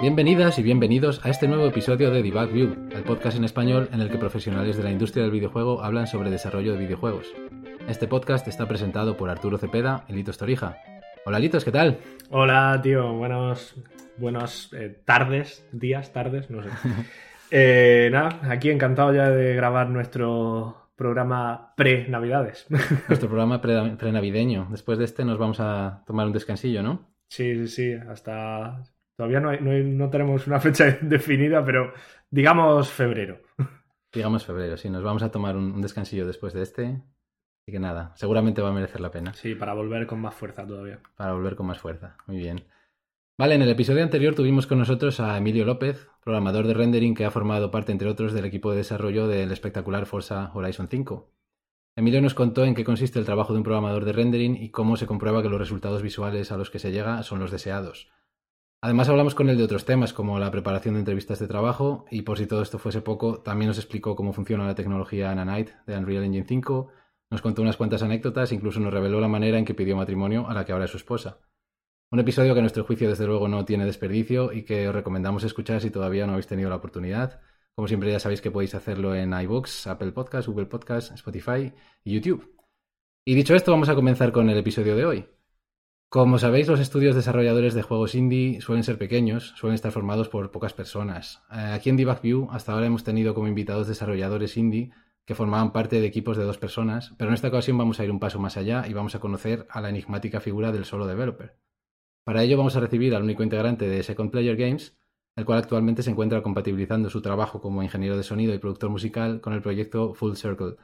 Bienvenidas y bienvenidos a este nuevo episodio de Debug View, el podcast en español en el que profesionales de la industria del videojuego hablan sobre desarrollo de videojuegos. Este podcast está presentado por Arturo Cepeda y Litos Torija. Hola Litos, ¿qué tal? Hola tío, buenos, buenos eh, tardes, días, tardes, no sé. Eh, nada, aquí encantado ya de grabar nuestro programa pre-navidades. Nuestro programa pre-navideño. Después de este nos vamos a tomar un descansillo, ¿no? Sí, sí, sí, hasta Todavía no, no, tenemos una fecha definida, pero digamos febrero. Digamos febrero, sí. Nos vamos a tomar un, descansillo después de este. Así que nada, seguramente va a merecer la pena. Sí, para volver con más fuerza todavía. Para volver con más fuerza. Muy bien. Vale, en el episodio anterior tuvimos con nosotros a Emilio López, programador de rendering que ha formado parte, entre otros, del equipo de desarrollo del espectacular Forza Horizon 5. Emilio nos contó en qué consiste el trabajo de un programador de rendering y cómo se comprueba que los resultados visuales a los que se llega son los deseados. Además hablamos con él de otros temas como la preparación de entrevistas de trabajo y por si todo esto fuese poco, también nos explicó cómo funciona la tecnología Nanite de Unreal Engine 5, nos contó unas cuantas anécdotas, incluso nos reveló la manera en que pidió matrimonio a la que ahora es su esposa. Un episodio que a nuestro juicio desde luego no tiene desperdicio y que os recomendamos escuchar si todavía no habéis tenido la oportunidad. Como siempre ya sabéis que podéis hacerlo en iBooks, Apple Podcasts, Google Podcasts, Spotify y YouTube. Y dicho esto, vamos a comenzar con el episodio de hoy. Como sabéis, los estudios desarrolladores de juegos indie suelen ser pequeños, suelen estar formados por pocas personas. Eh, aquí en Debug View hasta ahora hemos tenido como invitados desarrolladores indie que formaban parte de equipos de dos personas, pero en esta ocasión vamos a ir un paso más allá y vamos a conocer a la enigmática figura del solo developer. Para ello vamos a recibir al único integrante de Second Player Games, el cual actualmente se encuentra compatibilizando su trabajo como ingeniero de sonido y productor musical con el proyecto Full Circle,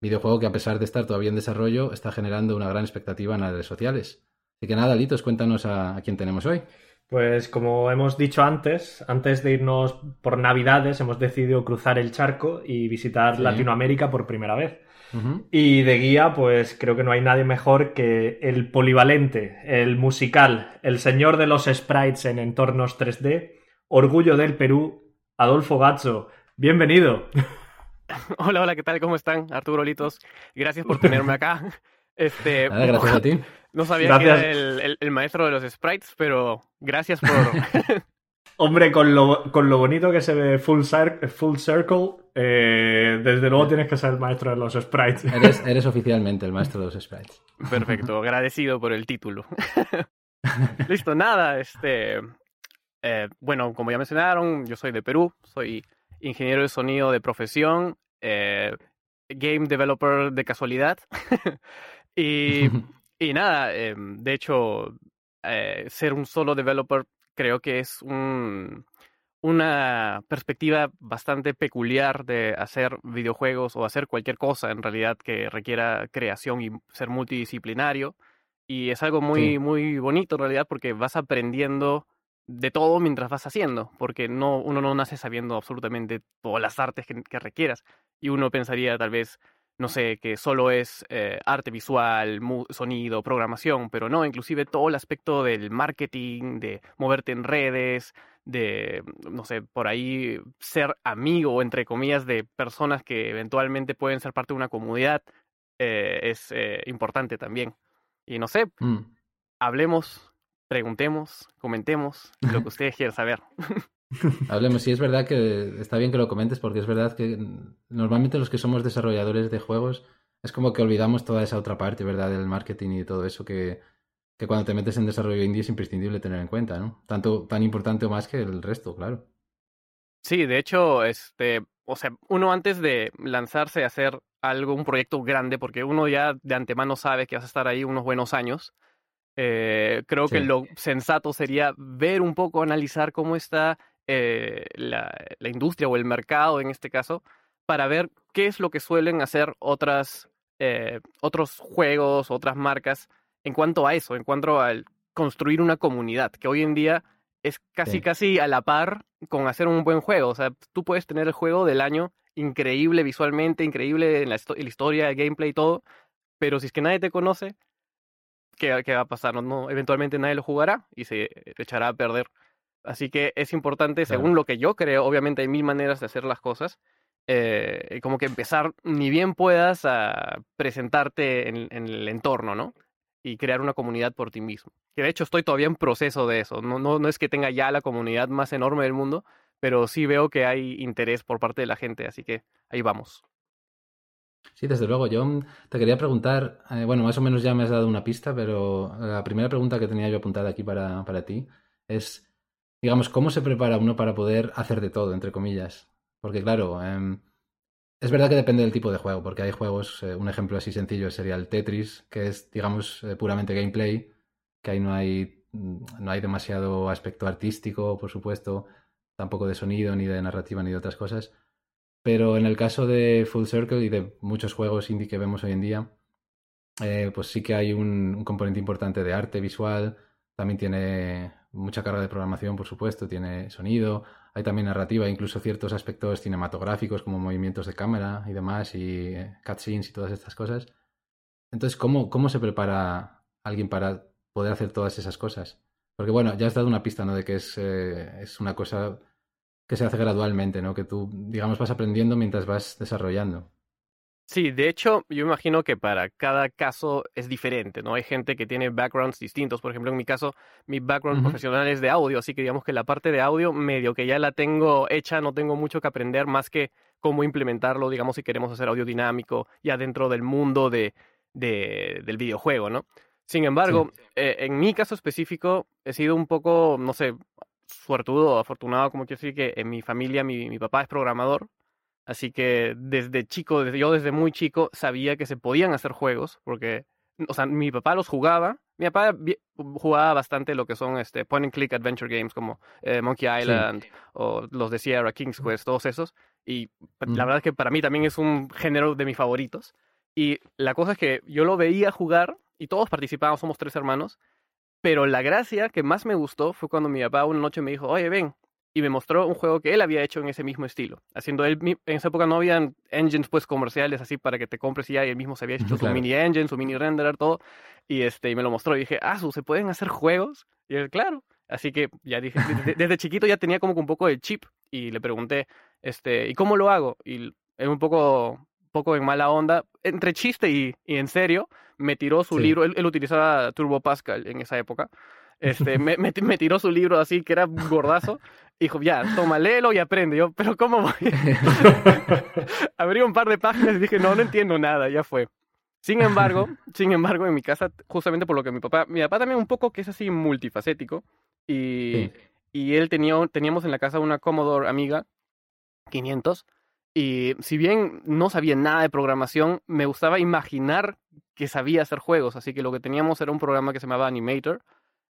videojuego que a pesar de estar todavía en desarrollo está generando una gran expectativa en las redes sociales. Así que nada, Litos, cuéntanos a, quién tenemos hoy. Pues como hemos dicho antes, antes de irnos por Navidades, hemos decidido cruzar el charco y visitar Latinoamérica por primera vez. Y de guía, pues creo que no hay nadie mejor que el polivalente, el musical, el señor de los sprites en entornos 3D, orgullo del Perú, Adolfo Gazzo. Bienvenido. Hola, hola, ¿qué tal? ¿Cómo están? Arturo Litos, gracias por tenerme acá. Este, gracias a ti. No sabía que era el, maestro de los sprites, pero gracias por... Hombre, con lo, bonito que se ve Full, full Circle, eh, desde luego tienes que ser el maestro de los sprites. Eres, oficialmente el maestro de los sprites. Perfecto, agradecido por el título. Listo, nada, este... Eh, bueno, como ya mencionaron, yo soy de Perú, soy ingeniero de sonido de profesión, eh, game developer de casualidad. y y nada, de hecho, eh, ser un solo developer creo que es un, una perspectiva bastante peculiar de hacer videojuegos o hacer cualquier cosa en realidad que requiera creación y ser multidisciplinario. Y es algo muy, muy bonito en realidad porque vas aprendiendo de todo mientras vas haciendo, porque no, uno no nace sabiendo absolutamente todas las artes que requieras. Y uno pensaría tal vez, no sé, que solo es eh, arte visual, sonido, programación, pero no, inclusive todo el aspecto del marketing, de moverte en redes, de, no sé, por ahí ser amigo, entre comillas, de personas que eventualmente pueden ser parte de una comunidad, eh, es eh, importante también. Y no sé, mm. hablemos, preguntemos, comentemos lo que ustedes quieran saber. Hablemos, sí es verdad que está bien que lo comentes porque es verdad que normalmente los que somos desarrolladores de juegos es como que olvidamos toda esa otra parte, ¿verdad? Del marketing y todo eso que, que cuando te metes en desarrollo indie es imprescindible tener en cuenta, ¿no? Tanto, tan importante o más que el resto, claro. Sí, de hecho, este, o sea, uno antes de lanzarse a hacer algo, un proyecto grande, porque uno ya de antemano sabe que vas a estar ahí unos buenos años, eh, creo que lo sensato sería ver un poco, analizar cómo está eh, la, industria o el mercado en este caso para ver qué es lo que suelen hacer otras, eh, otros juegos, otras marcas en cuanto a eso, en cuanto a construir una comunidad, que hoy en día es casi casi a la par con hacer un buen juego. O sea, tú puedes tener el juego del año increíble visualmente, increíble en la, historia, el gameplay y todo, pero si es que nadie te conoce, ¿qué, qué va a pasar? No, eventualmente nadie lo jugará y se echará a perder. Así que es importante, según lo que yo creo, obviamente hay mil maneras de hacer las cosas, eh, como que empezar, ni bien puedas, a presentarte en, el entorno, ¿no? Y crear una comunidad por ti mismo. Que de hecho estoy todavía en proceso de eso. No, no, no es que tenga ya la comunidad más enorme del mundo, pero sí veo que hay interés por parte de la gente, así que ahí vamos. Sí, desde luego. Yo te quería preguntar, eh, bueno, más o menos ya me has dado una pista, pero la primera pregunta que tenía yo apuntada aquí para, para ti es, digamos, ¿cómo se prepara uno para poder hacer de todo, entre comillas? Porque claro, em, es verdad que depende del tipo de juego, porque hay juegos, eh, un ejemplo así sencillo sería el Tetris, que es, digamos, eh, puramente gameplay, que ahí no hay, mm, no hay demasiado aspecto artístico, por supuesto, tampoco de sonido, ni de narrativa, ni de otras cosas. Pero en el caso de Full Circle y de muchos juegos indie que vemos hoy en día, eh, pues sí que hay un componente importante de arte visual, también tiene mucha carga de programación, por supuesto, tiene sonido, hay también narrativa, incluso ciertos aspectos cinematográficos como movimientos de cámara y demás, y eh, cutscenes y todas estas cosas. Entonces, ¿cómo, ¿cómo se prepara alguien para poder hacer todas esas cosas? Porque bueno, ya has dado una pista, ¿no? De que es, eh, es una cosa que se hace gradualmente, ¿no? Que tú, digamos, vas aprendiendo mientras vas desarrollando. Sí, de hecho, yo imagino que para cada caso es diferente, ¿no? Hay gente que tiene backgrounds distintos. Por ejemplo, en mi caso, mi background profesional es de audio, así que digamos que la parte de audio medio que ya la tengo hecha, no tengo mucho que aprender más que cómo implementarlo, digamos, si queremos hacer audio dinámico ya dentro del mundo de, de del videojuego, ¿no? Sin embargo, eh, en mi caso específico, he sido un poco, no sé, suertudo afortunado, como quiero decir, que en mi familia mi, mi papá es programador, Así que desde chico, desde, yo desde muy chico sabía que se podían hacer juegos, porque, o sea, mi papá los jugaba. Mi papá jugaba bastante lo que son este point and click adventure games como eh, Monkey Island o los de Sierra, King's Quest, todos esos. Y la verdad es que para mí también es un género de mis favoritos. Y la cosa es que yo lo veía jugar y todos participábamos, somos tres hermanos. Pero la gracia que más me gustó fue cuando mi papá una noche me dijo, oye, ven, y me mostró un juego que él había hecho en ese mismo estilo. Haciendo él, en esa época no habían engines pues comerciales así para que te compres y ya y él mismo se había hecho su mini engine, su mini renderer, todo. Y este, y me lo mostró y dije, ah, ¿se pueden hacer juegos? Y él, claro. Así que ya dije, desde, chiquito ya tenía como que un poco de chip y le pregunté, este, ¿y cómo lo hago? Y él un poco, poco en mala onda, entre chiste y, y en serio, me tiró su libro, él, él utilizaba Turbo Pascal en esa época, este, me, me, tiró su libro así, que era gordazo. Dijo, ya, toma, léelo y aprende. Yo, pero ¿cómo voy? Abrí un par de páginas y dije, no, no entiendo nada, ya fue. Sin embargo, sin embargo, en mi casa, justamente por lo que mi papá, mi papá también un poco que es así multifacético. Y, y él tenía, teníamos en la casa una Commodore Amiga 500. Y si bien no sabía nada de programación, me gustaba imaginar que sabía hacer juegos. Así que lo que teníamos era un programa que se llamaba Animator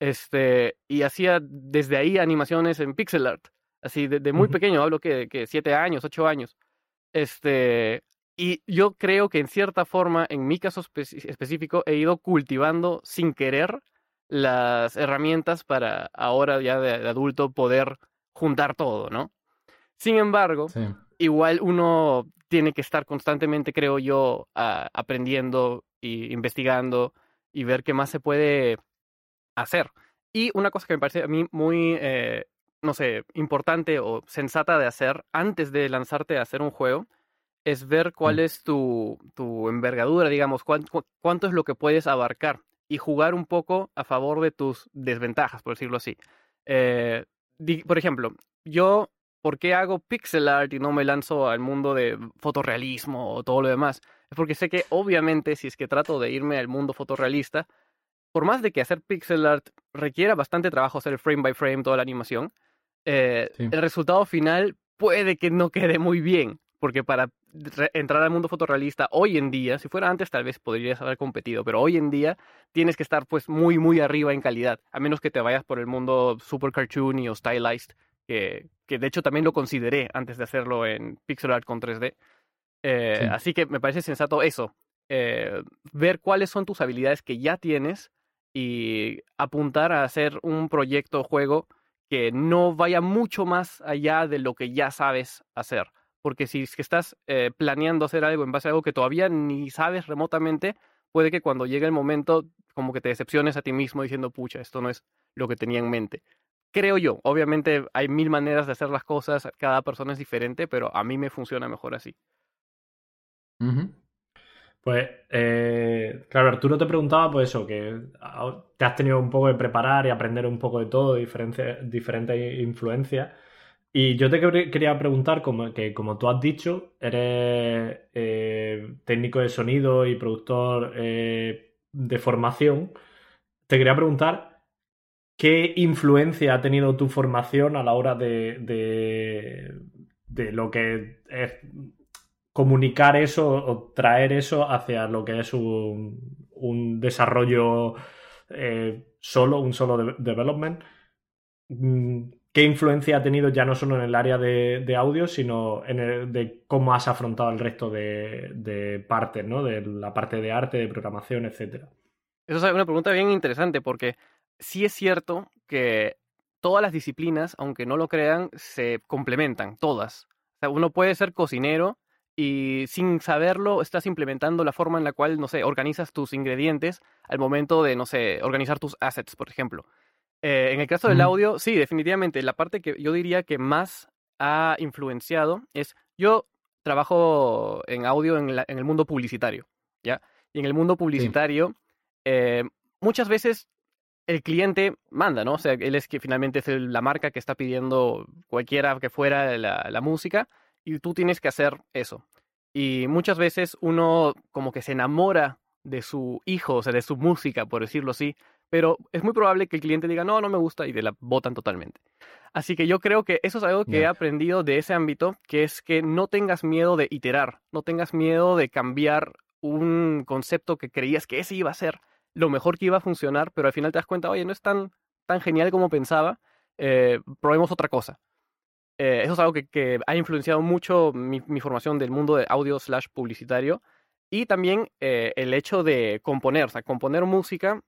este, y hacía desde ahí animaciones en pixel art. Así, de, muy pequeño, hablo que, que siete años, ocho años. Este, y yo creo que en cierta forma, en mi caso específico, he ido cultivando sin querer las herramientas para ahora ya de, adulto poder juntar todo, ¿no? Sin embargo, igual uno tiene que estar constantemente, creo yo, aprendiendo e investigando y ver qué más se puede hacer. Y una cosa que me parece a mí muy, eh, no sé, importante o sensata de hacer antes de lanzarte a hacer un juego es ver cuál mm. es tu, tu envergadura, digamos, cuánto es lo que puedes abarcar y jugar un poco a favor de tus desventajas, por decirlo así. Eh, por ejemplo, yo, ¿por qué hago pixel art y no me lanzo al mundo de fotorrealismo o todo lo demás? Es porque sé que obviamente si es que trato de irme al mundo fotorrealista, por más de que hacer pixel art requiera bastante trabajo hacer el frame by frame, toda la animación, eh, el resultado final puede que no quede muy bien. Porque para entrar al mundo fotorrealista hoy en día, si fuera antes tal vez podrías haber competido, pero hoy en día tienes que estar pues muy muy arriba en calidad, a menos que te vayas por el mundo super cartoony o stylized, que, que de hecho también lo consideré antes de hacerlo en pixel art con 3D. Eh, así que me parece sensato eso, eh, ver cuáles son tus habilidades que ya tienes y apuntar a hacer un proyecto juego que no vaya mucho más allá de lo que ya sabes hacer. Porque si es que estás eh, planeando hacer algo en base a algo que todavía ni sabes remotamente, puede que cuando llegue el momento como que te decepciones a ti mismo diciendo, pucha, esto no es lo que tenía en mente. creo yo. Obviamente hay mil maneras de hacer las cosas, cada persona es diferente, pero a mí me funciona mejor así. Pues, eh, claro, Arturo te preguntaba, pues eso, que te has tenido un poco de preparar y aprender un poco de todo, diferentes influencias. Y yo te quería preguntar, como, que como tú has dicho, eres eh, técnico de sonido y productor eh, de formación. Te quería preguntar qué influencia ha tenido tu formación a la hora de, de, lo que es comunicar eso o traer eso hacia lo que es un, un desarrollo eh, solo, un solo development. Mm, ¿Qué influencia ha tenido ya no solo en el área de, audio, sino en el, de cómo has afrontado el resto de, partes, ¿no? De la parte de arte, de programación, etcétera. Eso es una pregunta bien interesante porque sí es cierto que todas las disciplinas, aunque no lo crean, se complementan, todas. Uno puede ser cocinero y sin saberlo estás implementando la forma en la cual, no sé, organizas tus ingredientes al momento de, no sé, organizar tus assets, por ejemplo. Eh, en el caso del audio, sí, definitivamente. La parte que yo diría que más ha influenciado es, yo trabajo en audio en, el mundo publicitario, ¿ya? Y en el mundo publicitario, eh, muchas veces el cliente manda, ¿no? O sea, él es que finalmente es la marca que está pidiendo cualquiera que fuera la, la música y tú tienes que hacer eso. Y muchas veces uno como que se enamora de su hijo, o sea, de su música, por decirlo así, pero es muy probable que el cliente diga, no, no me gusta y te la botan totalmente. Así que yo creo que eso es algo que he aprendido de ese ámbito, que es que no tengas miedo de iterar, no tengas miedo de cambiar un concepto que creías que ese iba a ser lo mejor que iba a funcionar, pero al final te das cuenta, oye, no es tan, tan genial como pensaba, eh, probemos otra cosa. Eh, eso es algo que, ha influenciado mucho mi, formación del mundo de audio slash publicitario y también eh, el hecho de componer, o sea, componer música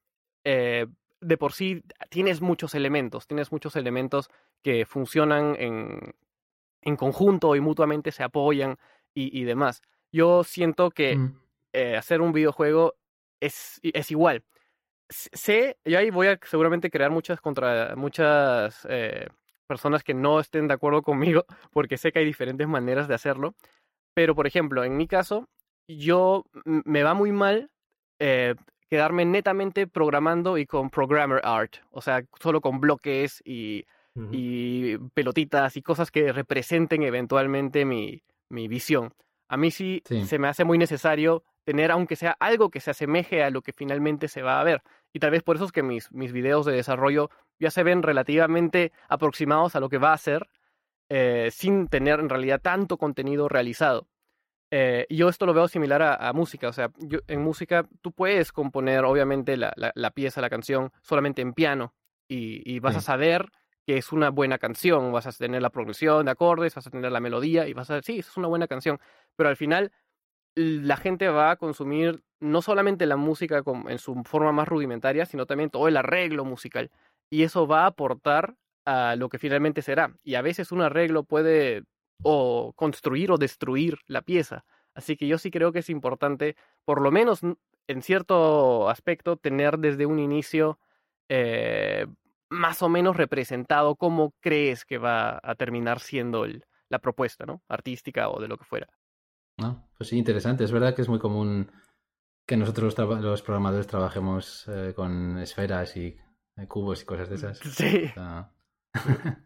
eh, de por sí tienes muchos elementos, tienes muchos elementos que funcionan en, en conjunto y mutuamente se apoyan y, y demás. Yo siento que mm. eh, hacer un videojuego es, es igual. Sé, yo ahí voy a seguramente crear muchas contra muchas eh, personas que no estén de acuerdo conmigo, porque sé que hay diferentes maneras de hacerlo. Pero, por ejemplo, en mi caso, yo me va muy mal eh, quedarme netamente programando y con programmer art, o sea, solo con bloques y, y pelotitas y cosas que representen eventualmente mi, mi visión. A mí sí, se me hace muy necesario tener, aunque sea algo que se asemeje a lo que finalmente se va a ver. Y tal vez por eso es que mis, mis videos de desarrollo ya se ven relativamente aproximados a lo que va a ser, eh, sin tener en realidad tanto contenido realizado. Eh, yo esto lo veo similar a, música, o sea, yo, en música tú puedes componer obviamente la, la, pieza, la canción solamente en piano y, vas a saber que es una buena canción, vas a tener la progresión de acordes, vas a tener la melodía y vas a decir, sí, es una buena canción, pero al final la gente va a consumir no solamente la música en su forma más rudimentaria, sino también todo el arreglo musical y eso va a aportar a lo que finalmente será. Y a veces un arreglo puede o construir o destruir la pieza. Así que yo sí creo que es importante, por lo menos en cierto aspecto, tener desde un inicio eh, más o menos representado cómo crees que va a terminar siendo la propuesta, ¿no? Artística o de lo que fuera. No, pues sí, interesante. Es verdad que es muy común que nosotros los, programadores trabajemos eh, con esferas y eh, cubos y cosas de esas. Sí.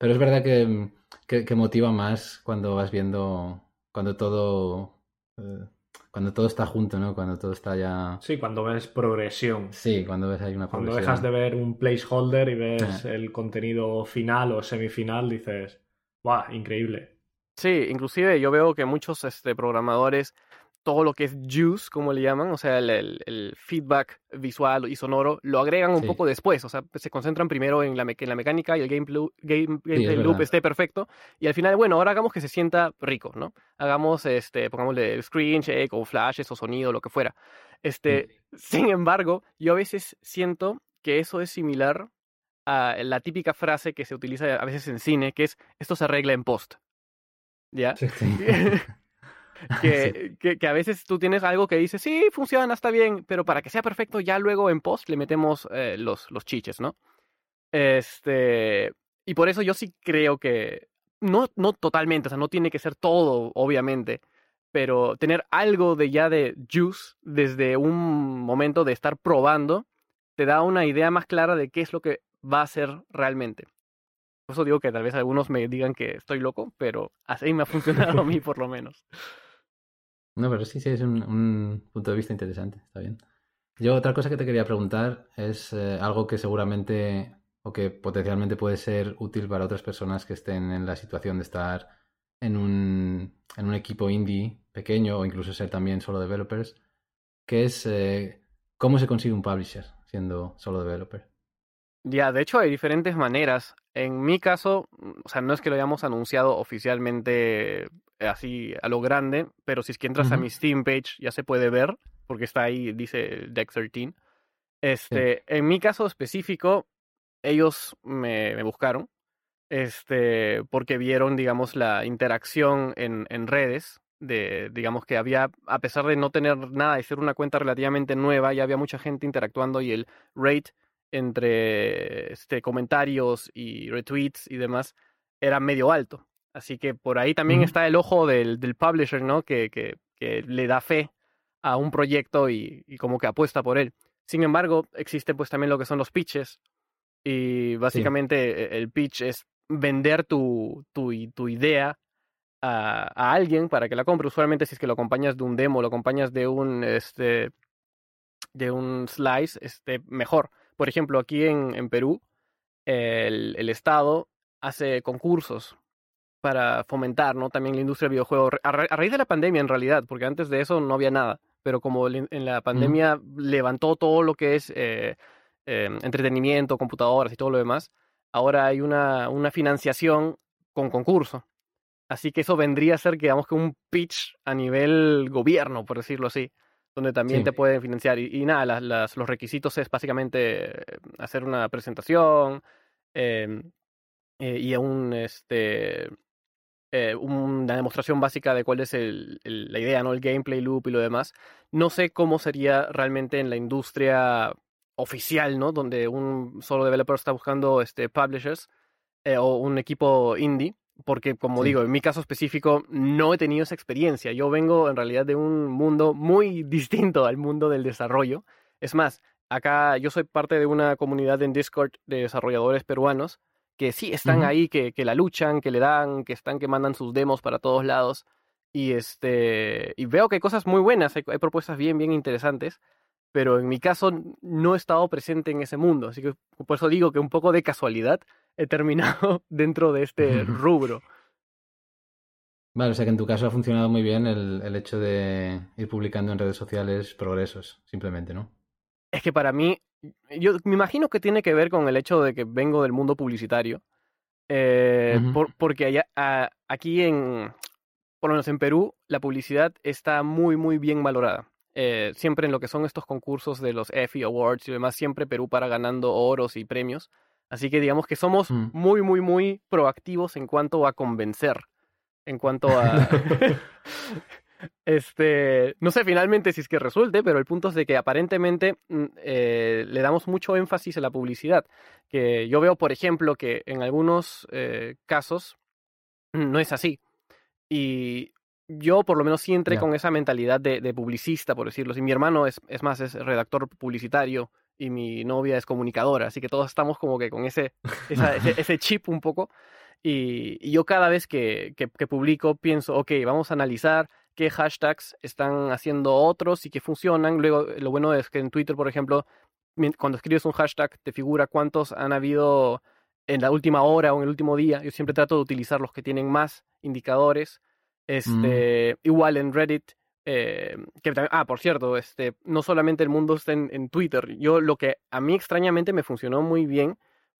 Pero es verdad que, que, motiva más cuando vas viendo, cuando todo, eh, cuando todo está junto, ¿no? Cuando todo está ya... Sí, cuando ves progresión. Sí, cuando ves ahí una progresión. Cuando dejas de ver un placeholder y ves el contenido final o semifinal, dices, ¡guau! Increíble. Sí, inclusive yo veo que muchos este, programadores todo lo que es juice, como le llaman, o sea, el, feedback visual y sonoro, lo agregan un poco después, o sea, se concentran primero en la, la mecánica y el gameplay, game, loop esté perfecto, y al final, bueno, ahora hagamos que se sienta rico, ¿no? Hagamos, este, pongámosle screen check o flashes o sonido, lo que fuera. Este, sin embargo, yo a veces siento que eso es similar a la típica frase que se utiliza a veces en cine, que es, esto se arregla en post. ¿Ya? Sí. que, que, a veces tú tienes algo que dices, sí, funciona, está bien, pero para que sea perfecto, ya luego en post le metemos eh, los, los chiches, ¿no? Este, y por eso yo sí creo que, no, no totalmente, o sea, no tiene que ser todo, obviamente, pero tener algo de ya de juice desde un momento de estar probando te da una idea más clara de qué es lo que va a ser realmente. Por eso digo que tal vez algunos me digan que estoy loco, pero así me ha funcionado a mí por lo menos. No, pero sí, sí, es un, punto de vista interesante, está bien. Yo otra cosa que te quería preguntar es eh, algo que seguramente o que potencialmente puede ser útil para otras personas que estén en la situación de estar en un, en un equipo indie pequeño o incluso ser también solo developers, que es eh, cómo se consigue un publisher siendo solo developer. Ya, de hecho hay diferentes maneras. En mi caso, o sea, no es que lo hayamos anunciado oficialmente así a lo grande, pero si es que entras a mi Steam page ya se puede ver, porque está ahí, dice Deck 13. Este, En mi caso específico, ellos me, me, buscaron, este, porque vieron, digamos, la interacción en, en redes, de, digamos que había, a pesar de no tener nada, de ser una cuenta relativamente nueva, ya había mucha gente interactuando y el rate entre este, comentarios y retweets y demás era medio alto. Así que por ahí también está el ojo del, del publisher, ¿no? Que, que, que, le da fe a un proyecto y, y, como que apuesta por él. Sin embargo, existe pues también lo que son los pitches. Y básicamente e, el pitch es vender tu, tu, tu idea a, a, alguien para que la compre. Usualmente si es que lo acompañas de un demo, lo acompañas de un, este, de un slice, este, mejor. Por ejemplo, aquí en, en Perú, el, el Estado hace concursos para fomentar ¿no? también la industria del videojuego. A, raíz de la pandemia, en realidad, porque antes de eso no había nada. Pero como en la pandemia levantó todo lo que es eh, eh, entretenimiento, computadoras y todo lo demás, ahora hay una, una financiación con concurso. Así que eso vendría a ser, digamos, que un pitch a nivel gobierno, por decirlo así, donde también te pueden financiar. Y, nada, las, las, los requisitos es básicamente hacer una presentación eh, y un, este, eh, una demostración básica de cuál es el, el, la idea, ¿no? El gameplay loop y lo demás. No sé cómo sería realmente en la industria oficial, ¿no? Donde un solo developer está buscando este, publishers eh, o un equipo indie. Porque, como sí. digo, en mi caso específico no he tenido esa experiencia. Yo vengo en realidad de un mundo muy distinto al mundo del desarrollo. Es más, acá yo soy parte de una comunidad en Discord de desarrolladores peruanos que sí están uh -huh. ahí, que, que, la luchan, que le dan, que están, que mandan sus demos para todos lados. Y este. Y veo que hay cosas muy buenas, hay, hay, propuestas bien, bien interesantes. Pero en mi caso no he estado presente en ese mundo. Así que por eso digo que un poco de casualidad he terminado dentro de este rubro. Vale, o sea que en tu caso ha funcionado muy bien el, el hecho de ir publicando en redes sociales progresos, simplemente, ¿no? Es que para mí yo me imagino que tiene que ver con el hecho de que vengo del mundo publicitario. Eh, uh -huh. por, porque allá, a, aquí en, por lo menos en Perú, la publicidad está muy, muy bien valorada. Eh, siempre en lo que son estos concursos de los EFI Awards y demás, siempre Perú para ganando oros y premios. Así que digamos que somos mm. muy, muy, muy proactivos en cuanto a convencer. En cuanto a. Este, no sé finalmente si es que resulte, pero el punto es de que aparentemente mm, eh, le damos mucho énfasis a la publicidad. Que yo veo, por ejemplo, que en algunos eh, casos no es así. Y yo por lo menos sí entré yeah. con esa mentalidad de, de, publicista, por decirlo así. Mi hermano es, es más, es redactor publicitario y mi novia es comunicadora, así que todos estamos como que con ese, esa, ese, ese, chip un poco. Y, y yo cada vez que, que, que publico pienso, ok, vamos a analizar qué hashtags están haciendo otros y que funcionan. Luego, lo bueno es que en Twitter, por ejemplo, cuando escribes un hashtag te figura cuántos han habido en la última hora o en el último día. Yo siempre trato de utilizar los que tienen más indicadores. Este, mm. Igual en Reddit. Eh, que ah, por cierto, este, no solamente el mundo está en, en, Twitter. Yo lo que a mí extrañamente me funcionó muy bien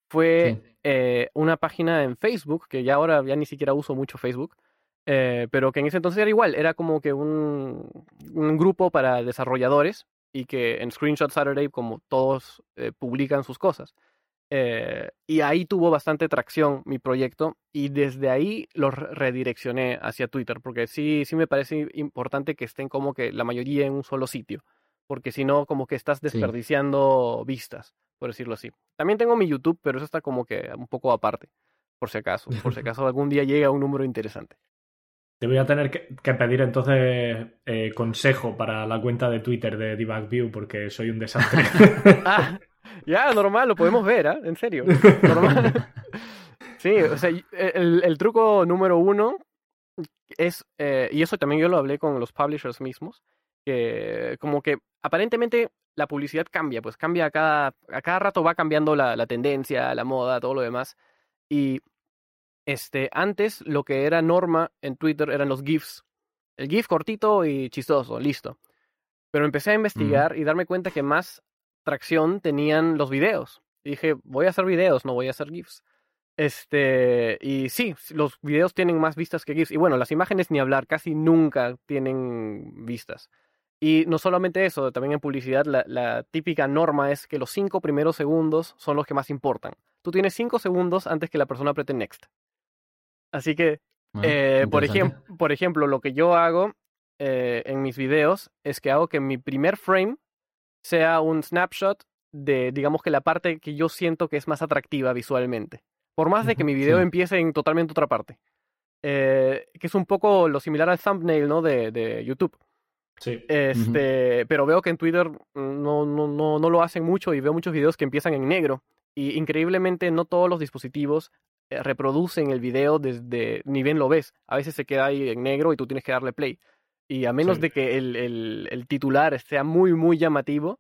fue sí. eh, una página en Facebook, que ya ahora ya ni siquiera uso mucho Facebook, eh, pero que en ese entonces era igual, era como que un, un grupo para desarrolladores y que en Screenshot Saturday, como todos publican sus cosas. Eh, y ahí tuvo bastante tracción mi proyecto y desde ahí lo redireccioné hacia Twitter, porque sí, sí me parece importante que estén como que la mayoría en un solo sitio, porque si no, como que estás desperdiciando vistas, por decirlo así. También tengo mi YouTube, pero eso está como que un poco aparte, por si acaso, por si acaso algún día llega un número interesante. Te voy a tener que, pedir entonces eh, consejo para la cuenta de Twitter de DebugView porque soy un desastre. ah, ya, normal, lo podemos ver, ¿eh? En serio. Normal. Sí, o sea, el, el truco número uno es, eh, y eso también yo lo hablé con los publishers mismos, que como que aparentemente la publicidad cambia, pues cambia a cada, a cada rato va cambiando la, la tendencia, la moda, todo lo demás. Y este, antes lo que era norma en Twitter eran los GIFs. El GIF cortito y chistoso, listo. Pero empecé a investigar y darme cuenta que más tracción tenían los videos. Y dije, voy a hacer videos, no voy a hacer GIFs. Este, y sí, los videos tienen más vistas que GIFs. Y bueno, las imágenes ni hablar, casi nunca tienen vistas. Y no solamente eso, también en publicidad la, la, típica norma es que los cinco primeros segundos son los que más importan. Tú tienes cinco segundos antes que la persona apriete next. Así que, ah, eh, por, por ejemplo, lo que yo hago eh, en mis videos es que hago que mi primer frame sea un snapshot de, digamos que la parte que yo siento que es más atractiva visualmente. Por más de que mi video empiece en totalmente otra parte. Eh, que es un poco lo similar al thumbnail, ¿no? De, de YouTube. Sí. Este, Pero veo que en Twitter no, no, no, no lo hacen mucho y veo muchos videos que empiezan en negro. Y increíblemente no todos los dispositivos eh, reproducen el video desde ni bien lo ves. A veces se queda ahí en negro y tú tienes que darle play. Y a menos de que el, el, el, titular sea muy, muy llamativo,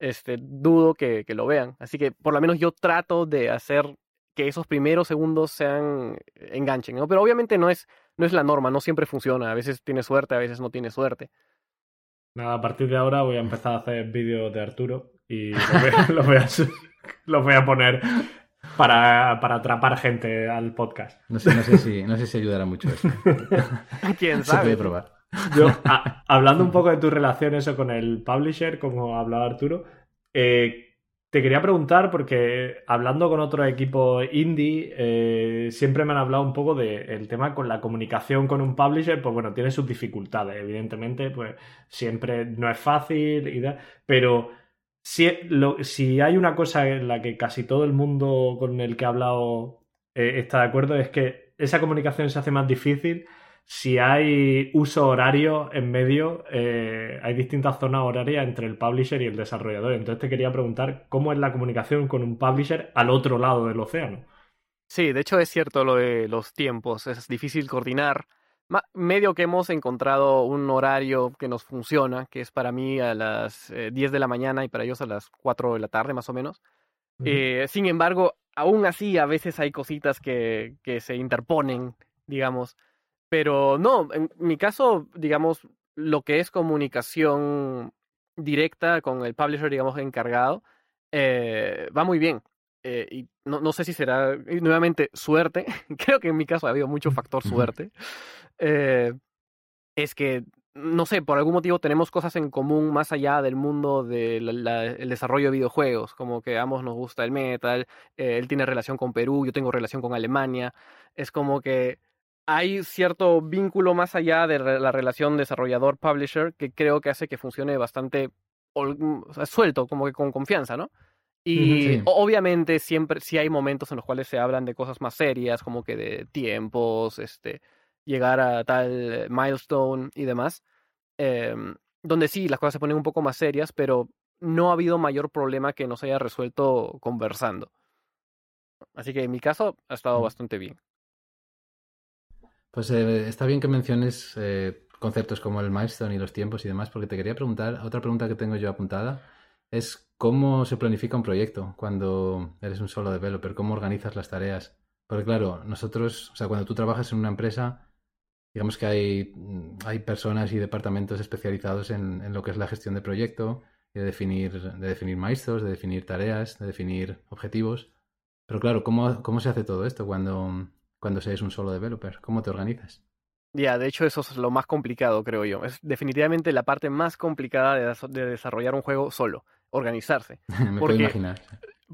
este, dudo que, que, lo vean. Así que por lo menos yo trato de hacer que esos primeros segundos sean enganchen. ¿no? Pero obviamente no es, no es la norma, no siempre funciona. A veces tiene suerte, a veces no tiene suerte. Nada, a partir de ahora voy a empezar a hacer vídeos de Arturo y los voy, los voy, a, los voy a poner para, para, atrapar gente al podcast. No sé, no sé, si, no sé si ayudará mucho eso. ¿Quién sabe? Se puede probar. Yo, hablando un poco de tu relación eso con el publisher, como hablaba Arturo, eh, te quería preguntar, porque hablando con otros equipos indie, eh, siempre me han hablado un poco del tema con la comunicación con un publisher, pues bueno, tiene sus dificultades, evidentemente, pues siempre no es fácil, y pero si, lo, si hay una cosa en la que casi todo el mundo con el que he hablado eh, está de acuerdo, es que esa comunicación se hace más difícil si hay uso horario en medio, eh, hay distintas zonas horarias entre el publisher y el desarrollador. Entonces te quería preguntar cómo es la comunicación con un publisher al otro lado del océano. Sí, de hecho es cierto lo de los tiempos, es difícil coordinar medio que hemos encontrado un horario que nos funciona, que es para mí a las 10 eh, de la mañana y para ellos a las 4 de la tarde más o menos. Eh, sin embargo, aún así a veces hay cositas que, que se interponen, digamos. Pero no, en mi caso, digamos, lo que es comunicación directa con el publisher, digamos, encargado, eh, va muy bien. y no, no, sé si será nuevamente suerte. Creo que en mi caso ha habido mucho factor suerte. Eh, es que, no sé, por algún motivo tenemos cosas en común más allá del mundo del desarrollo de videojuegos, como que a ambos nos gusta el metal, eh, él tiene relación con Perú, yo tengo relación con Alemania, es como que hay cierto vínculo más allá de la relación desarrollador-publisher que creo que hace que funcione bastante suelto, como que con confianza, ¿no? Y obviamente siempre sí hay momentos en los cuales se hablan de cosas más serias, como que de tiempos, este, llegar a tal milestone y demás, em, donde sí, las cosas se ponen un poco más serias, pero no ha habido mayor problema que no se haya resuelto conversando. Así que en mi caso ha estado bastante bien. Pues eh, está bien que menciones eh, conceptos como el milestone y los tiempos y demás, porque te quería preguntar, otra pregunta que tengo yo apuntada es cómo se planifica un proyecto cuando eres un solo developer, cómo organizas las tareas. Porque claro, nosotros, o sea, cuando tú trabajas en una empresa, digamos que hay, mm, hay personas y departamentos especializados en, lo que es la gestión de proyecto, de definir, de definir maestros, de definir tareas, de definir objetivos. Pero claro, ¿cómo, cómo se hace todo esto cuando, cuando se es un solo developer? ¿Cómo te organizas? Ya, de hecho eso es lo más complicado, creo yo. Es definitivamente la parte más complicada de, de desarrollar un juego solo, organizarse. Me puedo imaginar.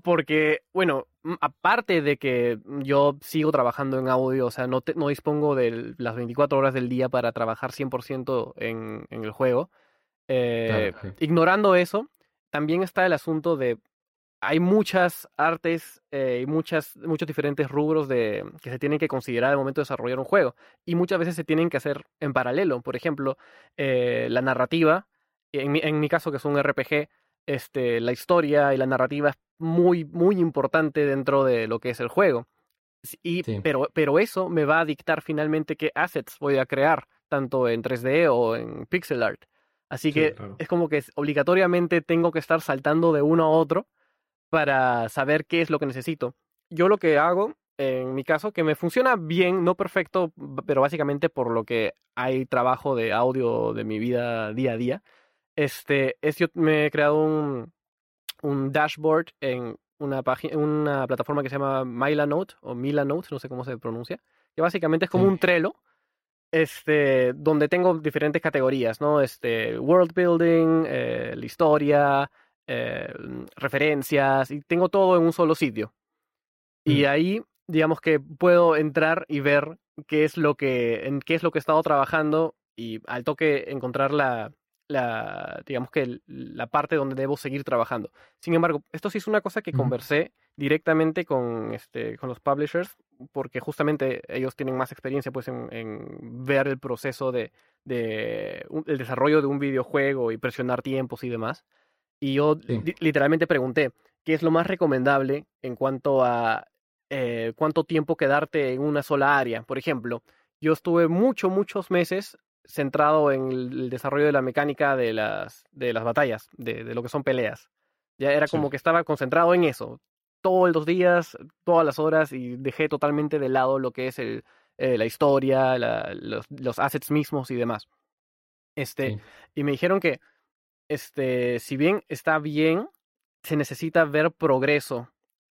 Porque, bueno, aparte de que yo sigo trabajando en audio, o sea, no, no dispongo de las 24 horas del día para trabajar 100% en, en el juego, Eh, ignorando eso, también está el asunto de hay muchas artes eh, y muchas, muchos diferentes rubros de, que se tienen que considerar al momento de desarrollar un juego. Y muchas veces se tienen que hacer en paralelo. Por ejemplo, eh, la narrativa, en mi, en mi, caso que es un RPG, este, la historia y la narrativa es muy, muy importante dentro de lo que es el juego. Y, pero, pero eso me va a dictar finalmente qué assets voy a crear, tanto en 3D o en pixel art. Así que es como que obligatoriamente tengo que estar saltando de uno a otro para saber qué es lo que necesito. Yo lo que hago, en mi caso, que me funciona bien, no perfecto, pero básicamente por lo que hay trabajo de audio de mi vida día a día, este, es yo me he creado un, un dashboard en una, una plataforma que se llama Milanote o Milanote, no sé cómo se pronuncia, que básicamente es como un Trello, este, donde tengo diferentes categorías, ¿no? Este, world building, eh, la historia, eh, referencias, y tengo todo en un solo sitio. Y mm. ahí, digamos que puedo entrar y ver qué es lo que, en qué es lo que he estado trabajando y al toque encontrar la, la, digamos que la parte donde debo seguir trabajando. Sin embargo, esto sí es una cosa que conversé directamente con, este, con los publishers, porque justamente ellos tienen más experiencia pues, en, ver el proceso de, de el desarrollo de un videojuego y presionar tiempos y demás. Y yo literalmente pregunté, ¿qué es lo más recomendable en cuanto a eh, cuánto tiempo quedarte en una sola área? Por ejemplo, yo estuve muchos, muchos meses centrado en el desarrollo de la mecánica de las, de las batallas, de, de lo que son peleas. Ya era como que estaba concentrado en eso, todos los días, todas las horas, y dejé totalmente de lado lo que es el, eh, la historia, los, los, assets mismos y demás. Este, Y me dijeron que este, si bien está bien, se necesita ver progreso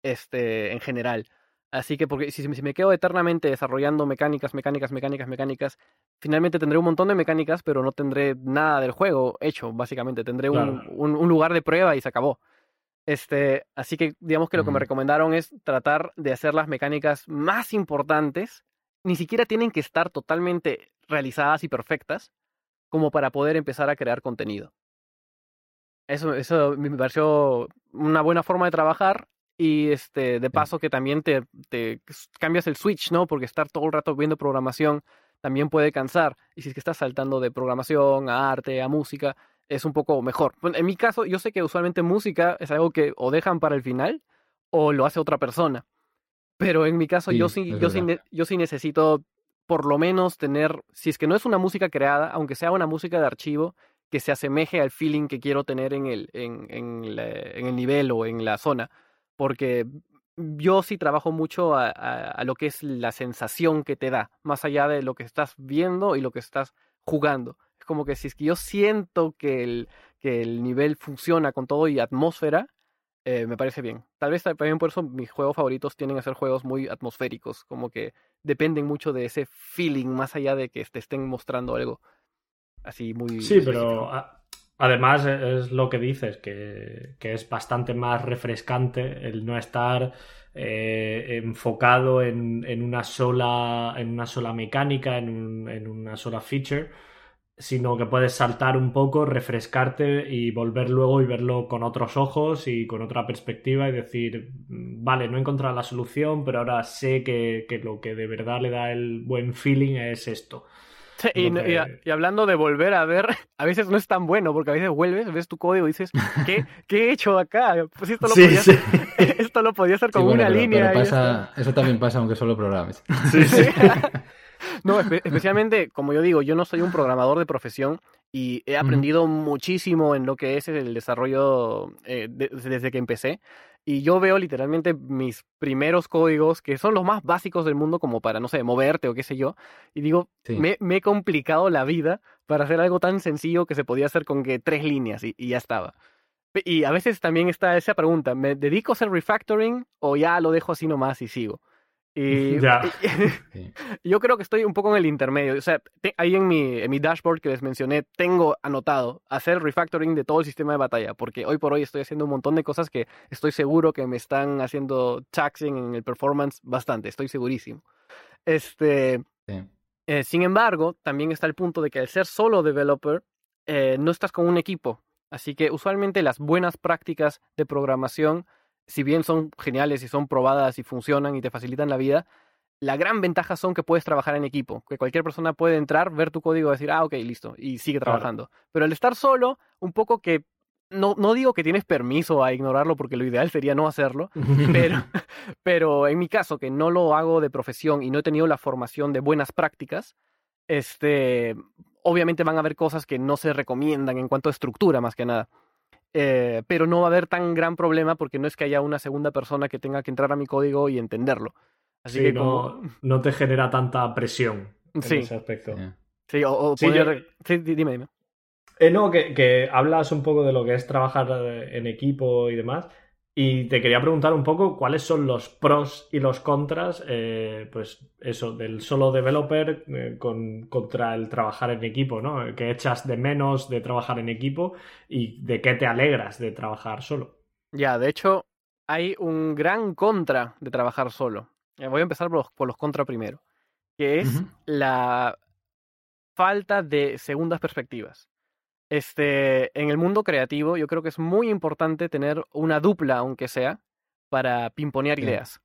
este, en general. Así que porque si, me quedo eternamente desarrollando mecánicas, mecánicas, mecánicas, mecánicas, finalmente tendré un montón de mecánicas, pero no tendré nada del juego hecho, básicamente. Tendré un, un, lugar de prueba y se acabó. Este, así que digamos que lo que me recomendaron es tratar de hacer las mecánicas más importantes. Ni siquiera tienen que estar totalmente realizadas y perfectas como para poder empezar a crear contenido. Eso, eso me pareció una buena forma de trabajar y este, de paso que también te, te cambias el switch, ¿no? Porque estar todo el rato viendo programación también puede cansar. Y si es que estás saltando de programación a arte, a música, es un poco mejor. en mi caso, yo sé que usualmente música es algo que o dejan para el final o lo hace otra persona. Pero en mi caso, yo, sí, yo, sí, yo sí necesito por lo menos tener, si es que no es una música creada, aunque sea una música de archivo, que se asemeje al feeling que quiero tener en el, en, el nivel o en la zona. Porque yo sí trabajo mucho a, a, lo que es la sensación que te da, más allá de lo que estás viendo y lo que estás jugando. Es como que si es que yo siento que el, que el nivel funciona con todo y atmósfera, eh, me parece bien. Tal vez también por eso mis juegos favoritos tienen que ser juegos muy atmosféricos, como que dependen mucho de ese feeling, más allá de que te estén mostrando algo así muy... Sí, pero además es lo que dices, que, es bastante más refrescante el no estar eh, enfocado en, en, una sola, en una sola mecánica, en, en una sola feature sino que puedes saltar un poco, refrescarte y volver luego y verlo con otros ojos y con otra perspectiva y decir, vale, no he encontrado la solución, pero ahora sé que, que lo que de verdad le da el buen feeling es esto y, hablando de volver a ver, a veces no es tan bueno, porque a veces vuelves, ves tu código y dices, ¿qué, ¿qué he hecho acá? Pues esto lo, podía, Hacer, esto lo podía hacer con una línea. pasa, eso también pasa aunque solo programes. no, especialmente, como yo digo, yo no soy un programador de profesión y he aprendido muchísimo en lo que es el desarrollo eh, desde que empecé. Y yo veo literalmente mis primeros códigos, que son los más básicos del mundo, como para, no sé, moverte o qué sé yo. Y digo, me, he complicado la vida para hacer algo tan sencillo que se podía hacer con que tres líneas y, y ya estaba. Y a veces también está esa pregunta, ¿me dedico a hacer refactoring o ya lo dejo así nomás y sigo? Y, yo creo que estoy un poco en el intermedio. O sea, ahí en mi, en mi dashboard que les mencioné, tengo anotado hacer refactoring de todo el sistema de batalla, porque hoy por hoy estoy haciendo un montón de cosas que estoy seguro que me están haciendo taxing en el performance bastante, estoy segurísimo. Este, eh, sin embargo, también está el punto de que al ser solo developer, eh, no estás con un equipo. Así que usualmente las buenas prácticas de programación, si bien son geniales y son probadas y funcionan y te facilitan la vida, la gran ventaja son que puedes trabajar en equipo, que cualquier persona puede entrar, ver tu código y decir, ah, ok, listo, y sigue trabajando. Pero al estar solo, un poco que no, no, digo que tienes permiso a ignorarlo porque lo ideal sería no hacerlo, pero, pero en mi caso, que no lo hago de profesión y no he tenido la formación de buenas prácticas, este, obviamente van a haber cosas que no se recomiendan en cuanto a estructura, más que nada. Eh, pero no va a haber tan gran problema porque no es que haya una segunda persona que tenga que entrar a mi código y entenderlo. Así que no, no te genera tanta presión en ese aspecto. Sí, o, sí, dime, dime. Eh, no, que, que, hablas un poco de lo que es trabajar eh, en equipo y demás. Y te quería preguntar un poco cuáles son los pros y los contras, eh, pues eso, del solo developer con, contra el trabajar en equipo, ¿no? ¿Qué echas de menos de trabajar en equipo y de qué te alegras de trabajar solo? Ya, de hecho, hay un gran contra de trabajar solo. Voy a empezar por los, por los contra primero, que es la falta de segundas perspectivas. Este, en el mundo creativo, yo creo que es muy importante tener una dupla, aunque sea, para pimponear ideas.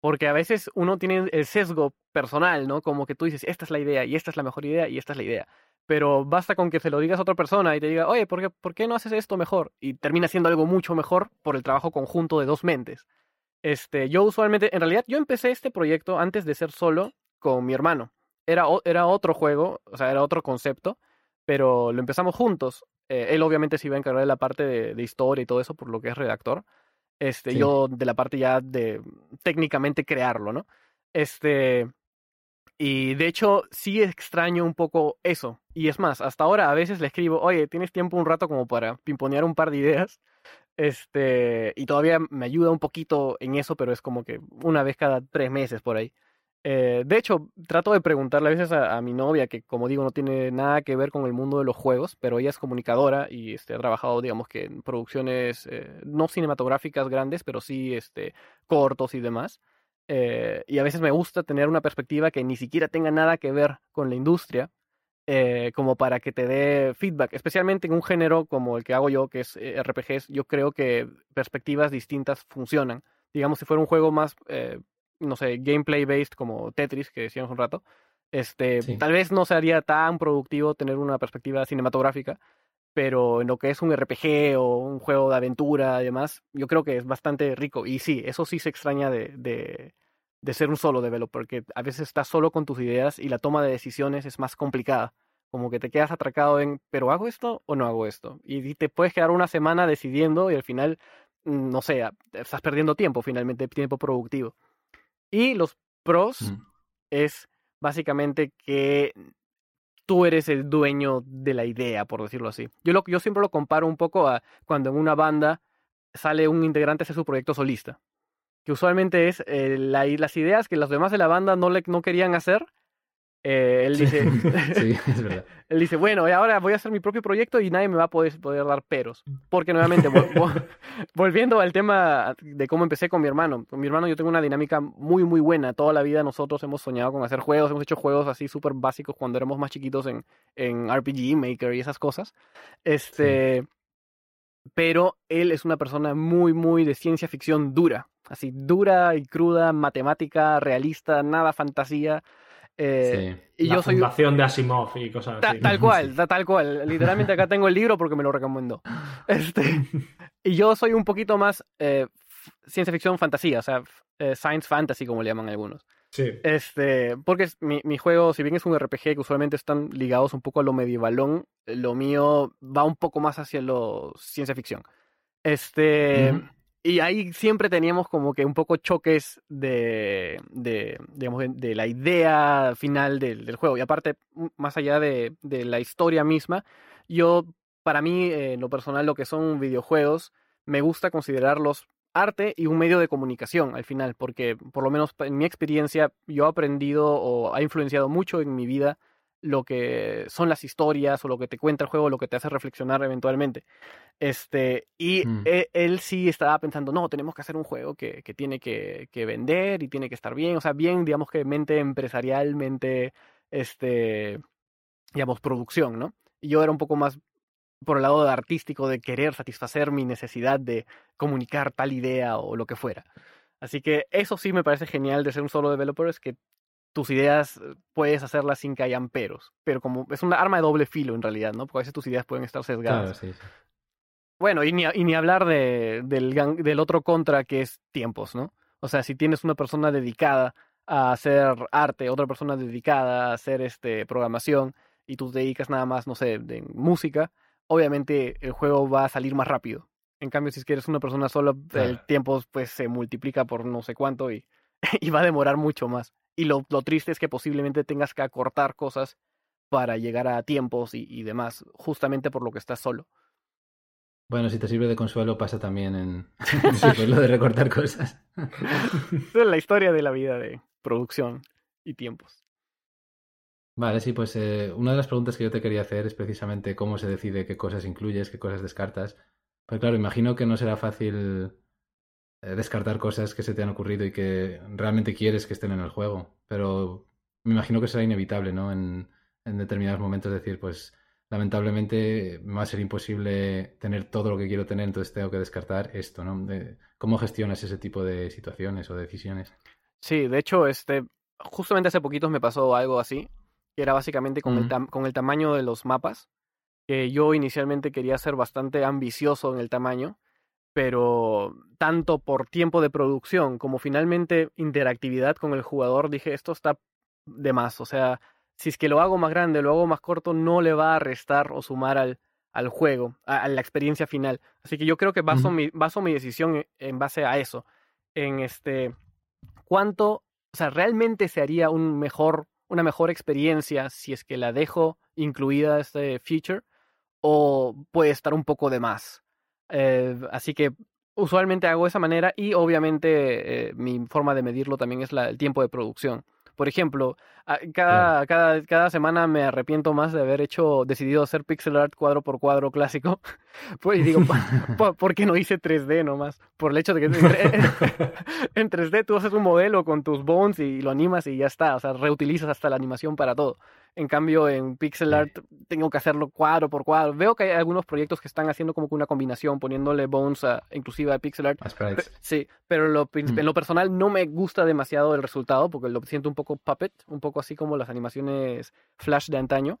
Porque a veces uno tiene el sesgo personal, ¿no? Como que tú dices, esta es la idea, y esta es la mejor idea, y esta es la idea. Pero basta con que se lo digas a otra persona y te diga, oye, ¿por qué, ¿por qué no haces esto mejor? Y termina siendo algo mucho mejor por el trabajo conjunto de dos mentes. Este, yo usualmente, en realidad, yo empecé este proyecto antes de ser solo con mi hermano. Era, era otro juego, o sea, era otro concepto pero lo empezamos juntos. Eh, él obviamente se iba a encargar de la parte de, historia y todo eso, por lo que es redactor. Este, Yo de la parte ya de técnicamente crearlo, ¿no? Este, y de hecho sí extraño un poco eso. Y es más, hasta ahora a veces le escribo, oye, ¿tienes tiempo un rato como para pimponear un par de ideas? Este, y todavía me ayuda un poquito en eso, pero es como que una vez cada tres meses por ahí. Eh, de hecho, trato de preguntarle a veces a, mi novia, que como digo, no tiene nada que ver con el mundo de los juegos, pero ella es comunicadora y este, ha trabajado, digamos que en producciones eh, no cinematográficas grandes, pero sí este, cortos y demás. Eh, y a veces me gusta tener una perspectiva que ni siquiera tenga nada que ver con la industria, como para que te dé feedback, especialmente en un género como el que hago yo, que es RPGs, yo creo que perspectivas distintas funcionan. Digamos, si fuera un juego más no sé, gameplay based como Tetris, que decíamos un rato, este, tal vez no sería tan productivo tener una perspectiva cinematográfica, pero en lo que es un RPG o un juego de aventura y demás, yo creo que es bastante rico. Y sí, eso sí se extraña de, de, de ser un solo developer, porque a veces estás solo con tus ideas y la toma de decisiones es más complicada. Como que te quedas atracado en, pero ¿hago esto o no hago esto? Y te puedes quedar una semana decidiendo y al final, mm, no sé, estás perdiendo tiempo finalmente, tiempo productivo. Y los pros mm. es básicamente que tú eres el dueño de la idea, por decirlo así. Yo, lo, yo siempre lo comparo un poco a cuando en una banda sale un integrante a hacer su proyecto solista. Que usualmente es eh, las ideas que los demás de la banda no, le, no querían hacer, eh, él dice, sí, es verdad. él dice, bueno, ahora voy a hacer mi propio proyecto y nadie me va a poder, poder dar peros. Porque nuevamente, volviendo al tema de cómo empecé con mi hermano. Con mi hermano yo tengo una dinámica muy, muy buena. Toda la vida nosotros hemos soñado con hacer juegos, hemos hecho juegos así súper básicos cuando éramos más chiquitos en, en RPG Maker y esas cosas. Este... Pero él es una persona muy, muy de ciencia ficción dura. Así, dura y cruda, matemática, realista, nada fantasía eh, y la yo soy fundación de Asimov y cosas así. Tal cual, tal cual. Literalmente acá tengo el libro porque me lo recomendó. Este, y yo soy un poquito más eh, ciencia ficción fantasía, o sea, eh, science fantasy como le llaman algunos. Sí. Este, porque mi, mi, juego, si bien es un RPG que usualmente están ligados un poco a lo medievalón, lo mío va un poco más hacia lo ciencia ficción. Este, y ahí siempre teníamos como que un poco choques de, de digamos, de, la idea final del, juego. Y aparte, más allá de, de, la historia misma, yo, para mí, en lo personal, lo que son videojuegos, me gusta considerarlos arte y un medio de comunicación al final, porque por lo menos en mi experiencia yo he aprendido o ha influenciado mucho en mi vida lo que son las historias o lo que te cuenta el juego, lo que te hace reflexionar eventualmente. Este, y mm. e, él, sí estaba pensando, no, tenemos que hacer un juego que, que tiene que, que, vender y tiene que estar bien, o sea, bien, digamos que mente empresarialmente, este, digamos, producción, ¿no? yo era un poco más por el lado artístico de querer satisfacer mi necesidad de comunicar tal idea o lo que fuera. Así que eso sí me parece genial de ser un solo developer, es que tus ideas eh, puedes hacerlas sin que hayan peros. Pero como es una arma de doble filo en realidad, ¿no? Porque a veces tus ideas pueden estar sesgadas. Claro, sí, sí. Bueno, y ni, y ni hablar de, del, del otro contra que es tiempos, ¿no? O sea, si tienes una persona dedicada a hacer arte, otra persona dedicada a hacer este, programación, y tú te dedicas nada más, no sé, de música, obviamente el juego va a salir más rápido. En cambio, si es que eres una persona sola, el tiempo pues se multiplica por no sé cuánto y, y va a demorar mucho más. Y lo, lo, triste es que posiblemente tengas que acortar cosas para llegar a tiempos y, y, demás, justamente por lo que estás solo. Bueno, si te sirve de consuelo, pasa también en, en lo de recortar cosas. es la historia de la vida de producción y tiempos. Vale, sí, pues eh, una de las preguntas que yo te quería hacer es precisamente cómo se decide qué cosas incluyes, qué cosas descartas. Pues claro, imagino que no será fácil descartar cosas que se te han ocurrido y que realmente quieres que estén en el juego, pero me imagino que será inevitable, ¿no? En, en determinados momentos decir, pues lamentablemente me va a ser imposible tener todo lo que quiero tener, entonces tengo que descartar esto, ¿no? De, ¿Cómo gestionas ese tipo de situaciones o decisiones? Sí, de hecho, este, justamente hace poquitos me pasó algo así que era básicamente con, uh -huh. el con el tamaño de los mapas, que yo inicialmente quería ser bastante ambicioso en el tamaño, pero tanto por tiempo de producción como finalmente interactividad con el jugador, dije, esto está de más, o sea, si es que lo hago más grande, lo hago más corto, no le va a restar o sumar al, al juego, a, a la experiencia final. Así que yo creo que baso, uh -huh. mi, baso mi decisión en base a eso, en este, cuánto, o sea, realmente se haría un mejor una mejor experiencia si es que la dejo incluida este feature o puede estar un poco de más. Eh, así que usualmente hago de esa manera y obviamente eh, mi forma de medirlo también es la, el tiempo de producción. Por ejemplo, cada, cada, cada semana me arrepiento más de haber hecho, decidido hacer pixel art cuadro por cuadro clásico. Pues y digo, ¿por, ¿por qué no hice 3D nomás? Por el hecho de que en 3D tú haces un modelo con tus bones y lo animas y ya está. O sea, reutilizas hasta la animación para todo. En cambio, en pixel art tengo que hacerlo cuadro por cuadro. Veo que hay algunos proyectos que están haciendo como que una combinación, poniéndole bones a, inclusive a pixel art. Sí, pero lo, mm. en lo personal no me gusta demasiado el resultado porque lo siento un poco puppet, un poco así como las animaciones flash de antaño.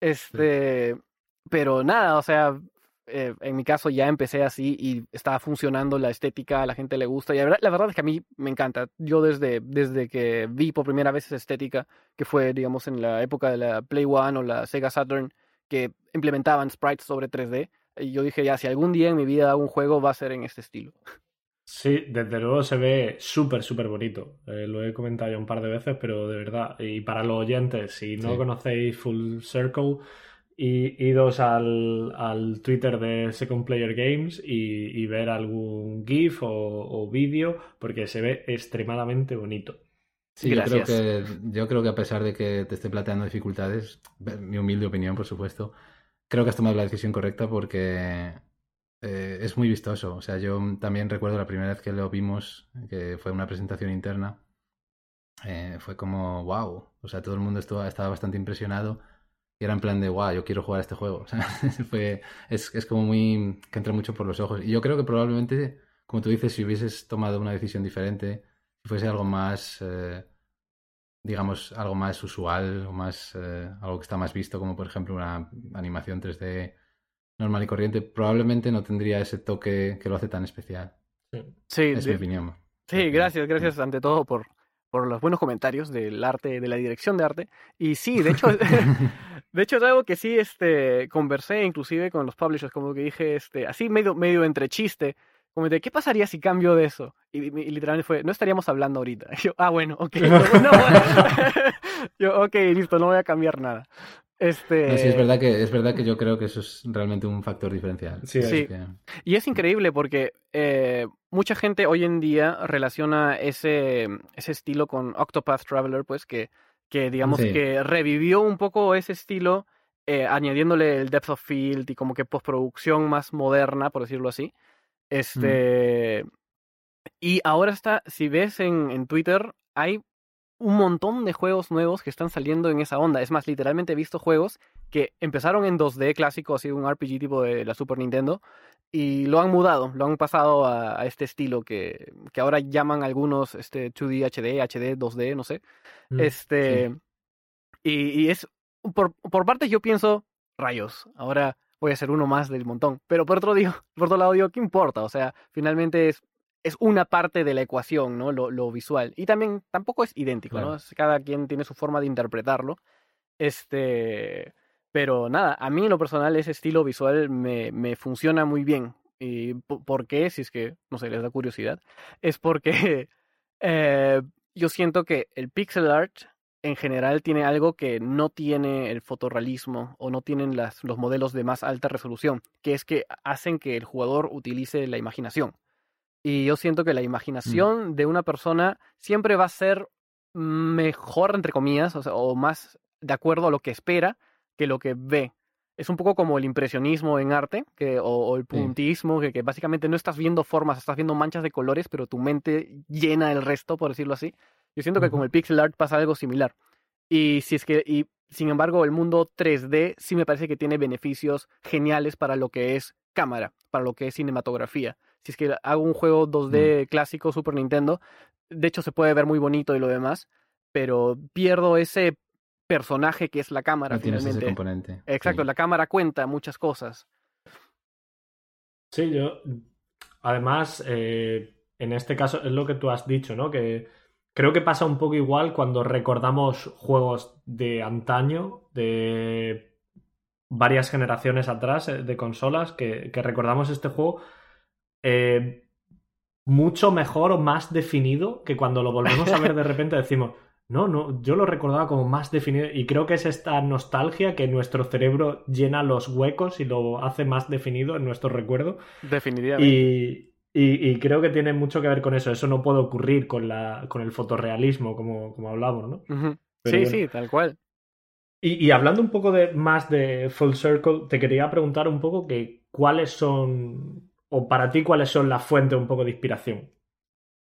Este, sí. pero nada, o sea, eh, en mi caso ya empecé así y estaba funcionando la estética, a la gente le gusta y la verdad, la verdad, es que a mí me encanta. Yo desde, desde que vi por primera vez esa estética, que fue digamos en la época de la Play One o la Sega Saturn, que implementaban sprites sobre 3D, y yo dije ya, si algún día en mi vida hago un juego va a ser en este estilo. Sí, desde luego se ve súper, súper bonito. Eh, lo he comentado ya un par de veces, pero de verdad, y para los oyentes, si no sí. conocéis Full Circle, y idos al, al, Twitter de Second Player Games y, y ver algún GIF o, o vídeo porque se ve extremadamente bonito. Sí, yo creo, que, yo creo que a pesar de que te esté planteando dificultades, mi humilde opinión, por supuesto, creo que has tomado la decisión correcta porque eh, es muy vistoso. O sea, yo también recuerdo la primera vez que lo vimos, que fue una presentación interna, eh, fue como, wow, o sea, todo el mundo estuvo, estaba bastante impresionado y era en plan de, guau, yo quiero jugar a este juego. O sea, fue, es, es, como muy, que entra mucho por los ojos. Y yo creo que probablemente, como tú dices, si hubieses tomado una decisión diferente, si fuese algo más, eh, digamos, algo más usual, o más, eh, algo que está más visto, como por ejemplo una animación 3D normal y corriente, probablemente no tendría ese toque que lo hace tan especial. Sí, es de, mi opinión. Sí, gracias, gracias ante todo por, por los buenos comentarios del arte, de la dirección de arte. Y sí, de hecho, de hecho es algo que sí este, conversé inclusive con los publishers, como que dije, este, así medio, medio entre chiste, como de, ¿qué pasaría si cambio de eso? Y, y, y literalmente fue, no estaríamos hablando ahorita. Y yo, ah, bueno, ok. no, no, yo, ok, listo, no voy a cambiar nada. Este... No, sí, es verdad, que, es verdad que yo creo que eso es realmente un factor diferencial. Sí, sí. Que... Y es increíble porque eh, mucha gente hoy en día relaciona ese, ese estilo con Octopath Traveler, pues que, que digamos sí. que revivió un poco ese estilo, eh, añadiéndole el depth of field y como que postproducción más moderna, por decirlo así. Este. Mm. Y ahora está, si ves en, en Twitter, hay un montón de juegos nuevos que están saliendo en esa onda. Es más, literalmente he visto juegos que empezaron en 2D clásico, así un RPG tipo de la Super Nintendo, y lo han mudado, lo han pasado a, este estilo que, que, ahora llaman algunos este 2D, HD, HD, 2D, no sé. Mm, este, y, es, por, por parte yo pienso, rayos, ahora voy a ser uno más del montón. Pero por otro, digo, por otro lado digo, ¿qué importa? O sea, finalmente es es una parte de la ecuación, ¿no? Lo, visual. Y también tampoco es idéntico, ¿no? Cada quien tiene su forma de interpretarlo. Este. Pero nada, a mí en lo personal ese estilo visual me, me funciona muy bien. ¿Y por qué? Si es que, no sé, les da curiosidad. Es porque eh, yo siento que el pixel art en general tiene algo que no tiene el fotorrealismo o no tienen las, los modelos de más alta resolución, que es que hacen que el jugador utilice la imaginación. Y yo siento que la mm. imaginación de una persona siempre va a ser mejor, entre comillas, o, más de acuerdo a lo que espera que lo que ve. Es un poco como el impresionismo en arte, que, o, el puntismo, que, básicamente no estás viendo formas, estás viendo manchas de colores, pero tu mente llena el resto, por decirlo así. Yo siento que con el pixel art pasa algo similar. Y si es que, y sin embargo, el mundo 3D sí me parece que tiene beneficios geniales para lo que es cámara, para lo que es cinematografía si es que hago un juego 2D mm. clásico Super Nintendo, de hecho se puede ver muy bonito y lo demás, pero pierdo ese personaje que es la cámara. finalmente. componente. Exacto, la cámara cuenta muchas cosas. Sí, yo. Además, eh, en este caso es lo que tú has dicho, ¿no? Que creo que pasa un poco igual cuando recordamos juegos de antaño, de varias generaciones atrás eh, de consolas, que recordamos este juego eh, mucho mejor o más definido que cuando lo volvemos a ver de repente decimos, no, no, yo lo recordaba como más definido y creo que es esta nostalgia que nuestro cerebro llena los huecos y lo hace más definido en nuestro recuerdo. Definitivamente. Y, creo que tiene mucho que ver con eso. Eso no puede ocurrir con, la, con el fotorrealismo, como, como hablamos, ¿no? Sí, sí, tal cual. Y, y, hablando un poco de, más de Full Circle, te quería preguntar un poco que cuáles son ¿O para ti cuáles son las fuentes un poco de inspiración?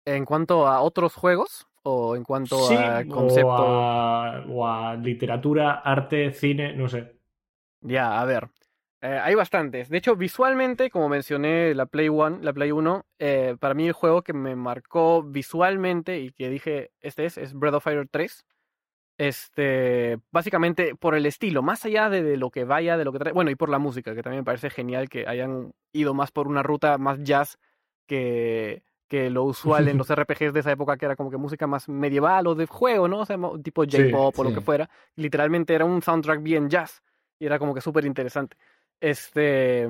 ¿En cuanto a otros juegos? ¿O en cuanto a concepto? O a, literatura, arte, cine, no sé. Ya, a ver. Eh, hay bastantes. De hecho, visualmente, como mencioné la Play One, la Play 1, eh, para mí el juego que me marcó visualmente y que dije, este es, es Breath of Fire 3. Este, básicamente por el estilo, más allá de, lo que vaya, de lo que trae, bueno, y por la música, que también me parece genial que hayan ido más por una ruta más jazz que, que lo usual en los RPGs de esa época, que era como que música más medieval o de juego, ¿no? O sea, tipo J-pop o lo que fuera. Literalmente era un soundtrack bien jazz y era como que súper interesante. Este,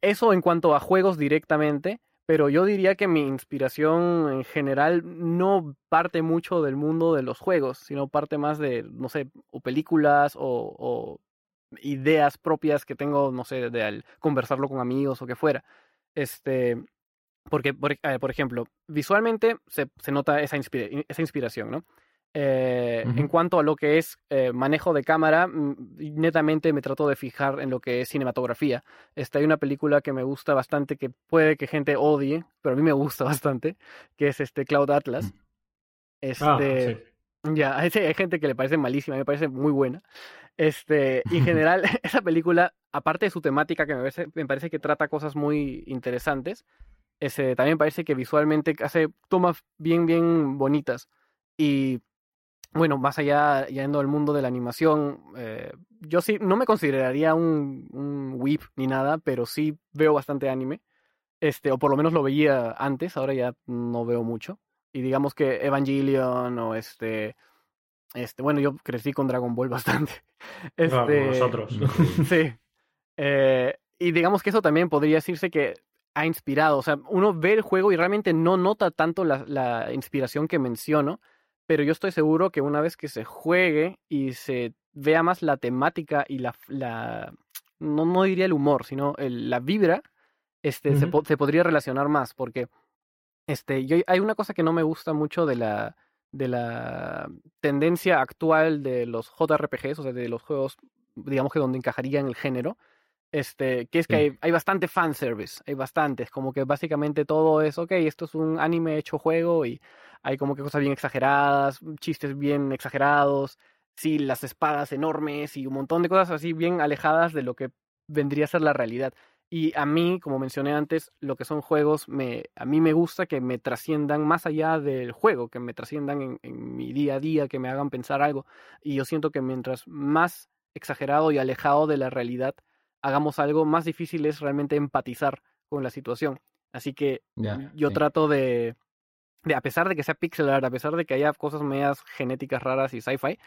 eso en cuanto a juegos directamente pero yo diría que mi inspiración en general no parte mucho del mundo de los juegos, sino parte más de, no sé, o películas o, ideas propias que tengo, no sé, de al conversarlo con amigos o que fuera. Este, porque, por, eh, por ejemplo, visualmente se, se nota esa, esa inspiración, ¿no? Eh, en cuanto a lo que es eh, manejo de cámara, mm, netamente me trato de fijar en lo que es cinematografía. Este, hay una película que me gusta bastante, que puede que gente odie, pero a mí me gusta bastante, que es este Cloud Atlas. Mm. Ah, este, Ya, hay, hay, gente que le parece malísima, me parece muy buena. Este, en general, esa película, aparte de su temática, que me parece, me parece que trata cosas muy interesantes, ese, también parece que visualmente hace tomas bien, bien bonitas. Y bueno, más allá, yendo al mundo de la animación, eh, yo sí, no me consideraría un, un whip ni nada, pero sí veo bastante anime. Este, o por lo menos lo veía antes, ahora ya no veo mucho. Y digamos que Evangelion o este. Este, bueno, yo crecí con Dragon Ball bastante. Este, nosotros. sí. Eh, y digamos que eso también podría decirse que ha inspirado. O sea, uno ve el juego y realmente no nota tanto la, la inspiración que menciono pero yo estoy seguro que una vez que se juegue y se vea más la temática y la, la no, no diría el humor, sino la vibra, este, se, se, podría relacionar más, porque este, yo, hay una cosa que no me gusta mucho de la, de la tendencia actual de los JRPGs, o sea, de los juegos, digamos que donde encajaría en el género, este, que es que hay, hay, bastante fanservice, hay bastantes, como que básicamente todo es, ok, esto es un anime hecho juego y hay como que cosas bien exageradas, chistes bien exagerados, sí, las espadas enormes y un montón de cosas así bien alejadas de lo que vendría a ser la realidad. Y a mí, como mencioné antes, lo que son juegos, me, a mí me gusta que me trasciendan más allá del juego, que me trasciendan en, en mi día a día, que me hagan pensar algo. Y yo siento que mientras más exagerado y alejado de la realidad hagamos algo, más difícil es realmente empatizar con la situación. Así que yo trato de, de, a pesar de que sea pixel art, a pesar de que haya cosas medias genéticas raras y sci-fi,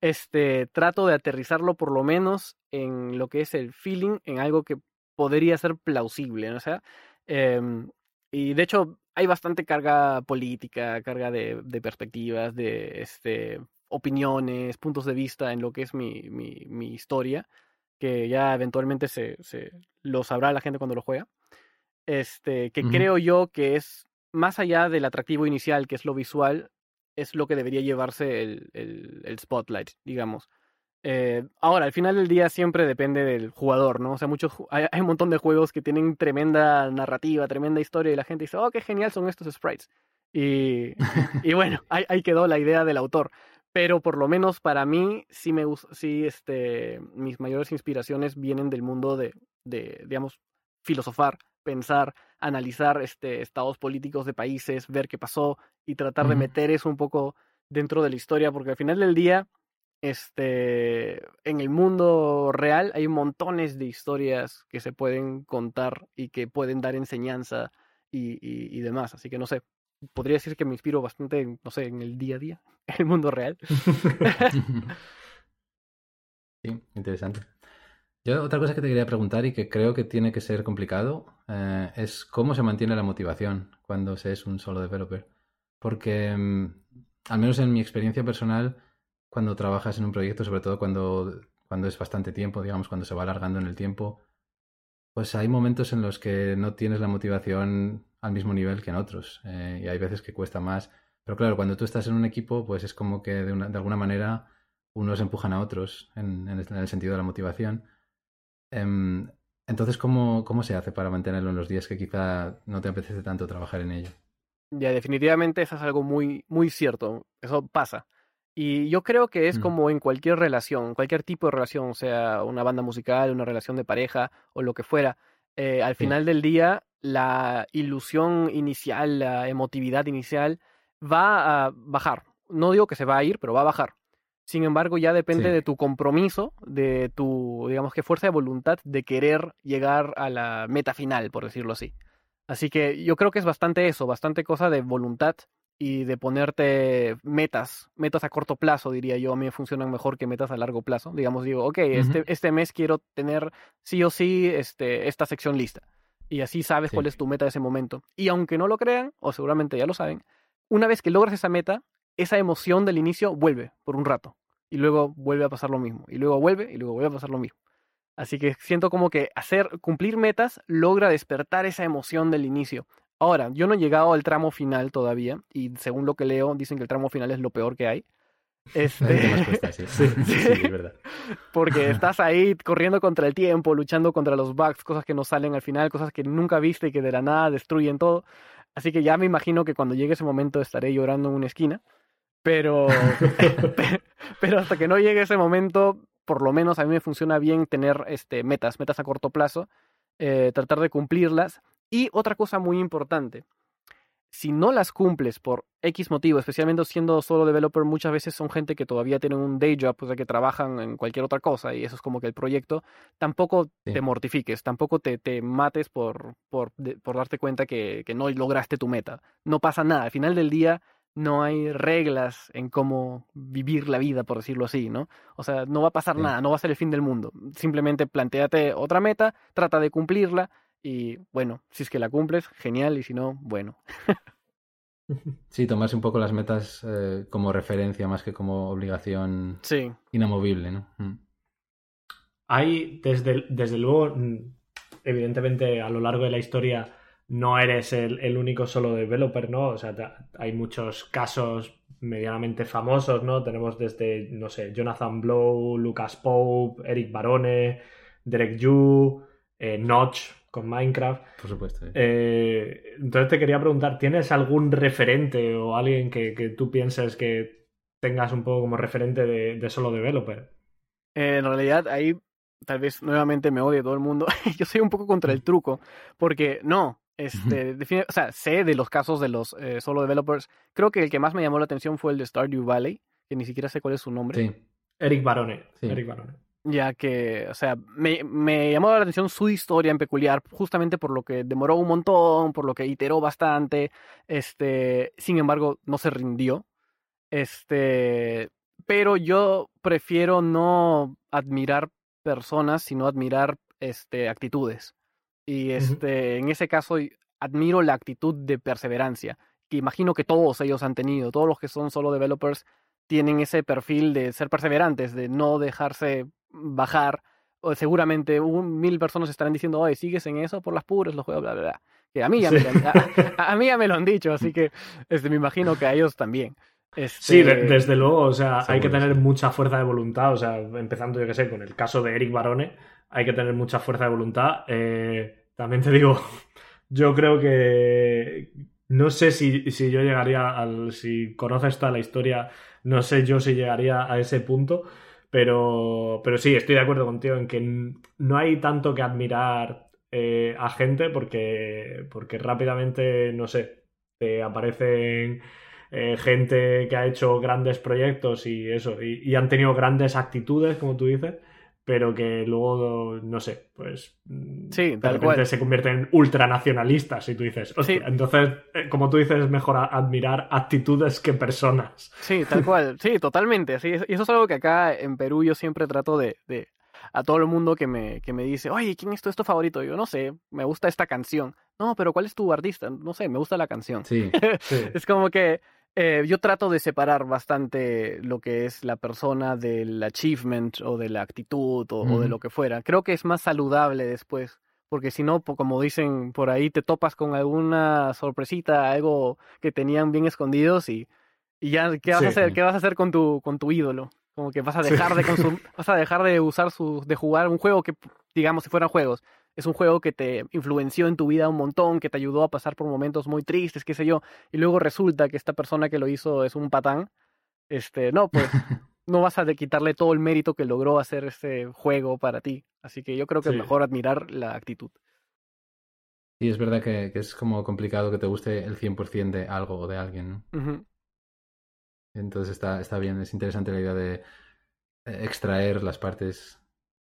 este, trato de aterrizarlo por lo menos en lo que es el feeling, en algo que podría ser plausible, ¿no? O sea, em, y de hecho hay bastante carga política, carga de, de, perspectivas, de este, opiniones, puntos de vista en lo que es mi, mi, mi historia que ya eventualmente se, se, lo sabrá la gente cuando lo juega, este, que creo yo que es más allá del atractivo inicial, que es lo visual, es lo que debería llevarse el, el, el spotlight, digamos. Eh, ahora, al final del día siempre depende del jugador, ¿no? O sea, muchos, hay, hay, un montón de juegos que tienen tremenda narrativa, tremenda historia y la gente dice, oh, qué genial son estos sprites. Y, y bueno, ahí, ahí quedó la idea del autor pero por lo menos para mí sí me sí, este, mis mayores inspiraciones vienen del mundo de, de digamos, filosofar, pensar, analizar este, estados políticos de países, ver qué pasó y tratar de meter eso un poco dentro de la historia, porque al final del día, este, en el mundo real hay montones de historias que se pueden contar y que pueden dar enseñanza y, y, y demás, así que no sé, podría decir que me inspiro bastante, no sé, en el día a día, en el mundo real. sí, interesante. Yo otra cosa que te quería preguntar y que creo que tiene que ser complicado eh, es cómo se mantiene la motivación cuando se es un solo developer. Porque, mm, al menos en mi experiencia personal, cuando trabajas en un proyecto, sobre todo cuando, cuando es bastante tiempo, digamos, cuando se va alargando en el tiempo, pues hay momentos en los que no tienes la motivación al mismo nivel que en otros. Eh, y hay veces que cuesta más. Pero claro, cuando tú estás en un equipo, pues es como que de, una, de alguna manera unos empujan a otros en, en, el sentido de la motivación. Eh, entonces, ¿cómo, ¿cómo se hace para mantenerlo en los días que quizá no te apetece tanto trabajar en ello? Ya, definitivamente eso es algo muy, muy cierto. Eso pasa. Y yo creo que es mm. como en cualquier relación, cualquier tipo de relación, sea una banda musical, una relación de pareja o lo que fuera. Eh, al final del día, la ilusión inicial, la emotividad inicial va a bajar. No digo que se va a ir, pero va a bajar. Sin embargo, ya depende sí. de tu compromiso, de tu, digamos que fuerza de voluntad de querer llegar a la meta final, por decirlo así. Así que yo creo que es bastante eso, bastante cosa de voluntad y de ponerte metas, metas a corto plazo, diría yo, a mí me funcionan mejor que metas a largo plazo. Digamos, digo, ok, uh -huh. este, este mes quiero tener sí o sí este, esta sección lista y así sabes sí. cuál es tu meta de ese momento. Y aunque no lo crean, o seguramente ya lo saben, una vez que logras esa meta, esa emoción del inicio vuelve por un rato. Y luego vuelve a pasar lo mismo. Y luego vuelve y luego vuelve a pasar lo mismo. Así que siento como que hacer, cumplir metas logra despertar esa emoción del inicio. Ahora, yo no he llegado al tramo final todavía, y según lo que leo, dicen que el tramo final es lo peor que hay. Este... Cuesta, sí. Sí, sí, es verdad. Porque estás ahí corriendo contra el tiempo, luchando contra los bugs, cosas que no salen al final, cosas que nunca viste y que de la nada destruyen todo. Así que ya me imagino que cuando llegue ese momento estaré llorando en una esquina. Pero, pero hasta que no llegue ese momento, por lo menos a mí me funciona bien tener este, metas, metas a corto plazo, eh, tratar de cumplirlas. Y otra cosa muy importante, si no las cumples por X motivo, especialmente siendo solo developer, muchas veces son gente que todavía tienen un day job, o sea, que trabajan en cualquier otra cosa y eso es como que el proyecto, tampoco sí. te mortifiques, tampoco te, te mates por, por, de, por, darte cuenta que, que, no lograste tu meta. No pasa nada, al final del día no hay reglas en cómo vivir la vida, por decirlo así, ¿no? O sea, no va a pasar sí. nada, no va a ser el fin del mundo. Simplemente planteate otra meta, trata de cumplirla y bueno, si es que la cumples, genial, y si no, bueno. Sí, tomarse un poco las metas eh, como referencia más que como obligación sí. inamovible, ¿no? Mm. Hay, desde, desde luego, mm, evidentemente a lo largo de la historia no eres el, el único solo developer, ¿no? O sea, te, hay muchos casos medianamente famosos, ¿no? Tenemos desde, no sé, Jonathan Blow, Lucas Pope, Eric Barone, Derek Yu, eh, Notch con Minecraft. Por supuesto. Eh, entonces te quería preguntar, ¿tienes algún referente o alguien que, que, tú pienses que tengas un poco como referente de, de solo developer? en realidad ahí tal vez nuevamente me odie todo el mundo. Yo soy un poco contra el truco, porque no, este, o sea, sé de los casos de los eh, solo developers. Creo que el que más me llamó la atención fue el de Stardew Valley, que ni siquiera sé cuál es su nombre. Sí. Eric Barone. Eric Barone. Ya que, o sea, me, me, llamó la atención su historia en peculiar, justamente por lo que demoró un montón, por lo que iteró bastante. Este, sin embargo, no se rindió. Este, pero yo prefiero no admirar personas, sino admirar este, actitudes. Y este, en ese caso admiro la actitud de perseverancia, que imagino que todos ellos han tenido, todos los que son solo developers tienen ese perfil de ser perseverantes, de no dejarse bajar. O seguramente un, mil personas estarán diciendo, oye, sigues en eso por las puras, los juegos, bla, bla, bla. Que a mí ya, me, a, mí ya me lo han dicho, así que este, me imagino que a ellos también. Sí, este, desde luego, o sea, hay que tener mucha fuerza de voluntad, o sea, empezando, yo que sé, con el caso de Eric Barone, hay que tener mucha fuerza de voluntad. Eh, también te digo, yo creo que no sé si, si, yo llegaría al, si conoces toda la historia, no sé yo si llegaría a ese punto, pero, pero sí, estoy de acuerdo contigo en que no hay tanto que admirar eh, a gente porque, porque rápidamente, no sé, te aparecen eh, gente que ha hecho grandes proyectos y eso, y, han tenido grandes actitudes, como tú dices, pero que luego, no sé, pues mm, sí, de repente se convierten en ultranacionalistas y tú dices, entonces, eh, como tú dices, es mejor admirar actitudes que personas. Sí, tal cual, sí, totalmente. Sí, y eso es algo que acá en Perú yo siempre trato de, de a todo el mundo que me, que me dice, oye, ¿quién es tu, esto favorito? Yo no sé, me gusta esta canción. No, pero ¿cuál es tu artista? No sé, me gusta la canción. Sí. es como que eh, yo trato de separar bastante lo que es la persona del achievement o de la actitud o, de lo que fuera. Creo que es más saludable después, porque si no, como dicen por ahí, te topas con alguna sorpresita, algo que tenían bien escondidos y, y ya, ¿qué vas a hacer? ¿Qué vas a hacer con tu, con tu ídolo? Como que vas a dejar de consumir, vas a dejar de usar su, de jugar un juego que, digamos, si fueran juegos, es un juego que te influenció en tu vida un montón, que te ayudó a pasar por momentos muy tristes, qué sé yo, y luego resulta que esta persona que lo hizo es un patán, este, no, pues no vas a quitarle todo el mérito que logró hacer ese juego para ti. Así que yo creo que es mejor admirar la actitud. Y es verdad que, es como complicado que te guste el 100% de algo o de alguien, ¿no? Entonces está, está bien, es interesante la idea de eh, extraer las partes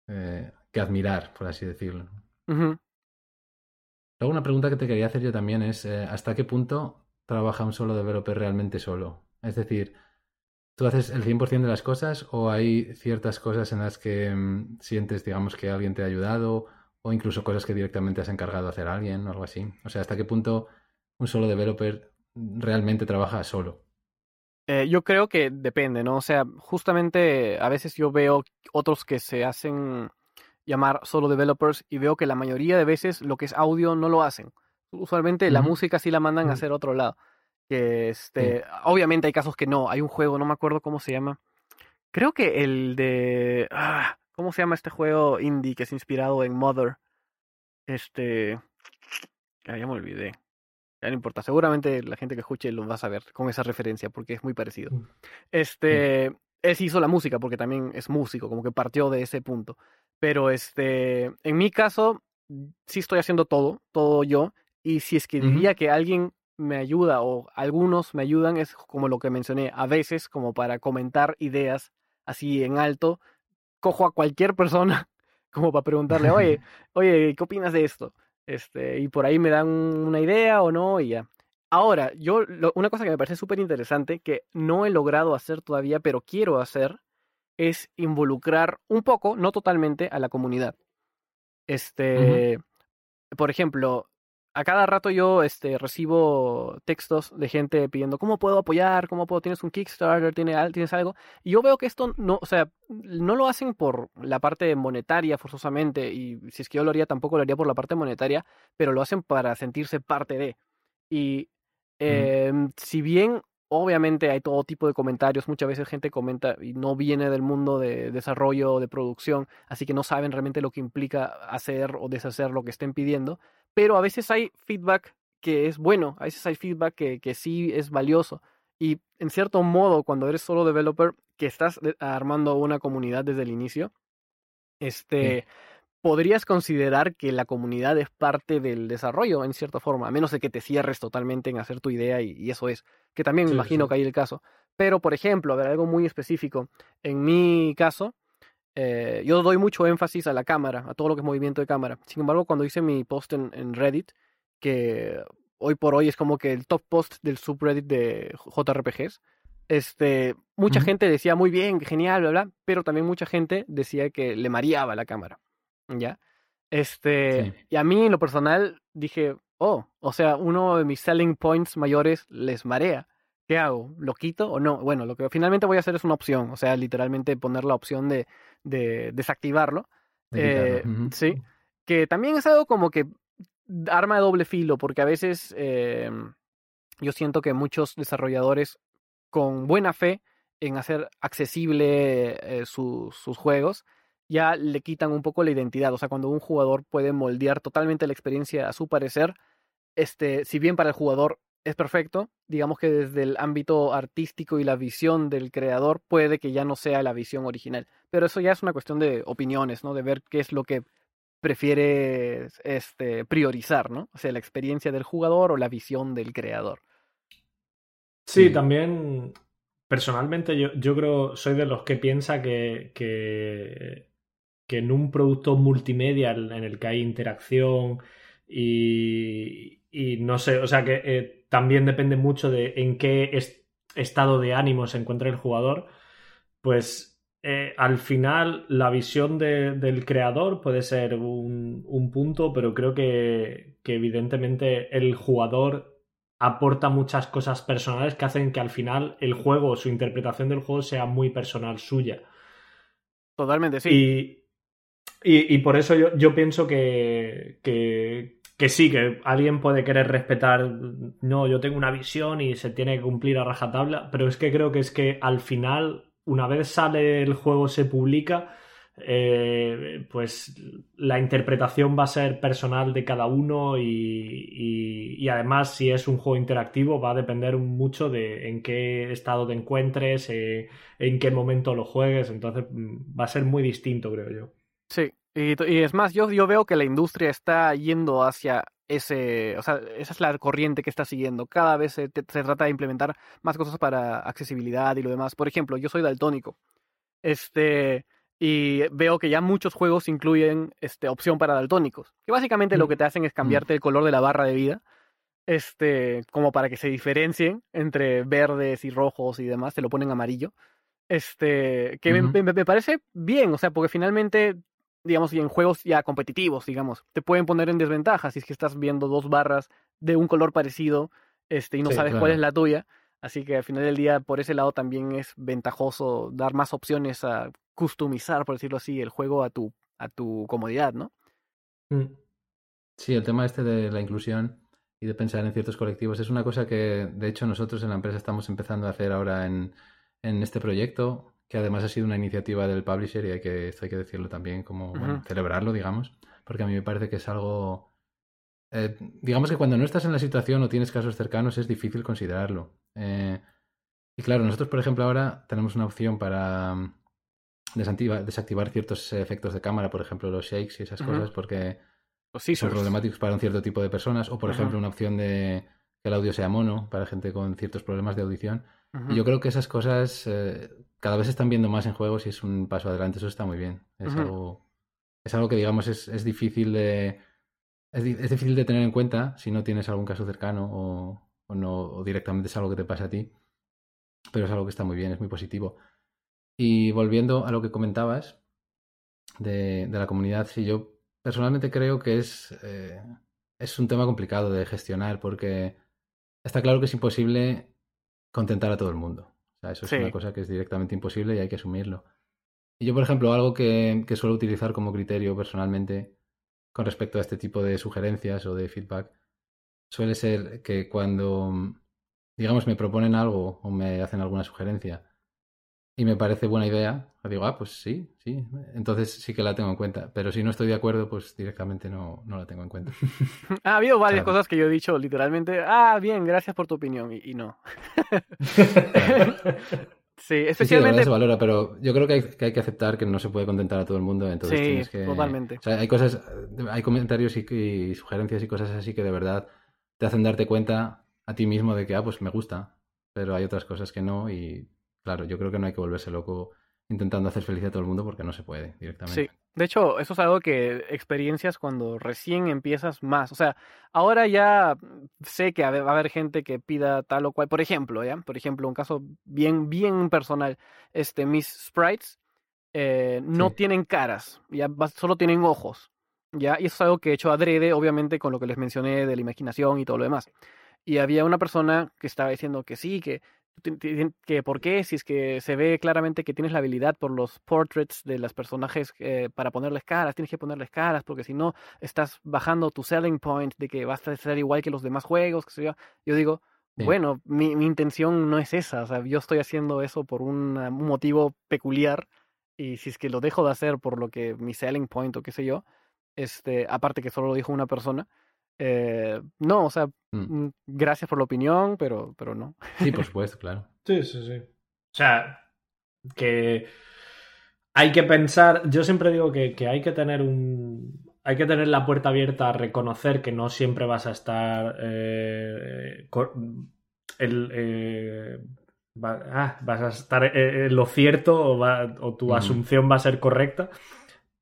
eh, que admirar, por así decirlo. Luego una pregunta que te quería hacer yo también es, eh, ¿hasta qué punto trabaja un solo developer realmente solo? Es decir, ¿tú haces el 100% de las cosas o hay ciertas cosas en las que mm, sientes, digamos, que alguien te ha ayudado o incluso cosas que directamente has encargado hacer a alguien o algo así? O sea, ¿hasta qué punto un solo developer realmente trabaja solo? Eh, yo creo que depende, ¿no? O sea, justamente a veces yo veo otros que se hacen llamar solo developers y veo que la mayoría de veces lo que es audio no lo hacen. Usualmente la música sí la mandan a hacer otro lado. Que este, obviamente hay casos que no. Hay un juego, no me acuerdo cómo se llama. Creo que el de, ah, ¿cómo se llama este juego indie que es inspirado en Mother? Este, ya, ya me olvidé. Ya no importa. Seguramente la gente que escuche lo va a saber con esa referencia porque es muy parecido. Mm. Este, él hizo la música porque también es músico, como que partió de ese punto. Pero este, en mi caso, sí estoy haciendo todo, todo yo. Y si es que diría que alguien me ayuda o algunos me ayudan, es como lo que mencioné, a veces como para comentar ideas así en alto, cojo a cualquier persona como para preguntarle, oye, oye, ¿qué opinas de esto? Este, y por ahí me dan una idea o no, y ya. Ahora, yo, una cosa que me parece súper interesante, que no he logrado hacer todavía, pero quiero hacer, es involucrar un poco, no totalmente, a la comunidad. Este, por ejemplo, a cada rato yo este, recibo textos de gente pidiendo cómo puedo apoyar, cómo puedo, tienes un Kickstarter, tienes algo. Y yo veo que esto no, o sea, no lo hacen por la parte monetaria forzosamente, y si es que yo lo haría, tampoco lo haría por la parte monetaria, pero lo hacen para sentirse parte de. Y em, si bien Obviamente hay todo tipo de comentarios, muchas veces gente comenta y no viene del mundo de desarrollo o de producción, así que no saben realmente lo que implica hacer o deshacer lo que estén pidiendo, pero a veces hay feedback que es bueno, a veces hay feedback que, que sí es valioso. Y en cierto modo, cuando eres solo developer, que estás armando una comunidad desde el inicio, este, podrías considerar que la comunidad es parte del desarrollo, en cierta forma, a menos de que te cierres totalmente en hacer tu idea y, eso es, que también me imagino que hay el caso. Pero, por ejemplo, a ver, algo muy específico. En mi caso, eh, yo doy mucho énfasis a la cámara, a todo lo que es movimiento de cámara. Sin embargo, cuando hice mi post en, Reddit, que hoy por hoy es como que el top post del subreddit de JRPGs, este, mucha gente decía muy bien, genial, bla, bla, pero también mucha gente decía que le mareaba la cámara. ¿Ya? Este, y a mí en lo personal dije, oh, o sea, uno de mis selling points mayores les marea. ¿Qué hago? ¿Lo quito o no? Bueno, lo que finalmente voy a hacer es una opción, o sea, literalmente poner la opción de, de desactivarlo. Eh, sí, que también es algo como que arma de doble filo, porque a veces eh, yo siento que muchos desarrolladores con buena fe en hacer accesible eh, sus juegos, ya le quitan un poco la identidad. O sea, cuando un jugador puede moldear totalmente la experiencia a su parecer, este, si bien para el jugador es perfecto, digamos que desde el ámbito artístico y la visión del creador puede que ya no sea la visión original. Pero eso ya es una cuestión de opiniones, ¿no? De ver qué es lo que prefiere este, priorizar, ¿no? O sea, la experiencia del jugador o la visión del creador. Sí, también personalmente yo, yo creo, soy de los que piensa que, que que en un producto multimedia en el que hay interacción y, no sé, o sea que eh, también depende mucho de en qué estado de ánimo se encuentra el jugador, pues eh, al final la visión del creador puede ser un, punto, pero creo que, que, evidentemente el jugador aporta muchas cosas personales que hacen que al final el juego, su interpretación del juego sea muy personal suya. Totalmente, sí. Y, y, por eso yo, pienso que, que, que, sí, que alguien puede querer respetar, no, yo tengo una visión y se tiene que cumplir a rajatabla, pero es que creo que es que al final, una vez sale el juego, se publica, eh, pues la interpretación va a ser personal de cada uno y, y, además si es un juego interactivo va a depender mucho de en qué estado te encuentres, eh, en qué momento lo juegues, entonces mm, va a ser muy distinto creo yo. Sí, y, es más, yo, yo veo que la industria está yendo hacia ese, o sea, esa es la corriente que está siguiendo. Cada vez se, trata de implementar más cosas para accesibilidad y lo demás. Por ejemplo, yo soy daltónico. Este, y veo que ya muchos juegos incluyen este, opción para daltónicos. Que básicamente lo mm. que te hacen es mm. cambiarte el color de la barra de vida. Este, como para que se diferencien entre verdes y rojos y demás, te lo ponen amarillo. Este, que me, me, parece bien, o sea, porque finalmente digamos, y en juegos ya competitivos, digamos, te pueden poner en desventaja si es que estás viendo dos barras de un color parecido este, y no sabes cuál es la tuya. Así que al final del día, por ese lado también es ventajoso dar más opciones a customizar, por decirlo así, el juego a tu, a tu comodidad, ¿no? Mm. Sí, el tema este de la inclusión y de pensar en ciertos colectivos es una cosa que, de hecho, nosotros en la empresa estamos empezando a hacer ahora en, en este proyecto que además ha sido una iniciativa del publisher y hay que, esto hay que decirlo también, como celebrarlo, digamos, porque a mí me parece que es algo... Eh, digamos que cuando no estás en la situación o tienes casos cercanos es difícil considerarlo. Eh, y claro, nosotros, por ejemplo, ahora tenemos una opción para mm, desactivar, ciertos efectos de cámara, por ejemplo, los shakes y esas cosas, porque son problemáticos para un cierto tipo de personas, o por ejemplo, una opción de que el audio sea mono para gente con ciertos problemas de audición. Y yo creo que esas cosas eh, cada vez se están viendo más en juegos y es un paso adelante. Eso está muy bien. Es, algo, es algo que, digamos, es, es difícil de. Es, difícil de tener en cuenta si no tienes algún caso cercano o, o, no, o directamente es algo que te pasa a ti. Pero es algo que está muy bien, es muy positivo. Y volviendo a lo que comentabas de, de la comunidad, sí, yo personalmente creo que es, eh, es un tema complicado de gestionar porque está claro que es imposible contentar a todo el mundo. Sea, eso es una cosa que es directamente imposible y hay que asumirlo. Y yo, por ejemplo, algo que, que, suelo utilizar como criterio personalmente con respecto a este tipo de sugerencias o de feedback suele ser que cuando digamos, me proponen algo o me hacen alguna sugerencia y me parece buena idea, digo, ah, pues sí, sí, entonces sí que la tengo en cuenta. Pero si no estoy de acuerdo, pues directamente no, no la tengo en cuenta. ha habido varias cosas que yo he dicho literalmente, ah, bien, gracias por tu opinión, y, no. sí, especialmente... se valora, pero yo creo que hay, que hay, que aceptar que no se puede contentar a todo el mundo, entonces sí, tienes que... totalmente. O sea, hay cosas, hay comentarios y sugerencias y cosas así que de verdad te hacen darte cuenta a ti mismo de que, ah, pues me gusta, pero hay otras cosas que no y claro, yo creo que no hay que volverse loco intentando hacer feliz a todo el mundo porque no se puede directamente. Sí, de hecho, eso es algo que experiencias cuando recién empiezas más. O sea, ahora ya sé que va a haber gente que pida tal o cual. Por ejemplo, ¿ya? Por ejemplo, un caso bien, bien personal. Este, mis sprites eh, no tienen caras, ya solo tienen ojos. ¿ya? Y eso es algo que he hecho adrede, obviamente, con lo que les mencioné de la imaginación y todo lo demás. Y había una persona que estaba diciendo que sí, que que por qué, si es que se ve claramente que tienes la habilidad por los portraits de los personajes eh, para ponerles caras, tienes que ponerles caras, porque si no estás bajando tu selling point de que vas a ser igual que los demás juegos, que yo, yo digo, bueno, mi, mi, intención no es esa, o sea, yo estoy haciendo eso por un, un motivo peculiar y si es que lo dejo de hacer por lo que mi selling point o qué sé yo, este, aparte que solo lo dijo una persona, eh, no, o sea, mm. Mm, gracias por la opinión, pero, pero no. Sí, por supuesto, claro. sí, sí, sí. O sea, que hay que pensar, yo siempre digo que, hay que tener un... Hay que tener la puerta abierta a reconocer que no siempre vas a estar... Eh, el, eh, ah, vas a estar en lo cierto o, tu asunción va a ser correcta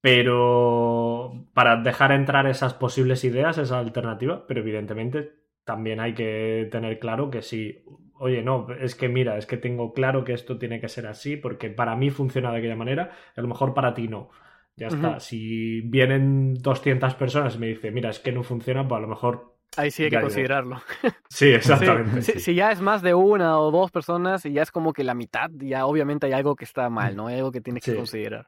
pero para dejar entrar esas posibles ideas, esa alternativa, pero evidentemente también hay que tener claro que si, oye, no, es que mira, es que tengo claro que esto tiene que ser así porque para mí funciona de aquella manera, a lo mejor para ti no. Ya está. Si vienen 200 personas y me dicen, mira, es que no funciona, pues a lo mejor Ahí sí hay que considerarlo. Sí, exactamente. Si, ya es más de una o dos personas y ya es como que la mitad, ya obviamente hay algo que está mal, ¿no? Hay algo que tienes que considerar.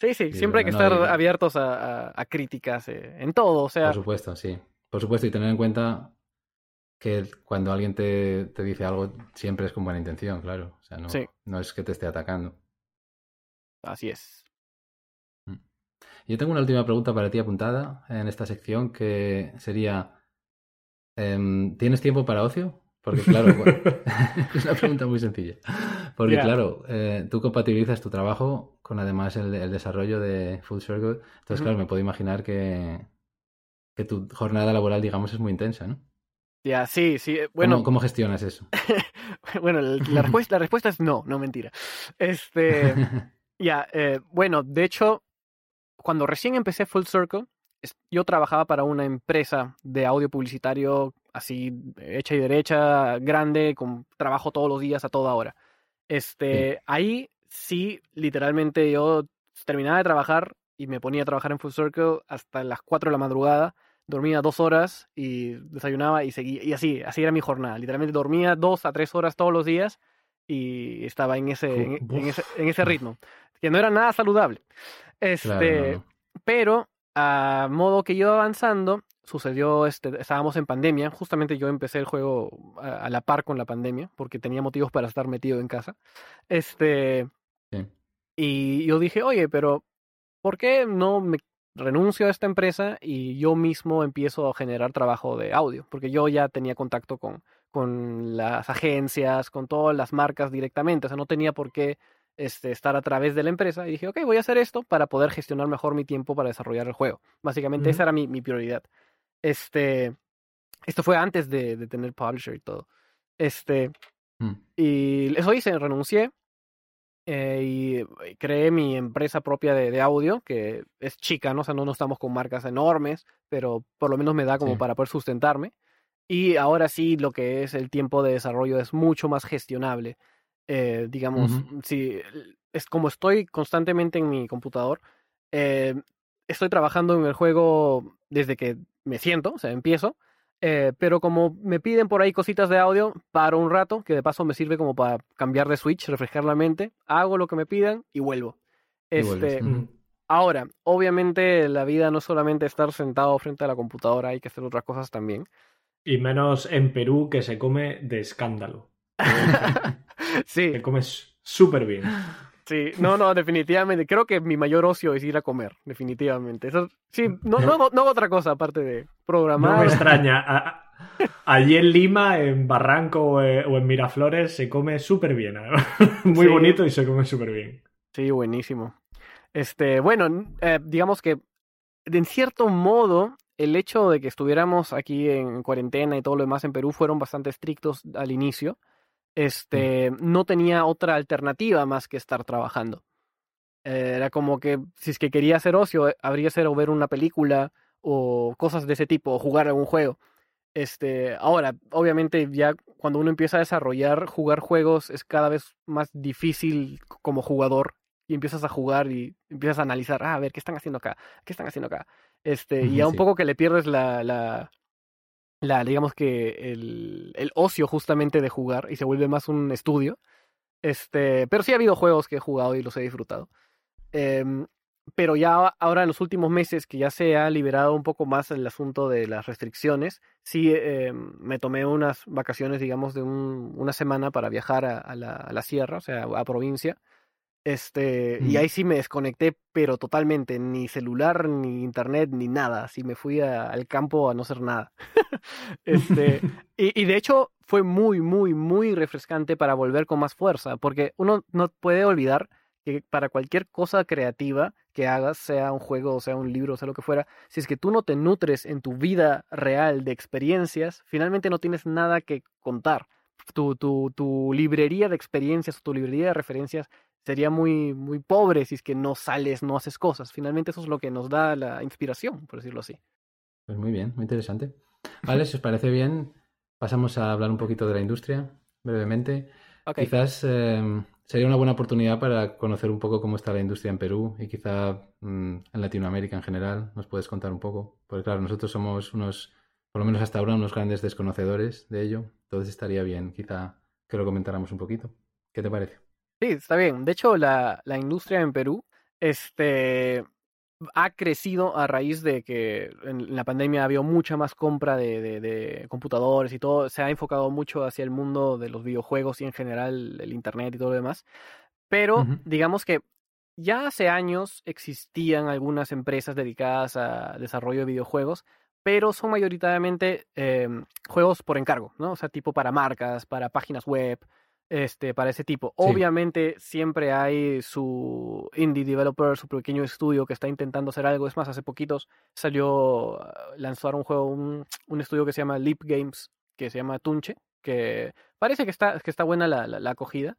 Sí, sí, siempre hay que estar abiertos a, críticas eh, en todo, o sea... Por supuesto, sí. Por supuesto, y tener en cuenta que cuando alguien te, te dice algo siempre es con buena intención, claro. O sea, no, no es que te esté atacando. Así es. Mm. Yo tengo una última pregunta para ti apuntada en esta sección que sería, em, ¿tienes tiempo para ocio? Porque claro, es una pregunta muy sencilla. Porque claro, eh, tú compatibilizas tu trabajo con además el, desarrollo de Full Circle. Entonces, claro, me puedo imaginar que, que tu jornada laboral, digamos, es muy intensa, ¿no? Ya, sí, sí. Eh, bueno, ¿Cómo, gestionas eso? bueno, la, respuesta, la respuesta es no, no mentira. Este, ya, eh, bueno, de hecho, cuando recién empecé Full Circle, yo trabajaba para una empresa de audio publicitario así hecha y derecha, grande, con trabajo todos los días a toda hora. Este, ahí sí, literalmente yo terminaba de trabajar y me ponía a trabajar en Full Circle hasta las 4 de la madrugada, dormía dos horas y desayunaba y seguía, y así, así era mi jornada. Literalmente dormía dos a tres horas todos los días y estaba en ese, en, ese, en ese ritmo, que no era nada saludable. Este, pero a modo que yo avanzando, sucedió, este, estábamos en pandemia, justamente yo empecé el juego a, la par con la pandemia, porque tenía motivos para estar metido en casa. Este, Y yo dije, oye, pero ¿por qué no me renuncio a esta empresa y yo mismo empiezo a generar trabajo de audio? Porque yo ya tenía contacto con, con las agencias, con todas las marcas directamente, o sea, no tenía por qué este, estar a través de la empresa y dije, ok, voy a hacer esto para poder gestionar mejor mi tiempo para desarrollar el juego. Básicamente esa era mi, mi, prioridad. Este, esto fue antes de, de tener publisher y todo. Este, mm. y eso hice, renuncié eh, y creé mi empresa propia de, de, audio, que es chica, ¿no? O sea, no, no estamos con marcas enormes, pero por lo menos me da como para poder sustentarme. Y ahora sí, lo que es el tiempo de desarrollo es mucho más gestionable. Eh, digamos, si es como estoy constantemente en mi computador, eh, estoy trabajando en el juego desde que me siento, o sea, empiezo, eh, pero como me piden por ahí cositas de audio, paro un rato, que de paso me sirve como para cambiar de switch, refrescar la mente, hago lo que me pidan y vuelvo. Este, Ahora, obviamente la vida no es solamente estar sentado frente a la computadora, hay que hacer otras cosas también. Y menos en Perú que se come de escándalo. sí. Se come súper bien. Sí, no, no, definitivamente. Creo que mi mayor ocio es ir a comer, definitivamente. Eso, sí, no, no, hago, otra cosa aparte de programar. No me extraña. allí en Lima, en Barranco eh, o en Miraflores se come súper bien. Muy bonito y se come súper bien. Sí, buenísimo. Este, bueno, eh, digamos que en cierto modo el hecho de que estuviéramos aquí en cuarentena y todo lo demás en Perú fueron bastante estrictos al inicio. Este, no tenía otra alternativa más que estar trabajando. Eh, era como que si es que quería hacer ocio, eh, habría ser o ver una película o cosas de ese tipo, o jugar algún juego. Este, ahora, obviamente, ya cuando uno empieza a desarrollar, jugar juegos es cada vez más difícil como jugador y empiezas a jugar y empiezas a analizar, ah, a ver, ¿qué están haciendo acá? ¿Qué están haciendo acá? Este, y a un poco que le pierdes la, la, la digamos que el, el, ocio justamente de jugar y se vuelve más un estudio. Este, pero sí ha habido juegos que he jugado y los he disfrutado. Em, pero ya ahora en los últimos meses que ya se ha liberado un poco más el asunto de las restricciones, sí em, me tomé unas vacaciones, digamos, de un, una semana para viajar a, la, a, la, sierra, o sea, a provincia, este, y ahí sí me desconecté, pero totalmente, ni celular, ni internet, ni nada. Así me fui al campo a no hacer nada. este, y, y, de hecho fue muy, muy, muy refrescante para volver con más fuerza, porque uno no puede olvidar que para cualquier cosa creativa que hagas, sea un juego, sea un libro, sea lo que fuera, si es que tú no te nutres en tu vida real de experiencias, finalmente no tienes nada que contar. Tu, tu, tu librería de experiencias, tu librería de referencias sería muy, muy pobre si es que no sales, no haces cosas. Finalmente eso es lo que nos da la inspiración, por decirlo así. Pues muy bien, muy interesante. Vale, si os parece bien, pasamos a hablar un poquito de la industria, brevemente. Quizás em, sería una buena oportunidad para conocer un poco cómo está la industria en Perú y quizá mm, en Latinoamérica en general. ¿Nos puedes contar un poco? Porque claro, nosotros somos unos, por lo menos hasta ahora, unos grandes desconocedores de ello. Entonces estaría bien quizá que lo comentáramos un poquito. ¿Qué te parece? Sí, está bien. De hecho, la, la industria en Perú este, ha crecido a raíz de que en la pandemia había mucha más compra de, de, computadores y todo. Se ha enfocado mucho hacia el mundo de los videojuegos y en general el Internet y todo lo demás. Pero digamos que ya hace años existían algunas empresas dedicadas a desarrollo de videojuegos, pero son mayoritariamente em, juegos por encargo, ¿no? O sea, tipo para marcas, para páginas web, este, para ese tipo. Obviamente siempre hay su indie developer, su pequeño estudio que está intentando hacer algo. Es más, hace poquitos salió, ah, lanzar un juego, un, un estudio que se llama Leap Games, que se llama Tunche, que parece que está, que está buena la, la, acogida.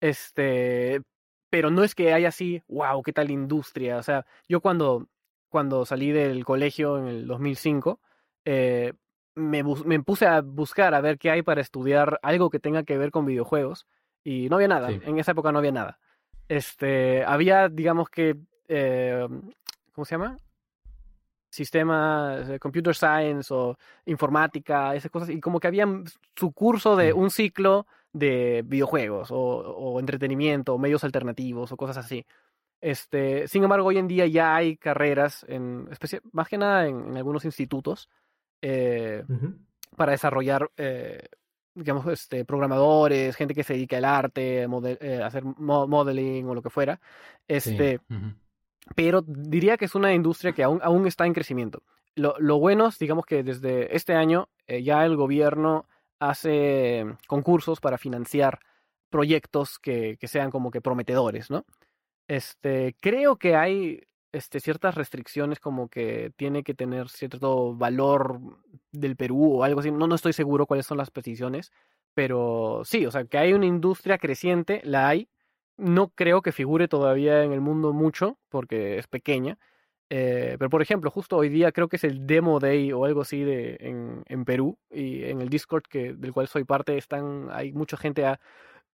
Este, pero no es que haya así, wow, qué tal industria. O sea, yo cuando, cuando salí del colegio en el 2005, eh, me, me, puse a buscar a ver qué hay para estudiar algo que tenga que ver con videojuegos y no había nada. En esa época no había nada. Este, había, digamos que, eh, ¿cómo se llama? Sistemas, computer science o informática, esas cosas. Y como que había su curso de un ciclo de videojuegos o, o entretenimiento, o medios alternativos o cosas así. Este, sin embargo, hoy en día ya hay carreras, en, más que nada en algunos institutos, eh, para desarrollar, eh, digamos, este, programadores, gente que se dedica al arte, eh, hacer modeling o lo que fuera. Este, Pero diría que es una industria que aún, aún está en crecimiento. Lo, lo bueno es, digamos que desde este año ya el gobierno hace concursos para financiar proyectos que, que, sean como que prometedores, ¿no? Este, creo que hay este, ciertas restricciones como que tiene que tener cierto valor del Perú o algo así. No, no estoy seguro cuáles son las peticiones, pero sí, o sea, que hay una industria creciente, la hay. No creo que figure todavía en el mundo mucho porque es pequeña. Eh, pero por ejemplo, justo hoy día creo que es el Demo Day o algo así de, en, en Perú y en el Discord que, del cual soy parte están, hay mucha gente ha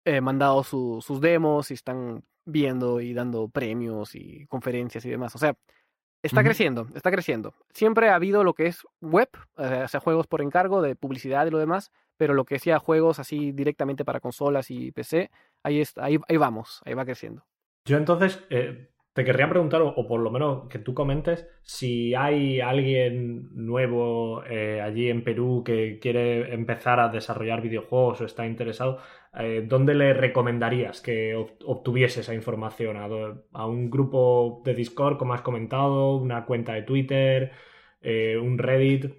eh, mandado sus demos y están viendo y dando premios y conferencias y demás. O sea, está creciendo, está creciendo. Siempre ha habido lo que es web, o sea, juegos por encargo de publicidad y lo demás, pero lo que sea juegos así directamente para consolas y PC, ahí, está, ahí, ahí vamos, ahí va creciendo. Yo entonces, eh, te querría preguntar, o, por lo menos que tú comentes, si hay alguien nuevo eh, allí en Perú que quiere empezar a desarrollar videojuegos o está interesado, eh, ¿dónde le recomendarías que obtuviese esa información? ¿A, un grupo de Discord, como has comentado? ¿Una cuenta de Twitter? Eh, ¿Un Reddit?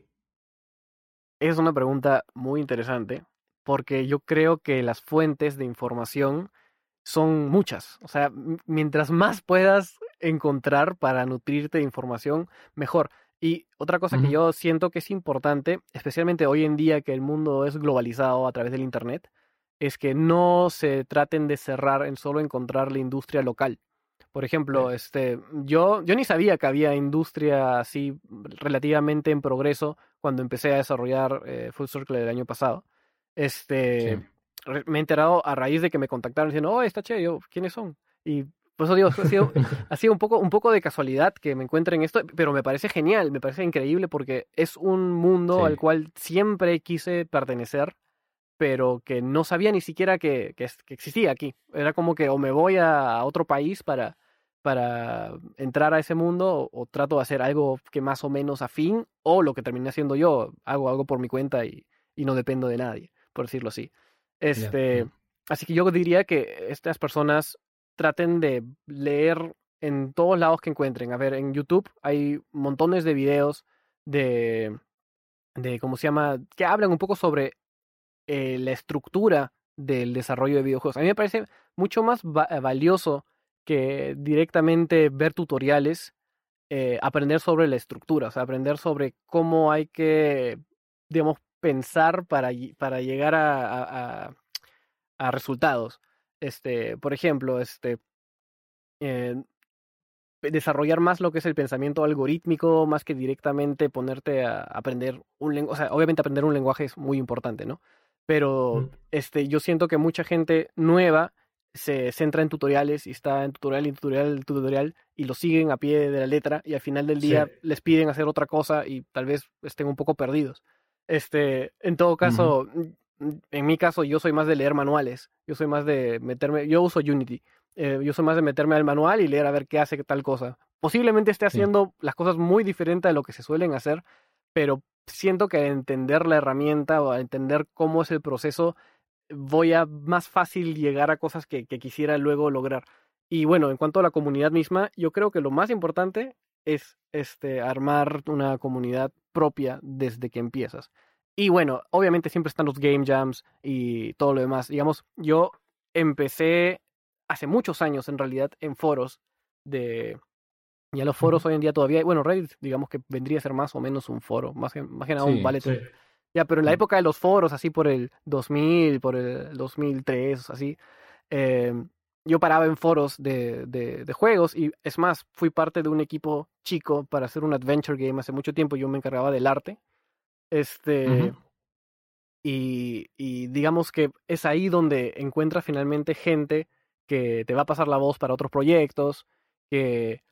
Es una pregunta muy interesante porque yo creo que las fuentes de información son muchas. O sea, mientras más puedas encontrar para nutrirte de información, mejor. Y otra cosa que yo siento que es importante, especialmente hoy en día que el mundo es globalizado a través del Internet, es que no se traten de cerrar en solo encontrar la industria local. Por ejemplo, este, yo, yo ni sabía que había industria así relativamente en progreso cuando empecé a desarrollar eh, Full Circle el año pasado. Este, me he enterado a raíz de que me contactaron diciendo, oh, está chévere, yo, ¿quiénes son? Y por eso digo, ha sido, un, poco, un poco de casualidad que me encuentre en esto, pero me parece genial, me parece increíble porque es un mundo al cual siempre quise pertenecer, pero que no sabía ni siquiera que, que, existía aquí. Era como que o me voy a otro país para, para entrar a ese mundo o, trato de hacer algo que más o menos afín o lo que terminé haciendo yo, hago algo por mi cuenta y, y no dependo de nadie, por decirlo así. Este, Así que yo diría que estas personas traten de leer en todos lados que encuentren. A ver, en YouTube hay montones de videos de, de ¿cómo se llama? Que hablan un poco sobre eh, la estructura del desarrollo de videojuegos. A mí me parece mucho más valioso que directamente ver tutoriales, eh, aprender sobre la estructura, o sea, aprender sobre cómo hay que, digamos, pensar para, para llegar a, a, resultados. Este, por ejemplo, este, eh, desarrollar más lo que es el pensamiento algorítmico, más que directamente ponerte a aprender un lenguaje. O sea, obviamente aprender un lenguaje es muy importante, ¿no? Pero este, yo siento que mucha gente nueva se centra en tutoriales y está en tutorial y tutorial, tutorial y lo siguen a pie de la letra y al final del día les piden hacer otra cosa y tal vez estén un poco perdidos. Este, en todo caso, en mi caso, yo soy más de leer manuales. Yo soy más de meterme, yo uso Unity. Eh, yo soy más de meterme al manual y leer a ver qué hace tal cosa. Posiblemente esté haciendo las cosas muy diferentes de lo que se suelen hacer, pero siento que al entender la herramienta o al entender cómo es el proceso, voy a más fácil llegar a cosas que, que quisiera luego lograr. Y bueno, en cuanto a la comunidad misma, yo creo que lo más importante es este, armar una comunidad propia desde que empiezas. Y bueno, obviamente siempre están los game jams y todo lo demás. Digamos, yo empecé hace muchos años en realidad en foros de... Ya los foros hoy en día todavía, bueno, Reddit digamos que vendría a ser más o menos un foro, más que, más que nada un ballet. Ya, pero en la época de los foros, así por el 2000, por el 2003, así, eh, yo paraba en foros de, de, juegos y es más, fui parte de un equipo chico para hacer un adventure game hace mucho tiempo. Yo me encargaba del arte. Este. y, y, digamos que es ahí donde encuentras finalmente gente que te va a pasar la voz para otros proyectos, que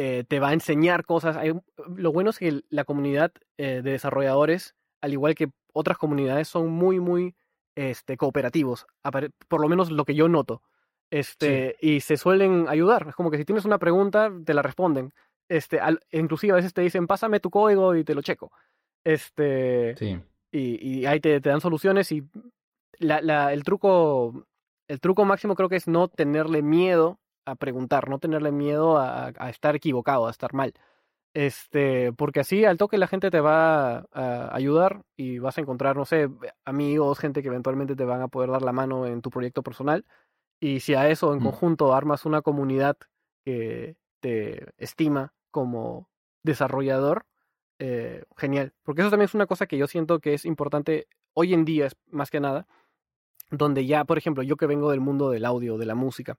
eh, te va a enseñar cosas. Hay, lo bueno es que la comunidad eh, de desarrolladores, al igual que otras comunidades, son muy, muy este, cooperativos. Por lo menos lo que yo noto. Este, y se suelen ayudar. Es como que si tienes una pregunta, te la responden. Este, inclusive a veces te dicen, pásame tu código y te lo checo. Este, y, y, ahí te, dan soluciones y la, la, el truco, el truco máximo creo que es no tenerle miedo a preguntar, no tenerle miedo a, a estar equivocado, a estar mal. Este, porque así al toque la gente te va a ayudar y vas a encontrar, no sé, amigos, gente que eventualmente te van a poder dar la mano en tu proyecto personal y si a eso en mm. conjunto armas una comunidad que te estima como desarrollador, eh, genial. Porque eso también es una cosa que yo siento que es importante hoy en día, más que nada, donde ya, por ejemplo, yo que vengo del mundo del audio, de la música,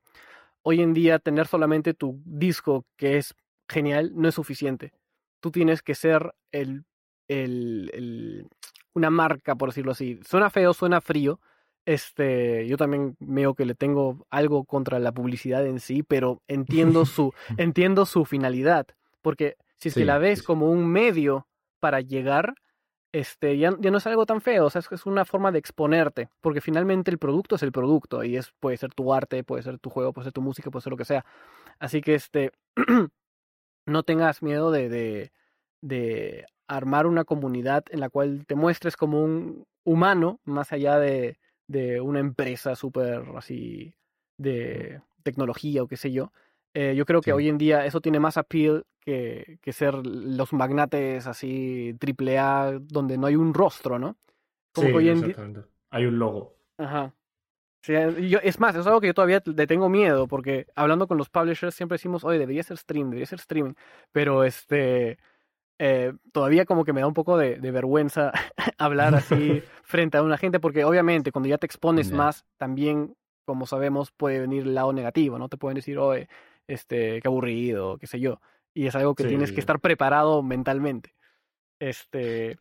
hoy en día tener solamente tu disco que es genial no es suficiente. Tú tienes que ser el, el, el una marca, por decirlo así. Suena feo, suena frío, este, yo también veo que le tengo algo contra la publicidad en sí, pero entiendo su, entiendo su finalidad. Porque si se la ves como un medio para llegar, este, ya, ya, no es algo tan feo, o sea, es, es, una forma de exponerte, porque finalmente el producto es el producto, y es, puede ser tu arte, puede ser tu juego, puede ser tu música, puede ser lo que sea. Así que este, no tengas miedo de, de, de armar una comunidad en la cual te muestres como un humano, más allá de, de una empresa súper así de tecnología o qué sé yo. Eh, yo creo que hoy en día eso tiene más appeal que, que ser los magnates así triple A donde no hay un rostro, ¿no? Como sí, hoy en exactamente. Hay un logo. Ajá. Sí, yo, es más, es algo que yo todavía le tengo miedo, porque hablando con los publishers siempre decimos, oye, debería ser stream, debería ser streaming, pero este, eh, todavía como que me da un poco de, de vergüenza hablar así frente a una gente, porque obviamente cuando ya te expones más, también, como sabemos, puede venir el lado negativo, ¿no? Te pueden decir, oye, este, qué aburrido, qué sé yo, y es algo que tienes que estar preparado mentalmente. Este,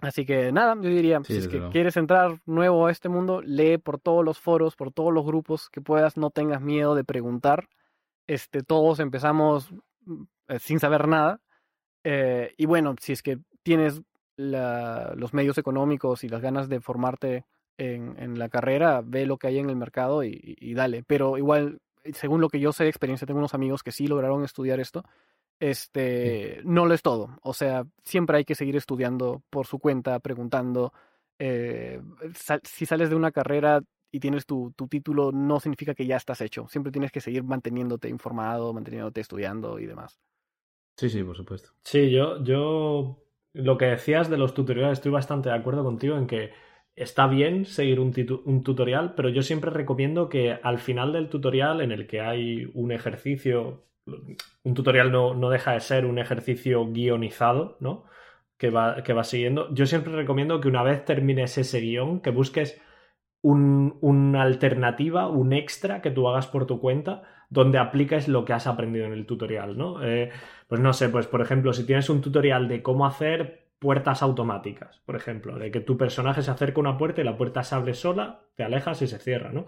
Así que nada, yo diría, si es que quieres entrar nuevo a este mundo, lee por todos los foros, por todos los grupos que puedas, no tengas miedo de preguntar. Este, todos empezamos mm, eh, sin saber nada. Eh, y bueno, si es que tienes la, los medios económicos y las ganas de formarte en, en, la carrera, ve lo que hay en el mercado y, y, dale. Pero igual, según lo que yo sé de experiencia, tengo unos amigos que sí lograron estudiar esto este, no lo es todo. O sea, siempre hay que seguir estudiando por su cuenta, preguntando. Eh, si sales de una carrera y tienes tu, tu, título, no significa que ya estás hecho. Siempre tienes que seguir manteniéndote informado, manteniéndote estudiando y demás. Sí, sí, por supuesto. Sí, yo, yo lo que decías de los tutoriales, estoy bastante de acuerdo contigo en que está bien seguir un, tutorial, pero yo siempre recomiendo que al final del tutorial, en el que hay un ejercicio un tutorial no, deja de ser un ejercicio guionizado, ¿no? Que va, que va siguiendo. Yo siempre recomiendo que una vez termines ese guion, que busques un, una alternativa, un extra que tú hagas por tu cuenta, donde apliques lo que has aprendido en el tutorial, ¿no? Eh, pues no sé, pues por ejemplo, si tienes un tutorial de cómo hacer puertas automáticas, por ejemplo, de que tu personaje se acerca a una puerta y la puerta se abre sola, te alejas y se cierra, ¿no?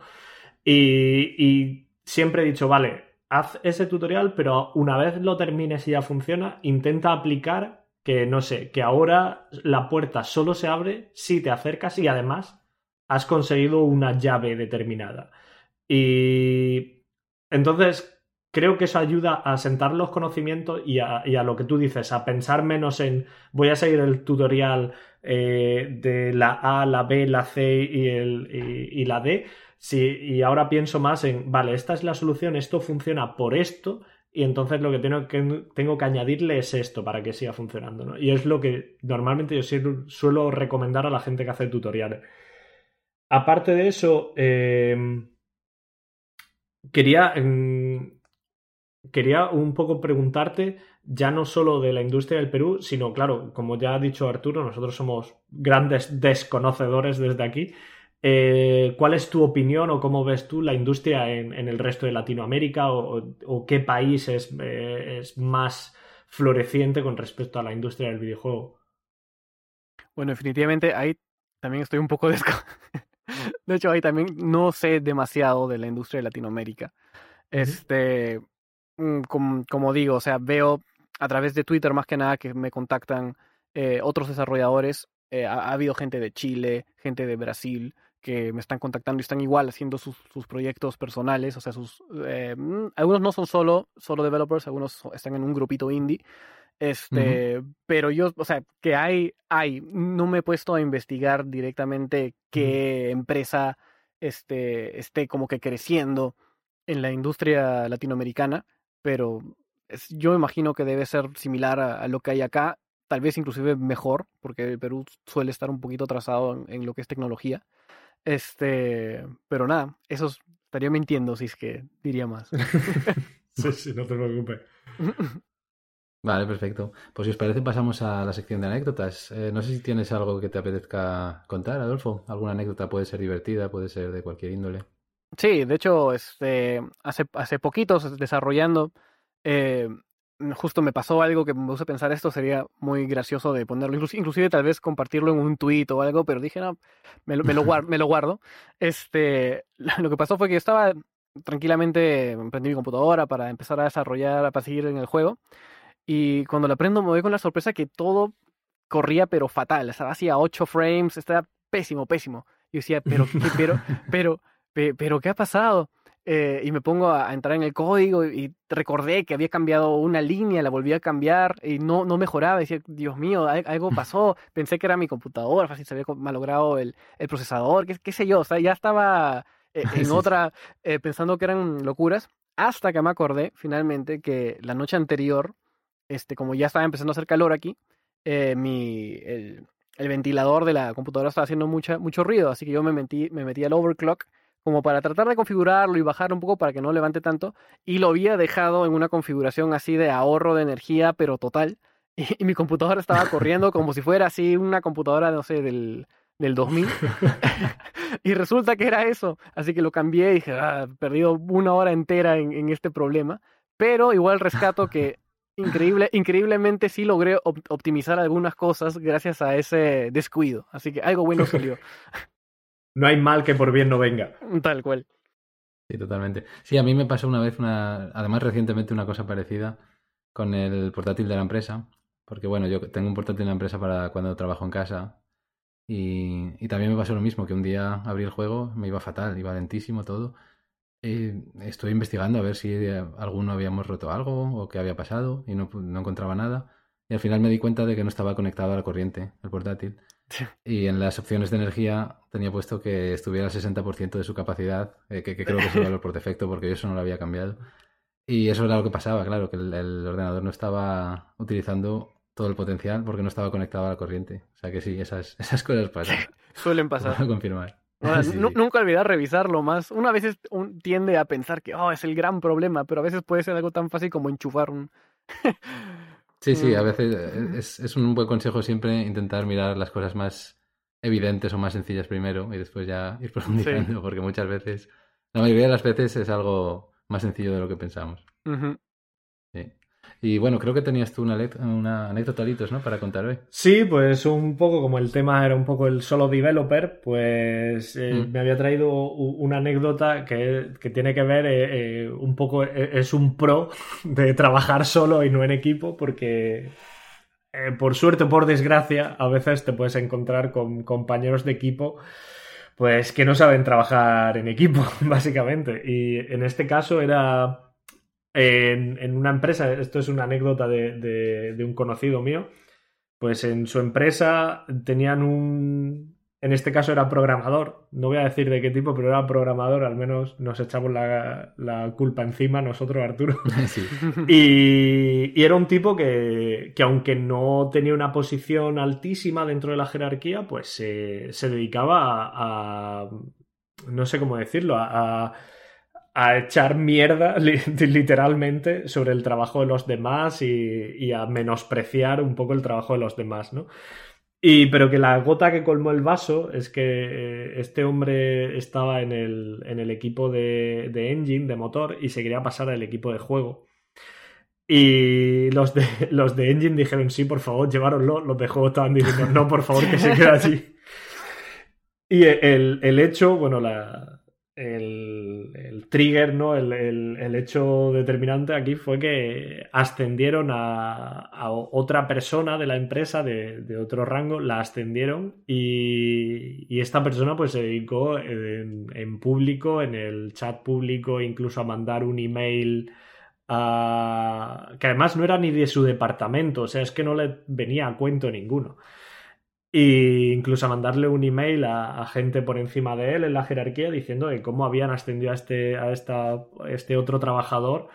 Y, y siempre he dicho, vale, haz ese tutorial, pero una vez lo termines y ya funciona, intenta aplicar que, no sé, que ahora la puerta solo se abre si te acercas y además has conseguido una llave determinada. Y entonces creo que eso ayuda a sentar los conocimientos y a, lo que tú dices, a pensar menos en voy a seguir el tutorial eh, de la A, la B, la C y, la D, Sí, y ahora pienso más en, vale, esta es la solución, esto funciona por esto, y entonces lo que tengo que, tengo que añadirle es esto para que siga funcionando. ¿no? Y es lo que normalmente yo suelo recomendar a la gente que hace tutoriales. Aparte de eso, em, quería, em, quería un poco preguntarte ya no solo de la industria del Perú, sino, claro, como ya ha dicho Arturo, nosotros somos grandes desconocedores desde aquí. Eh, ¿Cuál es tu opinión o cómo ves tú la industria en, el resto de Latinoamérica o, qué país eh, es, más floreciente con respecto a la industria del videojuego? Bueno, definitivamente ahí también estoy un poco desco... de hecho, ahí también no sé demasiado de la industria de Latinoamérica. Este, mm, como, digo, o sea, veo a través de Twitter más que nada que me contactan eh, otros desarrolladores. ha, habido gente de Chile, gente de Brasil, que me están contactando y están igual haciendo sus, sus proyectos personales, o sea, sus eh, mm, algunos no son solo, solo developers, algunos están en un grupito indie. Este, pero yo, o sea, que hay, hay, no me he puesto a investigar directamente qué empresa este, esté como que creciendo en la industria latinoamericana, pero es, yo imagino que debe ser similar a, lo que hay acá, tal vez inclusive mejor, porque Perú suele estar un poquito atrasado en lo que es tecnología. Este, pero nada, eso estaría mintiendo si es que diría más. sí, sí, no te preocupes. Vale, perfecto. Pues si os parece pasamos a la sección de anécdotas. Eh, no sé si tienes algo que te apetezca contar, Adolfo. Alguna anécdota puede ser divertida, puede ser de cualquier índole. Sí, de hecho, este, hace, hace poquitos desarrollando, eh, justo me pasó algo que me puse a pensar esto sería muy gracioso de ponerlo, inclusive, tal vez compartirlo en un tweet o algo, pero dije, no, me lo, me lo, guardo, me lo guardo. Este, lo que pasó fue que yo estaba tranquilamente, prendí mi computadora para empezar a desarrollar, para seguir en el juego, y cuando la prendo me voy con la sorpresa que todo corría pero fatal, estaba así a 8 frames, estaba pésimo, pésimo. Y yo decía, pero, pero, pero, pero, ¿qué ha pasado? eh, y me pongo a, entrar en el código y, recordé que había cambiado una línea, la volví a cambiar y no, no mejoraba. Decía, Dios mío, algo pasó. Pensé que era mi computadora, fácil se había malogrado el, el procesador, qué, qué, sé yo. O sea, ya estaba eh, en otra, eh, pensando que eran locuras, hasta que me acordé finalmente que la noche anterior, este, como ya estaba empezando a hacer calor aquí, mi, el, el, ventilador de la computadora estaba haciendo mucha, mucho ruido, así que yo me metí, me metí al overclock como para tratar de configurarlo y bajar un poco para que no levante tanto, y lo había dejado en una configuración así de ahorro de energía, pero total, y, mi computadora estaba corriendo como si fuera así una computadora, no sé, del, del 2000, y resulta que era eso, así que lo cambié y dije, ah, perdido una hora entera en, en este problema, pero igual rescato que increíble, increíblemente sí logré optimizar algunas cosas gracias a ese descuido. Así que algo bueno salió. No hay mal que por bien no venga. Tal cual. Sí, totalmente. Sí, a mí me pasó una vez, una, además recientemente, una cosa parecida con el portátil de la empresa. Porque bueno, yo tengo un portátil de la empresa para cuando trabajo en casa. Y, y también me pasó lo mismo, que un día abrí el juego, me iba fatal, iba lentísimo todo. Y estoy investigando a ver si alguno habíamos roto algo o qué había pasado y no, no encontraba nada. Y al final me di cuenta de que no estaba conectado a la corriente, el portátil. Y en las opciones de energía tenía puesto que estuviera al 60% de su capacidad, eh, que, creo que es el valor por defecto porque yo eso no lo había cambiado. Y eso era lo que pasaba, claro, que el, ordenador no estaba utilizando todo el potencial porque no estaba conectado a la corriente. O sea que sí, esas, esas cosas pasan. Suelen pasar. Puedo confirmar. Nunca olvidar revisarlo más. Una vez tiende a pensar que oh, es el gran problema, pero a veces puede ser algo tan fácil como enchufar un... Sí, sí, a veces eh, es, es, un buen consejo siempre intentar mirar las cosas más evidentes o más sencillas primero y después ya ir profundizando, porque muchas veces, la mayoría de las veces es algo más sencillo de lo que pensamos. sí. Y bueno, creo que tenías tú una, una anécdota, ¿no? Para contar hoy. Sí, pues un poco como el tema era un poco el solo developer, pues eh, mm. me había traído una anécdota que, que tiene que ver eh, eh, un poco, es un pro de trabajar solo y no en equipo, porque por suerte o por desgracia, a veces te puedes encontrar con compañeros de equipo pues que no saben trabajar en equipo, básicamente. Y en este caso era en, una empresa, esto es una anécdota de, un conocido mío, pues en su empresa tenían un, en este caso era programador, no voy a decir de qué tipo, pero era programador, al menos nos echamos la, culpa encima nosotros, Arturo. Y, era un tipo que, aunque no tenía una posición altísima dentro de la jerarquía, pues se dedicaba a, no sé cómo decirlo, a a echar mierda literalmente sobre el trabajo de los demás y, a menospreciar un poco el trabajo de los demás, ¿no? Y, pero que la gota que colmó el vaso es que eh, este hombre estaba en el, en el equipo de, de, engine, de motor, y se quería pasar al equipo de juego. Y los de, los de engine dijeron, sí, por favor, llevároslo. Los de juego estaban diciendo, no, por favor, que se quede allí. Y el, el hecho, bueno, la, el, trigger, ¿no? El, hecho determinante aquí fue que ascendieron a, otra persona de la empresa de, otro rango, la ascendieron y, esta persona pues se dedicó en, público, en el chat público, incluso a mandar un email a... que además no era ni de su departamento, o sea, es que no le venía a cuento ninguno. E incluso a mandarle un email a, gente por encima de él en la jerarquía diciendo de cómo habían ascendido a este, a esta, este otro trabajador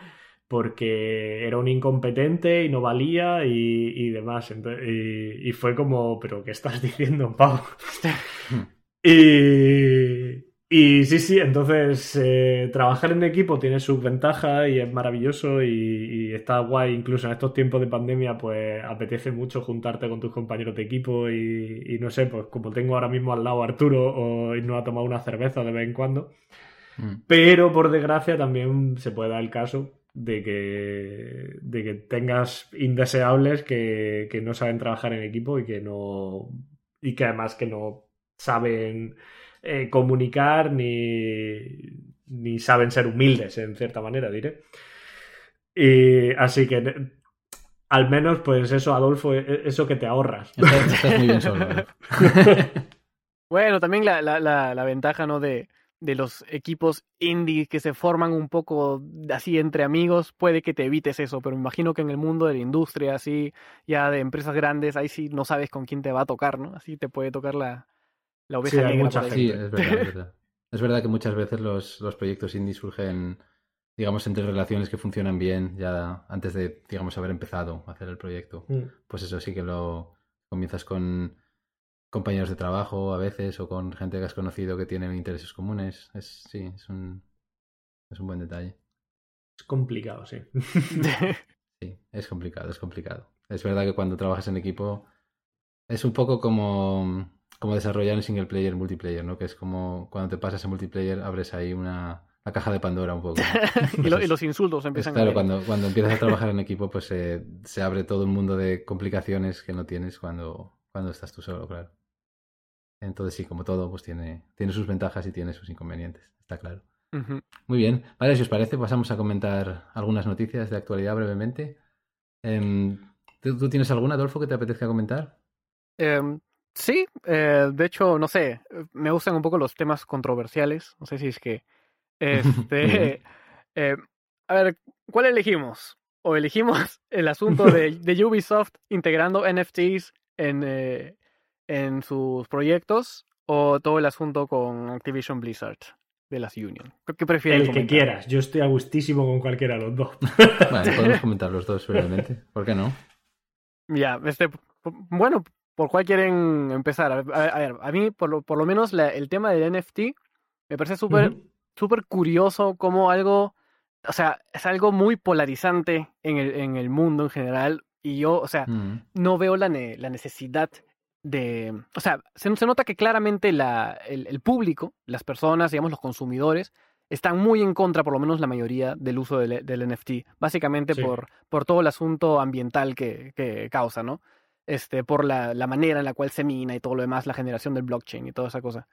porque era un incompetente y no valía y, demás. y, y, fue como, pero ¿qué estás diciendo, Pau? y, y sí, sí, entonces eh, trabajar en equipo tiene sus ventajas y es maravilloso y, está guay. Incluso en estos tiempos de pandemia, pues apetece mucho juntarte con tus compañeros de equipo y, no sé, pues como tengo ahora mismo al lado a Arturo o irnos a tomar una cerveza de vez en cuando. Mm. Pero por desgracia también se puede dar el caso de que, de que tengas indeseables que, que no saben trabajar en equipo y que no. y que además que no saben eh, comunicar ni, ni saben ser humildes, en cierta manera, diré. Y así que al menos, pues eso, Adolfo, e, e, eso que te ahorras. bueno, también la, la, la, ventaja, ¿no? De, de los equipos indie que se forman un poco así entre amigos, puede que te evites eso, pero me imagino que en el mundo de la industria, así, ya de empresas grandes, ahí sí no sabes con quién te va a tocar, ¿no? Así te puede tocar la, la oveja negra. Sí, es verdad, es verdad. es verdad que muchas veces los, los proyectos indie surgen, digamos, entre relaciones que funcionan bien ya antes de, digamos, haber empezado a hacer el proyecto. Mm. Pues eso sí que lo comienzas con compañeros de trabajo a veces o con gente que has conocido que tienen intereses comunes. Es, sí, es un, es un buen detalle. Es complicado, sí. sí, es complicado, es complicado. Es verdad que cuando trabajas en equipo es un poco como, como desarrollar un single player, multiplayer, ¿no? Que es como cuando te pasas a multiplayer abres ahí una, la caja de Pandora un poco. y, los insultos empiezan Claro, cuando, cuando empiezas a trabajar en equipo, pues se abre todo un mundo de complicaciones que no tienes cuando, cuando estás tú solo, claro. Entonces sí, como todo, pues tiene, tiene sus ventajas y tiene sus inconvenientes, está claro. Muy bien. Vale, si os parece, pasamos a comentar algunas noticias de actualidad brevemente. Em, ¿tú, tienes alguna, Adolfo, que te apetezca comentar? Em, sí, eh, de hecho, no sé, me gustan un poco los temas controversiales. No sé si es que... Este, eh, a ver, ¿cuál elegimos? ¿O elegimos el asunto de, de Ubisoft integrando NFTs en, eh, en sus proyectos o todo el asunto con Activision Blizzard de las Union? ¿Qué prefieres? El que quieras. Yo estoy a gustísimo con cualquiera de los dos. Vale, podemos comentar los dos brevemente. ¿Por qué no? Ya, este, bueno, ¿por cuál quieren empezar? A ver, a, mí, por lo, por lo menos, el tema del NFT me parece súper súper curioso como algo, o sea, es algo muy polarizante en el, en el mundo en general. Y yo, o sea, mm. no veo la, la necesidad de, o sea, se, nota que claramente la, el, público, las personas, digamos, los consumidores, están muy en contra, por lo menos la mayoría, del uso del, del NFT, básicamente por, por todo el asunto ambiental que, que causa, ¿no? Este, por la, la, manera en la cual se mina y todo lo demás, la generación del blockchain y toda esa cosa.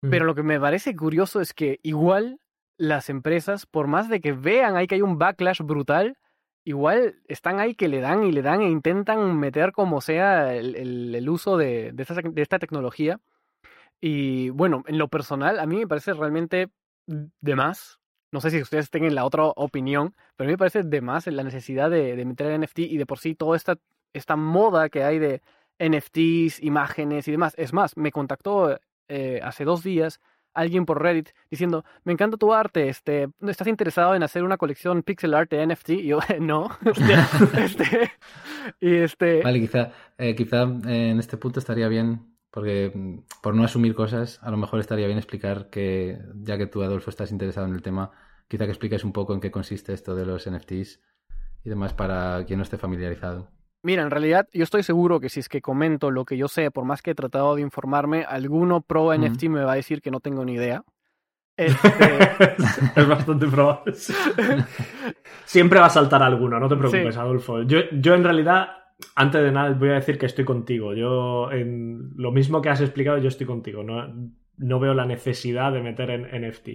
Pero lo que me parece curioso es que igual las empresas, por más de que vean ahí que hay un backlash brutal, igual están ahí que le dan y le dan e intentan meter como sea el, uso de, de, esta, de, esta, tecnología. Y bueno, en lo personal, a mí me parece realmente de más. No sé si ustedes tengan la otra opinión, pero a mí me parece de más la necesidad de, de meter el NFT y de por sí toda esta, esta moda que hay de NFTs, imágenes y demás. Es más, me contactó eh, hace dos días alguien por Reddit diciendo, me encanta tu arte, este, ¿estás interesado en hacer una colección pixel art de NFT? Y yo, no. este, y este... Vale, quizá, eh, quizá eh, en este punto estaría bien, porque mm, por no asumir cosas, a lo mejor estaría bien explicar que, ya que tú, Adolfo, estás interesado en el tema, quizá que expliques un poco en qué consiste esto de los NFTs y demás para quien no esté familiarizado. Mira, en realidad yo estoy seguro que si es que comento lo que yo sé, por más que he tratado de informarme, alguno pro NFT me va a decir que no tengo ni idea. Este... es bastante probable. Siempre va a saltar alguno, no te preocupes, Adolfo. Yo, yo en realidad, antes de nada, voy a decir que estoy contigo. Yo, en lo mismo que has explicado, yo estoy contigo. No, no veo la necesidad de meter en NFT.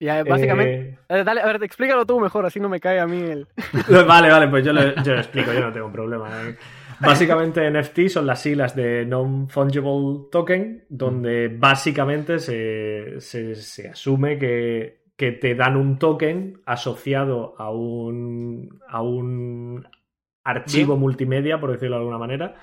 Ya, básicamente. Eh, dale, a ver, explícalo tú mejor, así no me cae a mí el. vale, vale, pues yo lo, yo lo explico, yo no tengo problema. Eh. Básicamente NFT son las siglas de Non-Fungible Token, donde básicamente se, se, asume que, que, te dan un token asociado a un, a un archivo multimedia, por decirlo de alguna manera,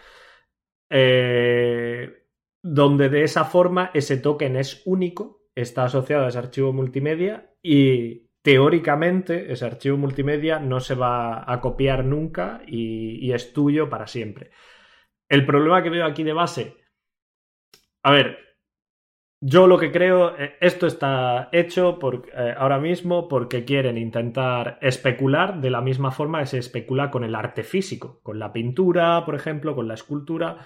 eh, donde de esa forma ese token es único está asociado a ese archivo multimedia y teóricamente ese archivo multimedia no se va a copiar nunca y, es tuyo para siempre. El problema que veo aquí de base, a ver, yo lo que creo, eh, esto está hecho por, eh, ahora mismo porque quieren intentar especular de la misma forma que se especula con el arte físico, con la pintura, por ejemplo, con la escultura,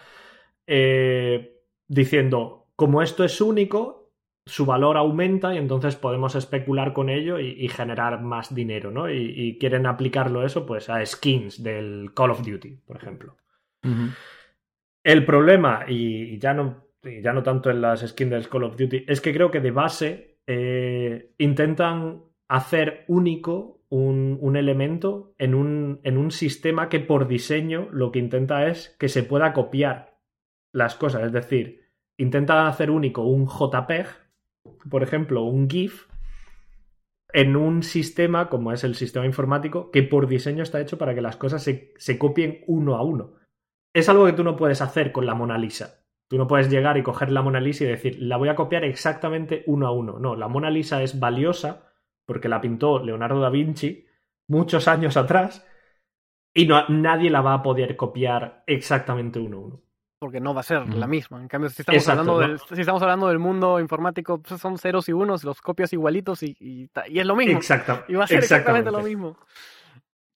eh, diciendo, como esto es único, su valor aumenta y entonces podemos especular con ello y, generar más dinero, ¿no? Y, quieren aplicarlo eso pues a skins del Call of Duty, por ejemplo. El problema, y, ya, no, ya no tanto en las skins del Call of Duty, es que creo que de base eh, intentan hacer único un, un elemento en un, en un sistema que por diseño lo que intenta es que se pueda copiar las cosas, es decir, intentan hacer único un JPEG por ejemplo, un GIF en un sistema como es el sistema informático, que por diseño está hecho para que las cosas se, copien uno a uno. Es algo que tú no puedes hacer con la Mona Lisa. Tú no puedes llegar y coger la Mona Lisa y decir, la voy a copiar exactamente uno a uno. No, la Mona Lisa es valiosa porque la pintó Leonardo da Vinci muchos años atrás y nadie la va a poder copiar exactamente uno a uno porque no va a ser la misma. En cambio, si estamos, hablando del, si estamos hablando del mundo informático, pues son ceros y unos, los copias igualitos y, y, es lo mismo. Exacto. Y va a ser exactamente, lo mismo.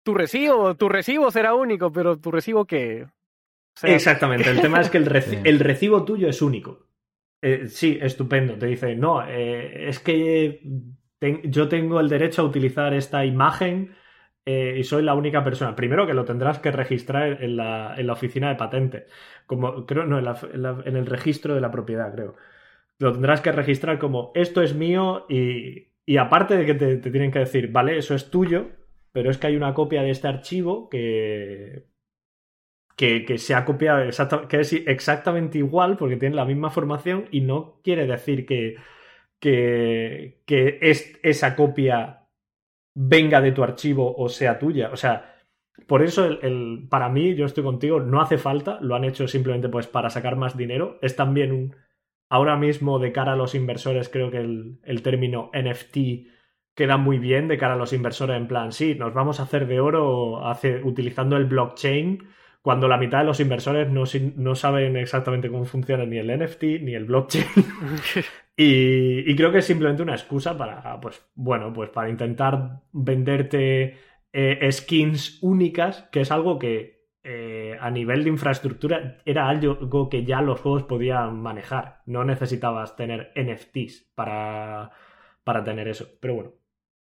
Tu recibo, tu recibo será único, pero tu recibo que... Exactamente, el tema es que el, el recibo tuyo es único. Eh, sí, estupendo. Te dice, no, eh, es que yo tengo el derecho a utilizar esta imagen eh, y soy la única persona. Primero que lo tendrás que registrar en la, en la oficina de patentes. Como, creo, no, en, el registro de la propiedad, creo. Lo tendrás que registrar como esto es mío y, y aparte de que te, tienen que decir, vale, eso es tuyo, pero es que hay una copia de este archivo que, que, que, se ha copiado, que es exactamente igual porque tiene la misma formación y no quiere decir que, que, que es, esa copia venga de tu archivo o sea tuya. O sea, por eso el, para mí, yo estoy contigo, no hace falta, lo han hecho simplemente pues para sacar más dinero. Es también un... Ahora mismo de cara a los inversores creo que el, el término NFT queda muy bien de cara a los inversores en plan, sí, nos vamos a hacer de oro hace, utilizando el blockchain cuando la mitad de los inversores no, no, saben exactamente cómo funciona ni el NFT ni el blockchain. y, creo que es simplemente una excusa para, pues, bueno, pues para intentar venderte eh, skins únicas, que es algo que eh, a nivel de infraestructura era algo que ya los juegos podían manejar. No necesitabas tener NFTs para, para tener eso. Pero bueno,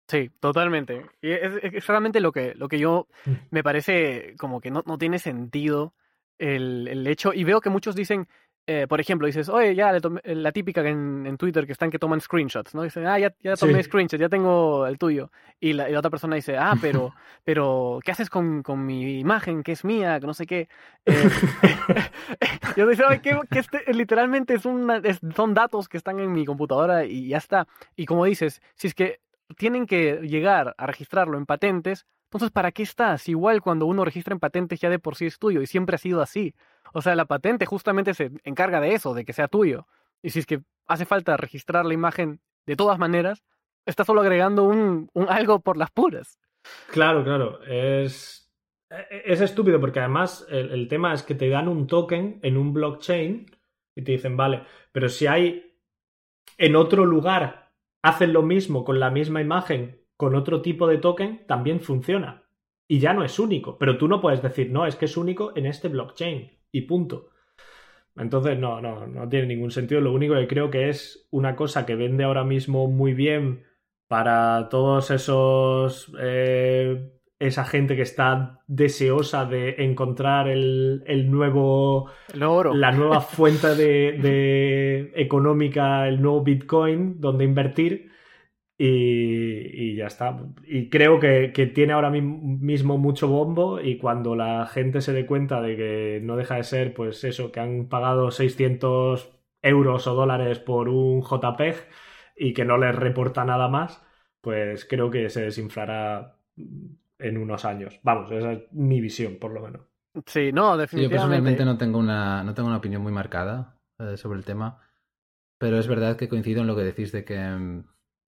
Sí, totalmente. Y es, realmente lo que, lo que yo mm. me parece como que no, no tiene sentido el, el, hecho. Y veo que muchos dicen, eh, por ejemplo, dices, oye, ya la típica en, en, Twitter que están que toman screenshots, ¿no? Dicen, ah, ya, ya tomé screenshots, ya tengo el tuyo. Y la, otra persona dice, ah, pero, pero, ¿qué haces con, con mi imagen que es mía, que no sé qué? Eh, yo digo, que, que este, literalmente es una, es, son datos que están en mi computadora y ya está. Y como dices, si es que tienen que llegar a registrarlo en patentes, entonces ¿para qué estás? Igual cuando uno registra en patentes ya de por sí es tuyo y siempre ha sido así. O sea, la patente justamente se encarga de eso, de que sea tuyo. Y si es que hace falta registrar la imagen de todas maneras, está solo agregando un, algo por las puras. Claro, claro. Es, es estúpido porque además el tema es que te dan un token en un blockchain y te dicen, vale, pero si hay en otro lugar hacen lo mismo con la misma imagen con otro tipo de token, también funciona. Y ya no es único. Pero tú no puedes decir, no, es que es único en este blockchain. Y punto. Entonces, no, no, no tiene ningún sentido. Lo único que creo que es una cosa que vende ahora mismo muy bien para todos esos eh, esa gente que está deseosa de encontrar el, el nuevo oro. la nueva fuente de, de, económica, el nuevo Bitcoin donde invertir y, y ya está. Y creo que, que, tiene ahora mismo mucho bombo y cuando la gente se dé cuenta de que no deja de ser pues eso, que han pagado 600 euros o dólares por un JPEG y que no les reporta nada más, pues creo que se desinflará en unos años. Vamos, esa es mi visión, por lo menos. Sí, no, definitivamente. Yo personalmente no tengo una, no tengo una opinión muy marcada eh, sobre el tema, pero es verdad que coincido en lo que decís de que, mm,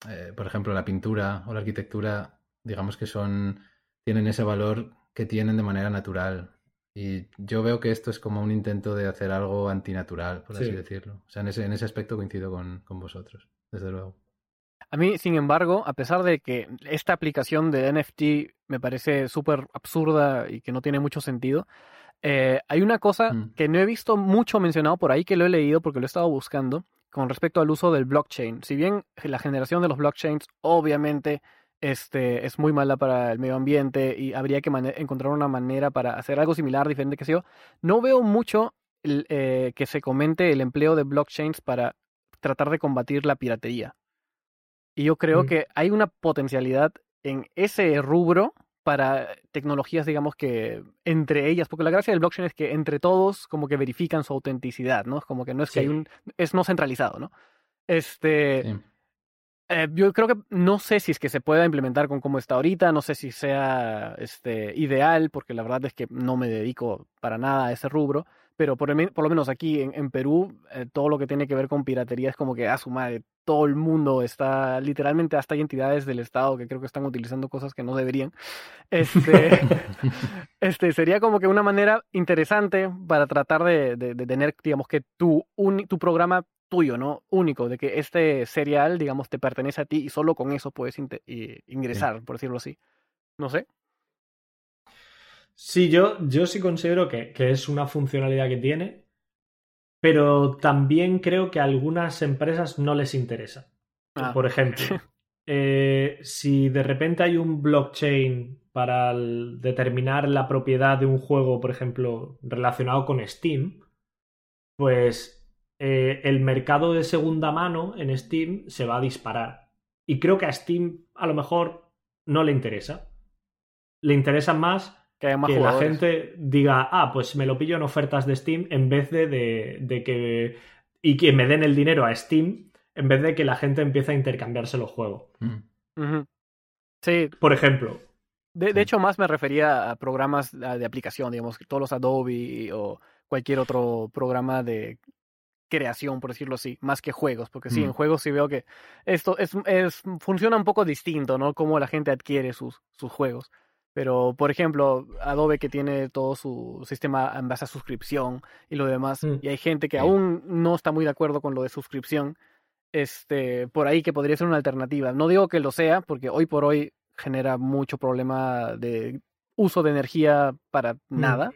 eh, por ejemplo, la pintura o la arquitectura, digamos que son, tienen ese valor que tienen de manera natural. Y yo veo que esto es como un intento de hacer algo antinatural, por así decirlo. O sea, en ese, en ese aspecto coincido con, con vosotros, desde luego. A mí, sin embargo, a pesar de que esta aplicación de NFT me parece súper absurda y que no tiene mucho sentido, eh, hay una cosa mm. que no he visto mucho mencionado por ahí, que lo he leído porque lo he estado buscando, con respecto al uso del blockchain. Si bien la generación de los blockchains obviamente este, es muy mala para el medio ambiente y habría que encontrar una manera para hacer algo similar, diferente que yo, no veo mucho eh, que se comente el empleo de blockchains para tratar de combatir la piratería. Y yo creo que hay una potencialidad en ese rubro para tecnologías, digamos que entre ellas, porque la gracia del blockchain es que entre todos como que verifican su autenticidad, ¿no? Es como que no es que hay un, es no centralizado, ¿no? Este. Eh, yo creo que no sé si es que se pueda implementar con cómo está ahorita, no sé si sea este, ideal, porque la verdad es que no me dedico para nada a ese rubro, pero por, por lo menos aquí en, Perú, eh, todo lo que tiene que ver con piratería es como que a su madre, todo el mundo está, literalmente hasta hay entidades del Estado que creo que están utilizando cosas que no deberían. Este, este sería como que una manera interesante para tratar de, de, tener, digamos que tu, un, tu programa tuyo, ¿no? Único, de que este serial, digamos, te pertenece a ti y solo con eso puedes ingresar, por decirlo así. No sé. Sí, yo, yo sí considero que, que, es una funcionalidad que tiene, pero también creo que a algunas empresas no les interesa. Ah. Por ejemplo, eh, si de repente hay un blockchain para determinar la propiedad de un juego, por ejemplo, relacionado con Steam, pues eh, el mercado de segunda mano en Steam se va a disparar. Y creo que a Steam a lo mejor no le interesa. Le interesa más que, la gente diga, ah, pues me lo pillo en ofertas de Steam en vez de, de, que... y que me den el dinero a Steam en vez de que la gente empiece a intercambiarse los juegos. Mm. Sí. Por ejemplo. De, de, hecho, más me refería a programas de aplicación, digamos, todos los Adobe o cualquier otro programa de creación, por decirlo así, más que juegos, porque sí, en mm. juegos sí veo que esto es, es, funciona un poco distinto, ¿no? Cómo la gente adquiere sus, sus juegos. Pero, por ejemplo, Adobe que tiene todo su sistema en base a suscripción y lo demás, mm. y hay gente que aún no está muy de acuerdo con lo de suscripción, este, por ahí que podría ser una alternativa. No digo que lo sea, porque hoy por hoy genera mucho problema de uso de energía para mm. nada.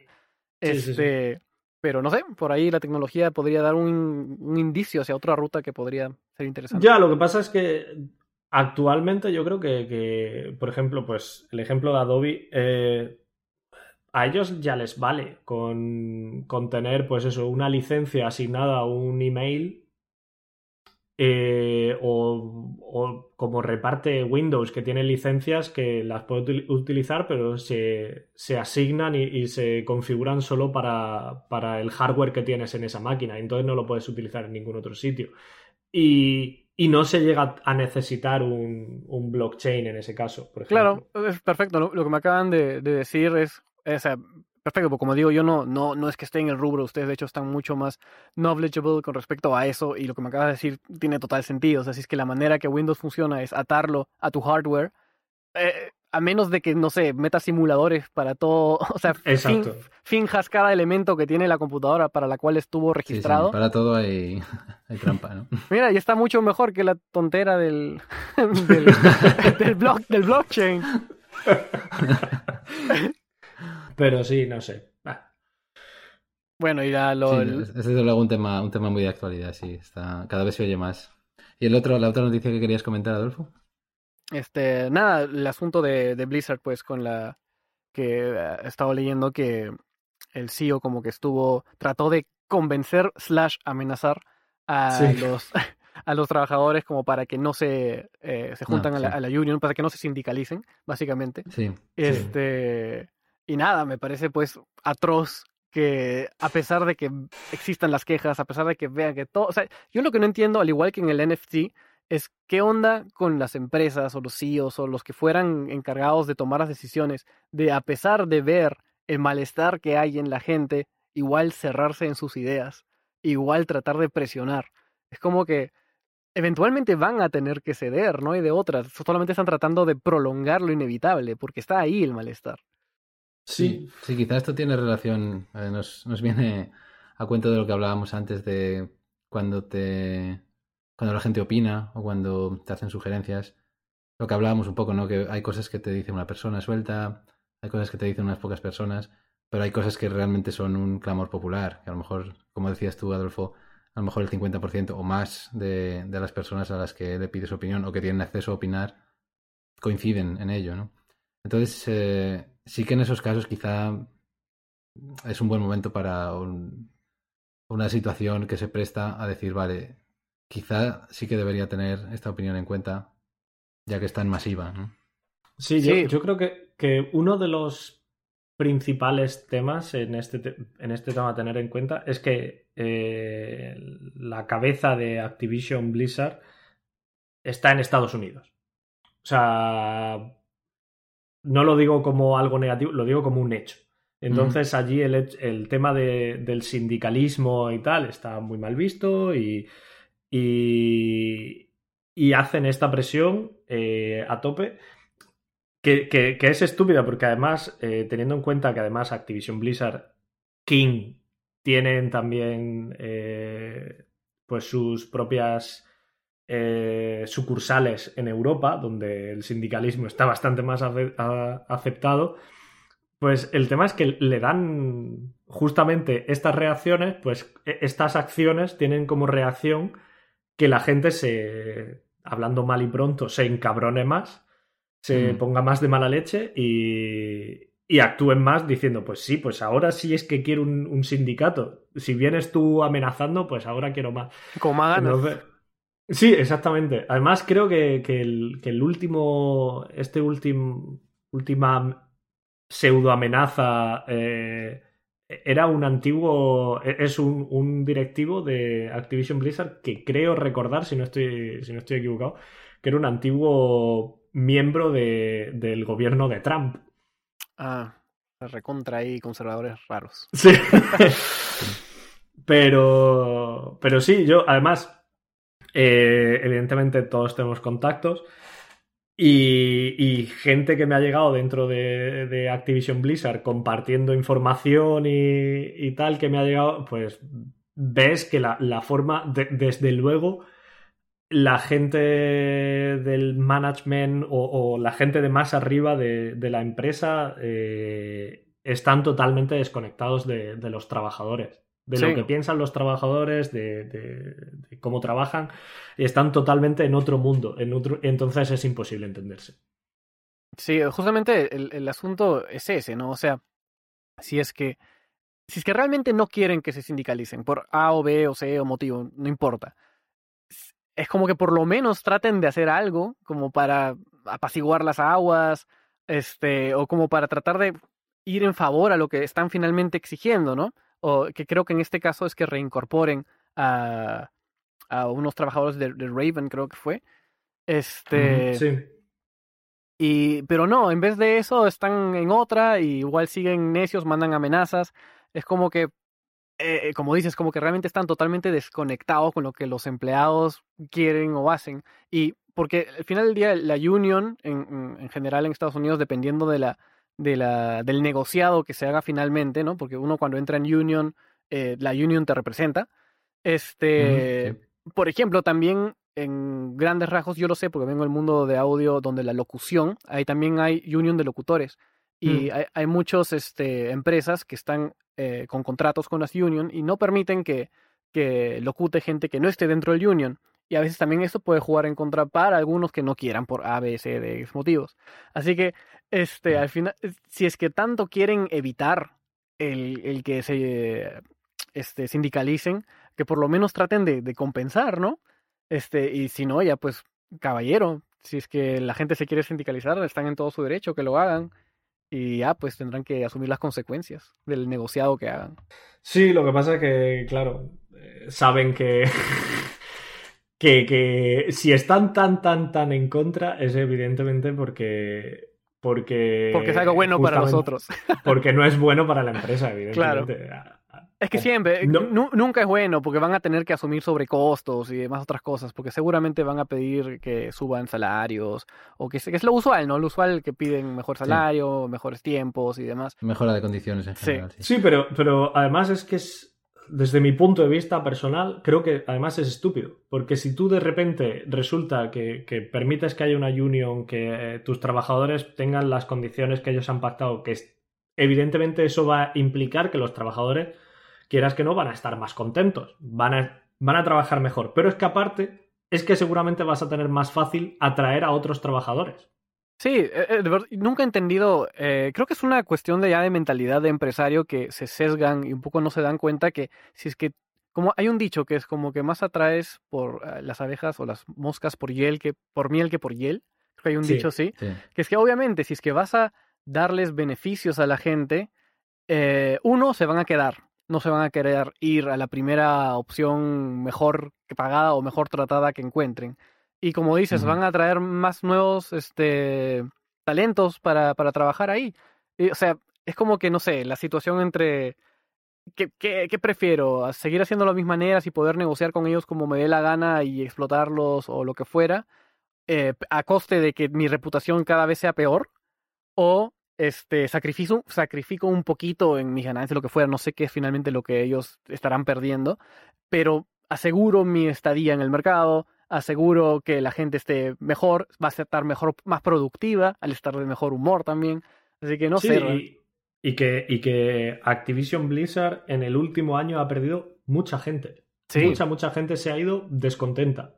este, pero no sé, por ahí la tecnología podría dar un, indicio hacia otra ruta que podría ser interesante. Ya, lo que pasa es que actualmente yo creo que, por ejemplo, pues el ejemplo de Adobe, eh, a ellos ya les vale con, con, tener, pues eso, una licencia asignada a un email eh, o, como reparte Windows, que tiene licencias que las puede utilizar, pero se, asignan y, se configuran solo para, para, el hardware que tienes en esa máquina. Entonces no lo puedes utilizar en ningún otro sitio. Y, no se llega a necesitar un, blockchain en ese caso, por ejemplo. Claro, es perfecto. Lo, que me acaban de, decir es, Perfecto, porque como digo, yo no, no, no es que esté en el rubro, ustedes de hecho están mucho más knowledgeable con respecto a eso y lo que me acabas de decir tiene total sentido. O sea, si es que la manera que Windows funciona es atarlo a tu hardware, eh, a menos de que, no sé, metas simuladores para todo, o sea, finjas cada elemento que tiene la computadora para la cual estuvo registrado. para todo hay, hay, trampa, ¿no? Mira, y está mucho mejor que la tontera del, del, del, del blockchain. Pero sí, no sé. Bueno, y lo. ese es luego un tema, un tema muy de actualidad, sí. Está, cada vez se oye más. ¿Y el otro, la otra noticia que querías comentar, Adolfo? Este, nada, el asunto de, Blizzard, pues, con la. que eh, he estado leyendo que el CEO como que estuvo. trató de convencer slash amenazar a los a los trabajadores como para que no se, eh, se juntan a, la, a, la, union, para que no se sindicalicen, básicamente. Sí. Este, y nada, me parece pues atroz que a pesar de que existan las quejas, a pesar de que vean que todo, o sea, yo lo que no entiendo, al igual que en el NFT, es qué onda con las empresas o los CEOs o los que fueran encargados de tomar las decisiones, de a pesar de ver el malestar que hay en la gente, igual cerrarse en sus ideas, igual tratar de presionar. Es como que eventualmente van a tener que ceder, no hay de otras, solamente están tratando de prolongar lo inevitable, porque está ahí el malestar. Sí, sí, quizás esto tiene relación, eh, nos, nos viene a cuento de lo que hablábamos antes de cuando te cuando la gente opina o cuando te hacen sugerencias. Lo que hablábamos un poco, ¿no? Que hay cosas que te dice una persona suelta, hay cosas que te dicen unas pocas personas, pero hay cosas que realmente son un clamor popular, que a lo mejor, como decías tú, Adolfo, a lo mejor el 50% o más de, de las personas a las que le pides opinión o que tienen acceso a opinar coinciden en ello, ¿no? Entonces, eh, sí que en esos casos quizá es un buen momento para una situación que se presta a decir, vale, quizá sí que debería tener esta opinión en cuenta, ya que es tan masiva. ¿no? Sí, Yo, creo que, que, uno de los principales temas en este, en este tema a tener en cuenta es que eh, la cabeza de Activision Blizzard está en Estados Unidos. O sea, no lo digo como algo negativo, lo digo como un hecho. Entonces allí el, tema del sindicalismo y tal está muy mal visto y, y, hacen esta presión eh, a tope que, es estúpida porque además, eh, teniendo en cuenta que además Activision Blizzard, King, tienen también eh, pues sus propias sucursales en Europa, donde el sindicalismo está bastante más aceptado pues el tema es que le dan justamente estas reacciones, pues e, estas acciones tienen como reacción que la gente se, hablando mal y pronto, se encabrone más, se mm. ponga más de mala leche y, y, actúen más diciendo, pues sí, pues ahora sí es que quiero un, sindicato. Si vienes tú amenazando, pues ahora quiero más. Como más ganas. sí, exactamente. Además, creo que, el, que el último, este último, última pseudo amenaza. Eh, era un antiguo. E, es un, directivo de Activision Blizzard que creo recordar, si no estoy, si no estoy equivocado, que era un antiguo miembro de, del gobierno de Trump. Ah, recontra y conservadores raros. Sí. pero. Pero sí, yo, además. Eh, evidentemente todos tenemos contactos. Y, gente que me ha llegado dentro de, Activision Blizzard compartiendo información y, tal que me ha llegado, pues ves que la, forma, desde luego, la gente del management o, la gente de más arriba de, la empresa eh, están totalmente desconectados de los trabajadores de lo que piensan los trabajadores, de, cómo trabajan, están totalmente en otro mundo, en otro, entonces es imposible entenderse. Sí, justamente el, asunto es ese, ¿no? O sea, si es que si es que realmente no quieren que se sindicalicen por A o B o C o motivo, no importa. Es como que por lo menos traten de hacer algo como para apaciguar las aguas, este, o como para tratar de ir en favor a lo que están finalmente exigiendo, ¿no? O que creo que en este caso es que reincorporen a, a unos trabajadores de, Raven, creo que fue. Este. Sí. Y, pero no, en vez de eso están en otra y igual siguen necios, mandan amenazas. Es como que, eh, como dices, como que realmente están totalmente desconectados con lo que los empleados quieren o hacen. Y porque al final del día la union en, en general en Estados Unidos, dependiendo de la, de la, del negociado que se haga finalmente, ¿no? Porque uno cuando entra en union, eh, la union te representa. Este, por ejemplo, también en grandes rasgos, yo lo sé porque vengo del mundo de audio donde la locución, ahí también hay union de locutores. Y mm. hay, hay muchas este, empresas que están eh, con contratos con las union y no permiten que, que locute gente que no esté dentro del union. Y a veces también esto puede jugar en contra para algunos que no quieran por A, B, C, D motivos. Así que, este, al final, si es que tanto quieren evitar el, el que se este, sindicalicen, que por lo menos traten de, de, compensar, ¿no? Este, y si no, ya pues, caballero, si es que la gente se quiere sindicalizar, están en todo su derecho que lo hagan. Y ya, pues tendrán que asumir las consecuencias del negociado que hagan. Sí, lo que pasa es que, claro, eh, saben que que, que si están tan, tan, tan en contra es evidentemente porque... Porque, porque es algo bueno para nosotros. Porque no es bueno para la empresa, evidentemente. Claro. Es que siempre, nunca es bueno porque van a tener que asumir sobrecostos y demás otras cosas, porque seguramente van a pedir que suban salarios o que, que es lo usual, ¿no? Lo usual que piden mejor salario, mejores tiempos y demás. Mejora de condiciones en general. Sí, sí pero, pero además es que es, desde mi punto de vista personal, creo que además es estúpido. Porque si tú de repente resulta que, permites que haya una union, que eh, tus trabajadores tengan las condiciones que ellos han pactado, que evidentemente eso va a implicar que los trabajadores, quieras que no, van a estar más contentos, van a, van a trabajar mejor. Pero es que aparte, es que seguramente vas a tener más fácil atraer a otros trabajadores. Sí, eh, eh, nunca he entendido, eh, creo que es una cuestión de ya de mentalidad de empresario que se sesgan y un poco no se dan cuenta que si es que, como hay un dicho que es como que más atraes por las abejas o las moscas por hiel que por miel que por hiel, creo que hay un dicho así, que es que obviamente si es que vas a darles beneficios a la gente, eh, uno, se van a quedar, no se van a querer ir a la primera opción mejor que pagada o mejor tratada que encuentren. Y como dices, van a traer más nuevos este, talentos para, para trabajar ahí. o sea, es como que, no sé, la situación entre... ¿Qué, qué, prefiero? ¿Seguir haciendo las mismas maneras y poder negociar con ellos como me dé la gana y explotarlos o lo que fuera? Eh, a coste de que mi reputación cada vez sea peor. O este, sacrifico, sacrifico un poquito en mis ganancias, lo que fuera, no sé qué es finalmente lo que ellos estarán perdiendo, pero aseguro mi estadía en el mercado, aseguro que la gente esté mejor, va a estar mejor, más productiva, al estar de mejor humor también. Así que no sé. Y, que, y que Activision Blizzard en el último año ha perdido mucha gente. Mucha, mucha gente se ha ido descontenta.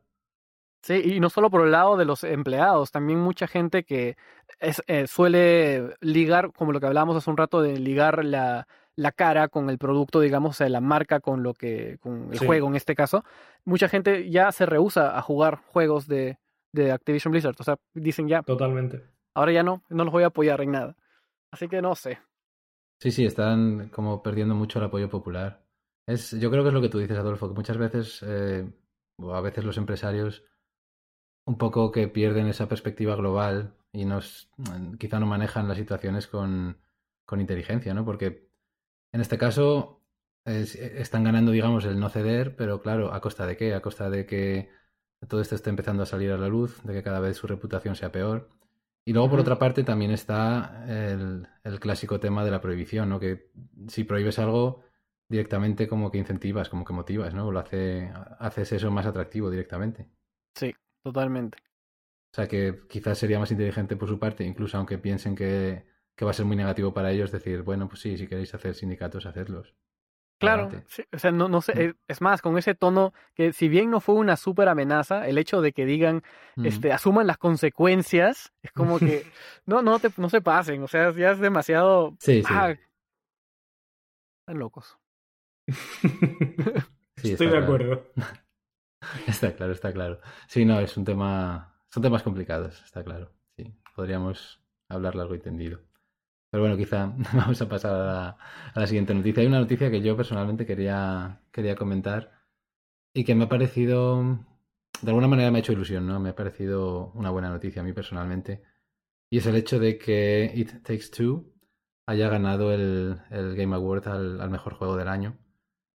Sí, y no solo por el lado de los empleados, también mucha gente que es, eh, suele ligar, como lo que hablábamos hace un rato, de ligar la, la cara con el producto, digamos, o sea, la marca con lo que, con el juego en este caso. Mucha gente ya se rehúsa a jugar juegos de, de Activision Blizzard. O sea, dicen ya. Totalmente. Ahora ya no, no los voy a apoyar en nada. Así que no sé. Sí, sí, están como perdiendo mucho el apoyo popular. Es, yo creo que es lo que tú dices, Adolfo, que muchas veces, eh, o a veces los empresarios un poco que pierden esa perspectiva global y nos quizá no manejan las situaciones con, con inteligencia, ¿no? Porque en este caso están ganando, digamos, el no ceder, pero claro, ¿a costa de qué? A costa de que todo esto esté empezando a salir a la luz, de que cada vez su reputación sea peor. Y luego, por otra parte, también está el, el, clásico tema de la prohibición, ¿no? Que si prohíbes algo, directamente como que incentivas, como que motivas, ¿no? Lo hace, haces eso más atractivo directamente. Sí, Totalmente. O sea que quizás sería más inteligente por su parte, incluso aunque piensen que, que va a ser muy negativo para ellos, decir, bueno, pues sí, si queréis hacer sindicatos, hacedlos. Claro, o sea, no, no sé, mm. es más, con ese tono que si bien no fue una súper amenaza, el hecho de que digan, mm. este, asuman las consecuencias, es como que, no, no, te, no se pasen, o sea, ya es demasiado... Sí, sí. Ah, están locos. sí, Estoy de acuerdo. Está claro, está claro. Sí, no, es un tema. Son temas complicados, está claro. Sí, podríamos hablar largo y tendido. Pero bueno, quizá vamos a pasar a la, siguiente noticia. Hay una noticia que yo personalmente quería, quería comentar y que me ha parecido. De alguna manera me ha hecho ilusión, ¿no? Me ha parecido una buena noticia a mí personalmente. Y es el hecho de que It Takes Two haya ganado el, el Game Award al, al mejor juego del año.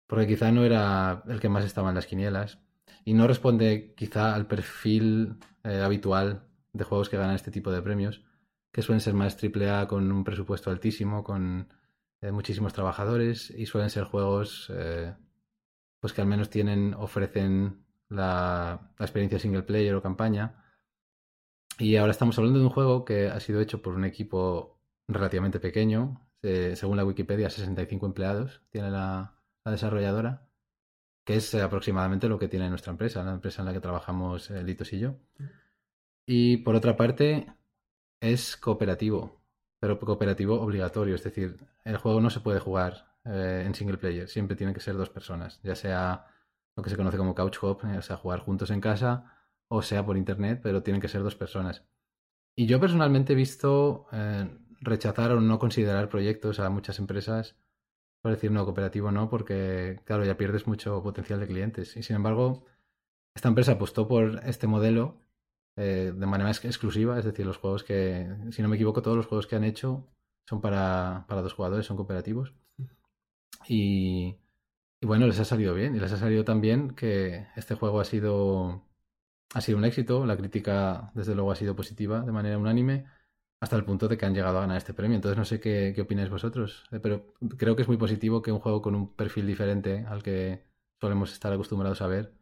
Porque quizá no era el que más estaba en las quinielas, y no responde quizá al perfil eh, habitual de juegos que ganan este tipo de premios, que suelen ser más AAA con un presupuesto altísimo, con eh, muchísimos trabajadores y suelen ser juegos eh, pues que al menos tienen ofrecen la, la, experiencia single player o campaña. Y ahora estamos hablando de un juego que ha sido hecho por un equipo relativamente pequeño, según la Wikipedia 65 empleados tiene la, la desarrolladora que es aproximadamente lo que tiene nuestra empresa, la empresa en la que trabajamos eh, Litos y yo. Y por otra parte, es cooperativo, pero cooperativo obligatorio, es decir, el juego no se puede jugar eh, en single player, siempre tienen que ser dos personas, ya sea lo que se conoce como couch hop, o sea, jugar juntos en casa, o sea por internet, pero tienen que ser dos personas. Y yo personalmente he visto eh, rechazar o no considerar proyectos a muchas empresas por decir no, cooperativo no, porque claro, ya pierdes mucho potencial de clientes. Y sin embargo, esta empresa apostó por este modelo eh, de manera exclusiva, es decir, los juegos que, si no me equivoco, todos los juegos que han hecho son para, para dos jugadores, son cooperativos. Y, y, bueno, les ha salido bien. Y les ha salido también que este juego ha sido, ha sido un éxito. La crítica, desde luego, ha sido positiva de manera unánime hasta el punto de que han llegado a ganar este premio. Entonces no sé qué, qué opináis vosotros, eh, pero creo que es muy positivo que un juego con un perfil diferente al que solemos estar acostumbrados a ver,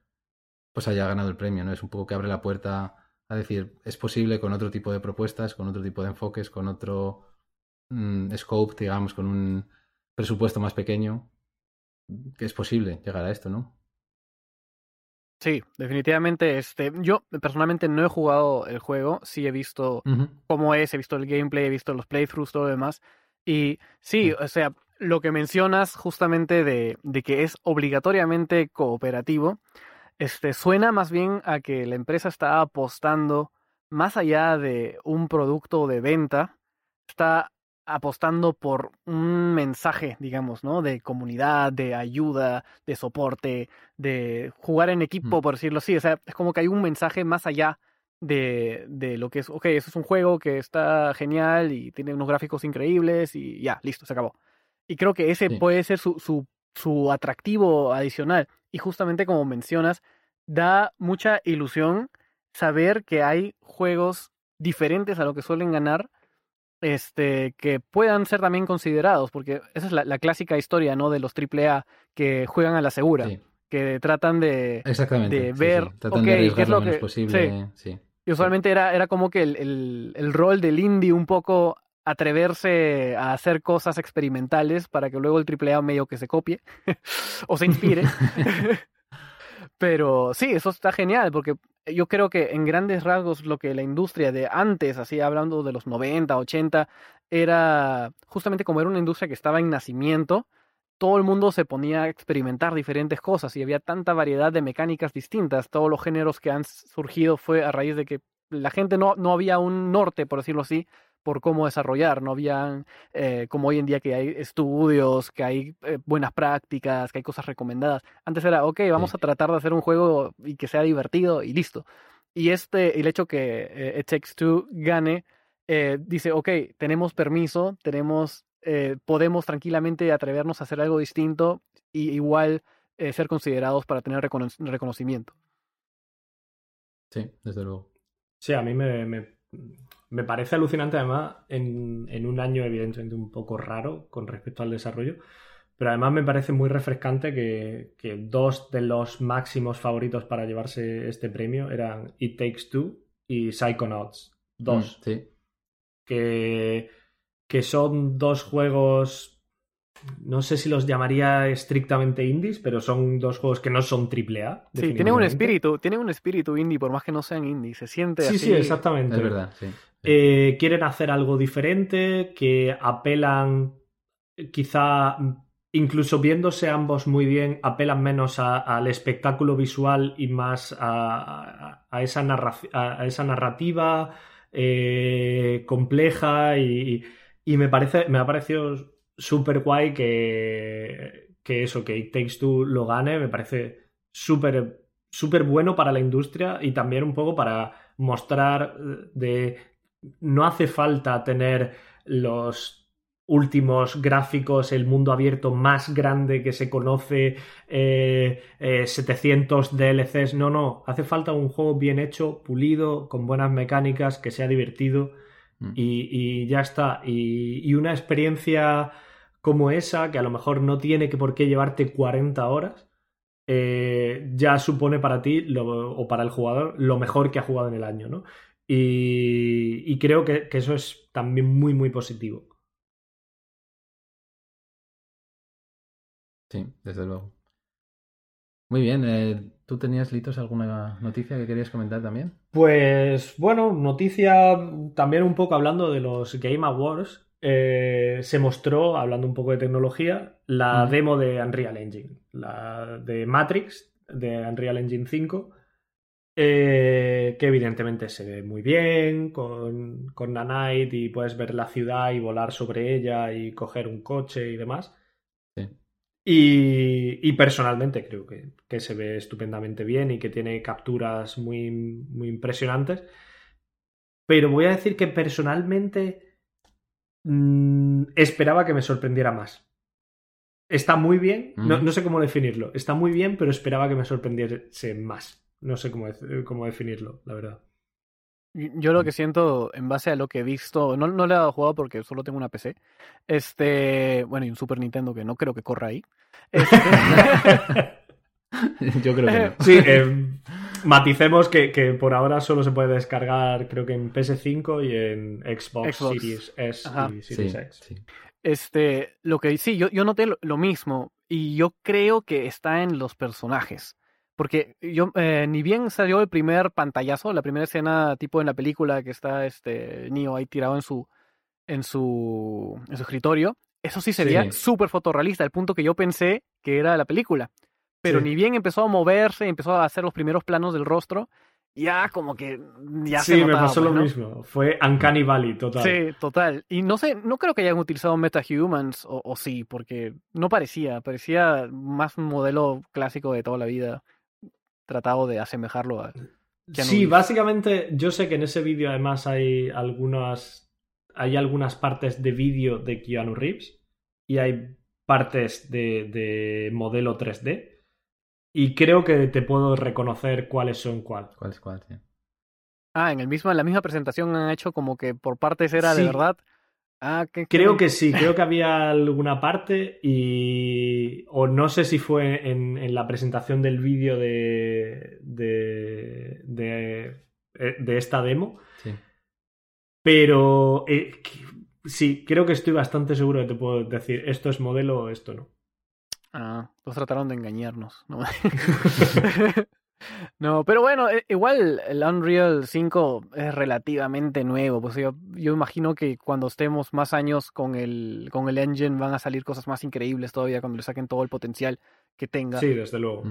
pues haya ganado el premio, ¿no? Es un poco que abre la puerta a decir, es posible con otro tipo de propuestas, con otro tipo de enfoques, con otro mm, scope, digamos, con un presupuesto más pequeño, que es posible llegar a esto, ¿no? Sí, definitivamente. Este, yo personalmente no he jugado el juego, sí he visto cómo es, he visto el gameplay, he visto los playthroughs, todo lo demás. Y sí, o sea, lo que mencionas justamente de, de, que es obligatoriamente cooperativo, este, suena más bien a que la empresa está apostando más allá de un producto de venta, está apostando por un mensaje, digamos, ¿no? De comunidad, de ayuda, de soporte, de jugar en equipo, por decirlo así. O sea, es como que hay un mensaje más allá de, de lo que es, ok, eso es un juego que está genial y tiene unos gráficos increíbles y ya, listo, se acabó. Y creo que ese puede ser su, su, su atractivo adicional. Y justamente como mencionas, da mucha ilusión saber que hay juegos diferentes a lo que suelen ganar, este, que puedan ser también considerados, porque esa es la, clásica historia, ¿no? De los AAA que juegan a la segura, que tratan de, Exactamente, ver, qué es lo que... Posible, Y usualmente era, era como que el, el, el rol del indie un poco atreverse a hacer cosas experimentales para que luego el AAA medio que se copie o se inspire. Pero sí, eso está genial porque yo creo que en grandes rasgos lo que la industria de antes, así hablando de los 90, 80, era justamente como era una industria que estaba en nacimiento, todo el mundo se ponía a experimentar diferentes cosas y había tanta variedad de mecánicas distintas. Todos los géneros que han surgido fue a raíz de que la gente no, no había un norte, por decirlo así, por cómo desarrollar. No habían, eh, como hoy en día que hay estudios, que hay eh, buenas prácticas, que hay cosas recomendadas. Antes era, ok, vamos a tratar de hacer un juego y que sea divertido y listo. Y este, el hecho que eh, It Takes Two gane, dice, ok, tenemos permiso, tenemos, podemos tranquilamente atrevernos a hacer algo distinto y igual ser considerados para tener reconocimiento. Sí, desde luego. Sí, a mí me, me parece alucinante además en, un año evidentemente un poco raro con respecto al desarrollo, pero además me parece muy refrescante que, dos de los máximos favoritos para llevarse este premio eran It Takes Two y Psychonauts 2. Mm, sí. Que, que son dos juegos no sé si los llamaría estrictamente indies, pero son dos juegos que no son triple A. Sí, tienen un espíritu, tienen un espíritu indie, por más que no sean indie, se siente sí, así. Sí, exactamente. Es verdad, sí. Eh, quieren hacer algo diferente, que apelan, quizá incluso viéndose ambos muy bien, apelan menos al espectáculo visual y más a, esa, a esa, narrativa eh, compleja y, y, me parece, me ha parecido súper guay que, que eso, que It Takes Two lo gane, me parece súper súper bueno para la industria y también un poco para mostrar de no hace falta tener los últimos gráficos, el mundo abierto más grande que se conoce, 700 eh, eh, DLCs, no, no, hace falta un juego bien hecho, pulido, con buenas mecánicas, que sea divertido mm. y, ya está. Y, una experiencia como esa, que a lo mejor no tiene que por qué llevarte 40 horas, eh, ya supone para ti o para el jugador lo mejor que ha jugado en el año, ¿no? Y, creo que, eso es también muy, muy positivo. Sí, desde luego. Muy bien, eh, ¿tú tenías, Litos, alguna noticia que querías comentar también? Pues bueno, noticia también un poco hablando de los Game Awards. Eh, se mostró, hablando un poco de tecnología, la demo de Unreal Engine, la de Matrix, de Unreal Engine 5, eh, que evidentemente se ve muy bien con, con Nanite y puedes ver la ciudad y volar sobre ella y coger un coche y demás. Y, personalmente creo que, se ve estupendamente bien y que tiene capturas muy, muy impresionantes. Pero voy a decir que personalmente mm, esperaba que me sorprendiera más. Está muy bien, no, no sé cómo definirlo. Está muy bien, pero esperaba que me sorprendiese más. No sé cómo, cómo definirlo, la verdad. Yo lo que siento, en base a lo que he visto, no, no le he dado jugado porque solo tengo una PC. Este, bueno, y un Super Nintendo que no creo que corra ahí. Este Yo creo que no. Sí, em, maticemos que, que, por ahora solo se puede descargar, creo que en PS5 y en Xbox, Series S y Series X. Este, lo que sí, yo, yo noté lo mismo y yo creo que está en los personajes. Porque yo, eh, ni bien salió el primer pantallazo, la primera escena tipo en la película que está este Neo ahí tirado en su, en su, en su escritorio, eso sí sería súper fotorrealista, al punto que yo pensé que era la película. Pero ni bien empezó a moverse, empezó a hacer los primeros planos del rostro, ya como que ya sí, se me notaba, pasó lo pues, ¿no? mismo. Fue Uncanny Valley, total. Sí, total. Y no sé, no creo que hayan utilizado MetaHumans o, o sí, porque no parecía, parecía más un modelo clásico de toda la vida, tratado de asemejarlo a... Keanu Sí, Reeves. básicamente yo sé que en ese vídeo además hay algunas hay algunas partes de vídeo de Keanu Reeves y hay partes de, de modelo 3D y creo que te puedo reconocer cuáles son cuál. ¿Cuál es cuál? Sí. Ah, en el mismo, en la misma presentación han hecho como que por partes era de verdad. Ah, Creo que sí, creo que había alguna parte y... o no sé si fue en, en la presentación del vídeo de, de, de, de esta demo, Sí. pero eh, sí, creo que estoy bastante seguro de que te puedo decir esto es modelo o esto no. Ah, pues trataron de engañarnos. No, No, pero bueno, eh, igual el Unreal 5 es relativamente nuevo. Pues yo, yo imagino que cuando estemos más años con el, con el engine van a salir cosas más increíbles todavía cuando le saquen todo el potencial que tenga. Sí, desde luego.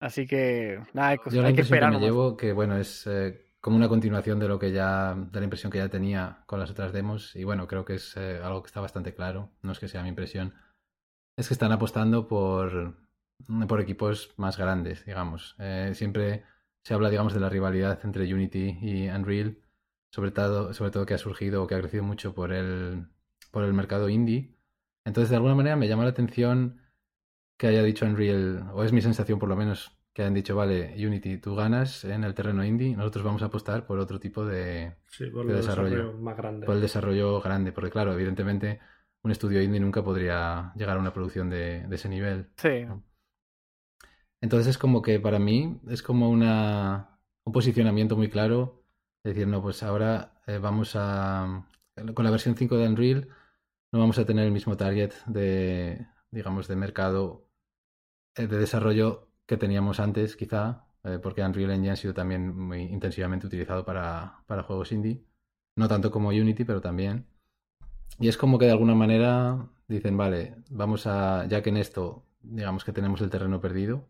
Así que nada, hay, cos- Yo la hay que impresión que esperar. me nomás. llevo que bueno es eh, como una continuación de lo que ya de la impresión que ya tenía con las otras demos y bueno creo que es eh, algo que está bastante claro no es que sea mi impresión es que están apostando por por equipos más grandes digamos Eh, siempre se habla digamos de la rivalidad entre Unity y Unreal sobre todo sobre todo que ha surgido o que ha crecido mucho por el por el mercado indie entonces de alguna manera me llama la atención que haya dicho Unreal, o es mi sensación por lo menos, que hayan dicho, vale, Unity, tú ganas en el terreno indie, nosotros vamos a apostar por otro tipo de, Sí, por de el desarrollo. desarrollo más grande. por el desarrollo grande, porque claro, evidentemente un estudio indie nunca podría llegar a una producción de, de ese nivel. Sí, Entonces es como que para mí es como una, un posicionamiento muy claro, de decir, no, pues ahora eh, vamos a, con la versión 5 de Unreal, no vamos a tener el mismo target de, digamos, de mercado eh, de desarrollo que teníamos antes, quizá, eh, porque Unreal Engine ha sido también muy intensivamente utilizado para, para juegos indie. No tanto como Unity, pero también. Y es como que de alguna manera dicen, vale, vamos a, ya que en esto, digamos que tenemos el terreno perdido,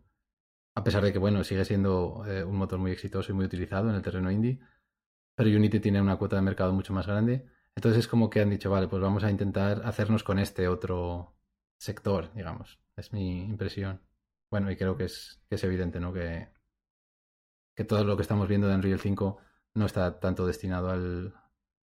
a pesar de que, bueno, sigue siendo eh, un motor muy exitoso y muy utilizado en el terreno indie, pero Unity tiene una cuota de mercado mucho más grande. Entonces es como que han dicho, vale, pues vamos a intentar hacernos con este otro sector, digamos. Es mi impresión. Bueno, y creo que es, que es evidente, ¿no? Que, que todo lo que estamos viendo de Unreal 5 no está tanto destinado al,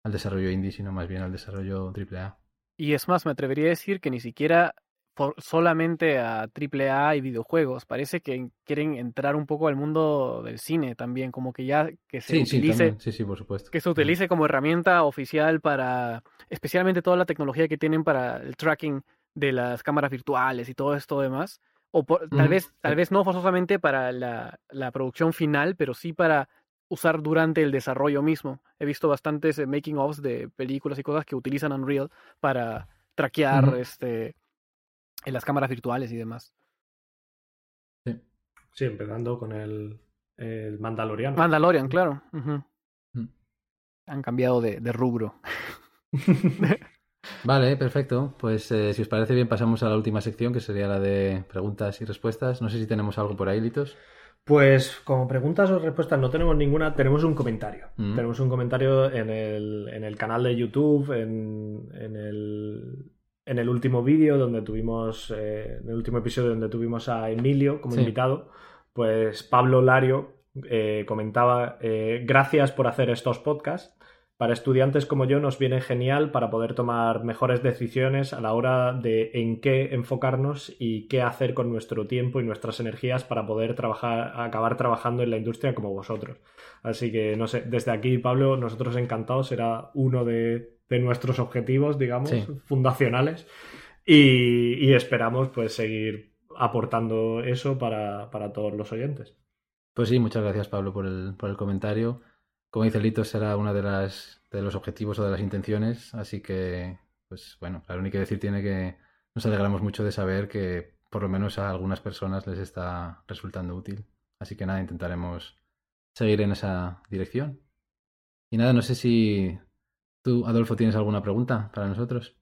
al desarrollo indie, sino más bien al desarrollo AAA. Y es más, me atrevería a decir que ni siquiera por- solamente a AAA y videojuegos. Parece que quieren entrar un poco al mundo del cine también, como que ya que se Sí, utilice. Sí, sí, por supuesto. que se utilice como herramienta oficial para, especialmente toda la tecnología que tienen para el tracking de las cámaras virtuales y todo esto demás. O por- tal vez, tal vez no forzosamente para la, la producción final, pero sí para usar durante el desarrollo mismo. He visto bastantes eh, making ofs de películas y cosas que utilizan Unreal para traquear este en las cámaras virtuales y demás. Sí. Sí, empezando con el, el Mandaloriano. Mandalorian, claro. Mm. Han cambiado de, de rubro. Vale, perfecto. Pues eh, si os parece bien, pasamos a la última sección, que sería la de preguntas y respuestas. No sé si tenemos algo por ahí, Litos. Pues como preguntas o respuestas no tenemos ninguna, tenemos un comentario. Mm. Tenemos un comentario en el, en el canal de YouTube, en, en el, en el último vídeo donde tuvimos, eh, en el último episodio donde tuvimos a Emilio como Sí. invitado, pues Pablo Lario eh, comentaba, eh, gracias por hacer estos podcasts. Para estudiantes como yo nos viene genial para poder tomar mejores decisiones a la hora de en qué enfocarnos y qué hacer con nuestro tiempo y nuestras energías para poder trabajar, acabar trabajando en la industria como vosotros. Así que, no sé, desde aquí, Pablo, nosotros encantados, será uno de, de nuestros objetivos, digamos, Sí. fundacionales. Y, y esperamos pues seguir aportando eso para, para todos los oyentes. Pues sí, muchas gracias, Pablo, por el, por el comentario. Como dice Litos, será una de las de los objetivos o de las intenciones, así que, pues bueno, claro, ni que decir tiene que nos alegramos mucho de saber que por lo menos a algunas personas les está resultando útil. Así que nada, intentaremos seguir en esa dirección. Y nada, no sé si tú, Adolfo, tienes alguna pregunta para nosotros.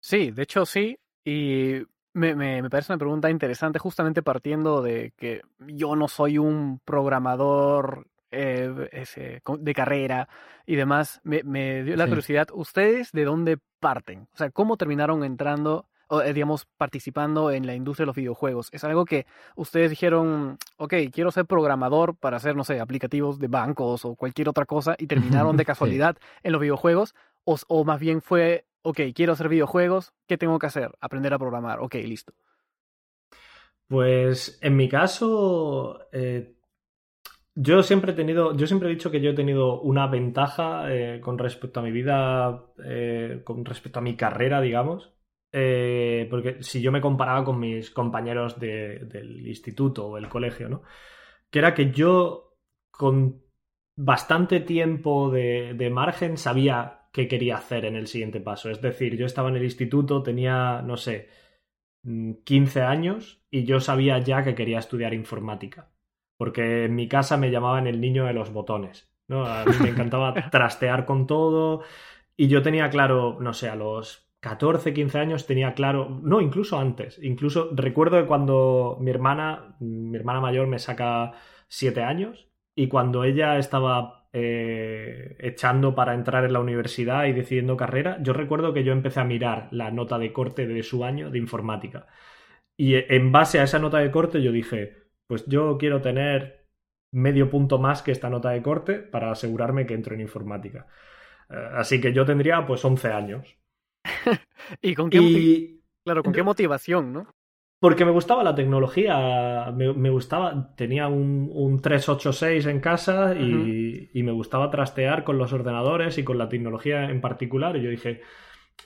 Sí, de hecho sí. Y me, me, me parece una pregunta interesante justamente partiendo de que yo no soy un programador ese, de carrera y demás, me, me dio la curiosidad, ¿ustedes de dónde parten? O sea, ¿cómo terminaron entrando eh, digamos, participando en la industria de los videojuegos? ¿Es algo que ustedes dijeron, ok, quiero ser programador para hacer, no sé, aplicativos de bancos o cualquier otra cosa y terminaron de casualidad en los videojuegos? O, o, más bien fue, ok, quiero hacer videojuegos, ¿qué tengo que hacer? Aprender a programar, ok, listo. Pues en mi caso, eh, yo siempre he tenido, yo siempre he dicho que yo he tenido una ventaja eh, con respecto a mi vida, con respecto a mi carrera, digamos, eh, porque si yo me comparaba con mis compañeros del instituto o el colegio, ¿no? Que era que yo con bastante tiempo de, margen sabía qué quería hacer en el siguiente paso. Es decir, yo estaba en el instituto, tenía, no sé, 15 mm, años y yo sabía ya que quería estudiar informática. Porque en mi casa me llamaban el niño de los botones. ¿no? A mí me encantaba trastear con todo. Y yo tenía claro, no sé, a los 14, 15 años tenía claro, no, incluso antes, incluso recuerdo que cuando mi hermana, mi hermana mayor me saca 7 años y cuando ella estaba eh, echando para entrar en la universidad y decidiendo carrera, yo recuerdo que yo empecé a mirar la nota de corte de su año de informática. Y en base a esa nota de corte yo dije, pues yo quiero tener medio punto más que esta nota de corte para asegurarme que entro en informática. Eh, así que yo tendría pues 11 años. ¿Y con qué, claro, con qué motivación, no? Porque me gustaba la tecnología, me, gustaba, tenía un, un, 386 en casa y, me gustaba trastear con los ordenadores y con la tecnología en particular. Y yo dije,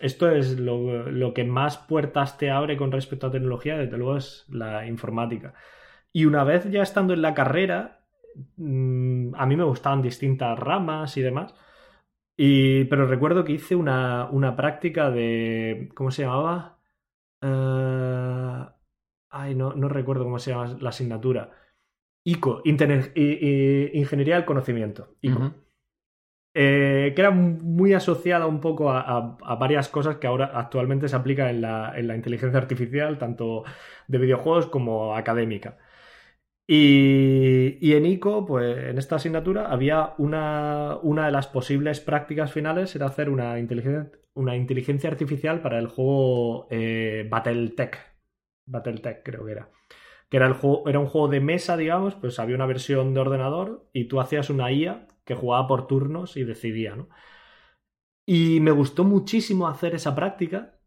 esto es lo, que más puertas te abre con respecto a tecnología, desde luego es la informática. Y una vez ya estando en la carrera, mm, a mí me gustaban distintas ramas y demás pero recuerdo que hice una, práctica de. ¿Cómo se llamaba? Eh, ay, no, no recuerdo cómo se llama la asignatura. ICO, Ingeniería del Conocimiento. ICO. Eh, que era muy asociada un poco a, varias cosas que ahora actualmente se aplican en la, en la inteligencia artificial, tanto de videojuegos como académica. Y, en ICO, pues en esta asignatura había una, una, de las posibles prácticas finales era hacer una inteligencia, una inteligencia artificial para el juego eh, Battletech. Battletech creo que era. Que era, el juego, era un juego de mesa, digamos, pues había una versión de ordenador y tú hacías una IA que jugaba por turnos y decidía, ¿no? Y me gustó muchísimo hacer esa práctica.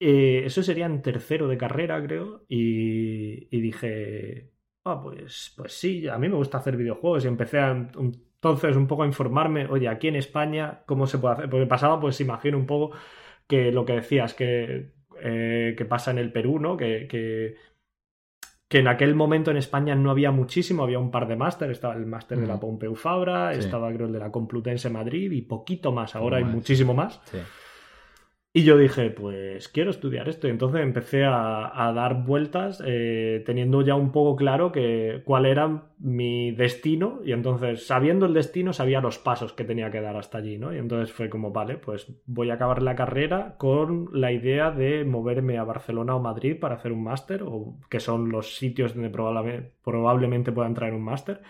Eh, eso sería en tercero de carrera, creo. y dije, Ah, pues, pues sí, a mí me gusta hacer videojuegos y empecé entonces un poco a informarme, oye, aquí en España, ¿cómo se puede hacer? Porque pasaba, pues imagino un poco que lo que decías, que, eh, que pasa en el Perú, ¿no? Que, que, en aquel momento en España no había muchísimo, había un par de máster, estaba el máster de la Pompeu Fabra, estaba creo el de la Complutense Madrid y poquito más, ahora hay muchísimo más. Sí. Y yo dije, pues quiero estudiar esto. Y entonces empecé a, dar vueltas, eh, teniendo ya un poco claro que, cuál era mi destino. Y entonces, sabiendo el destino, sabía los pasos que tenía que dar hasta allí, ¿no? Y entonces fue como, vale, pues voy a acabar la carrera con la idea de moverme a Barcelona o Madrid para hacer un máster, o que son los sitios donde probablemente, pueda entrar en un máster.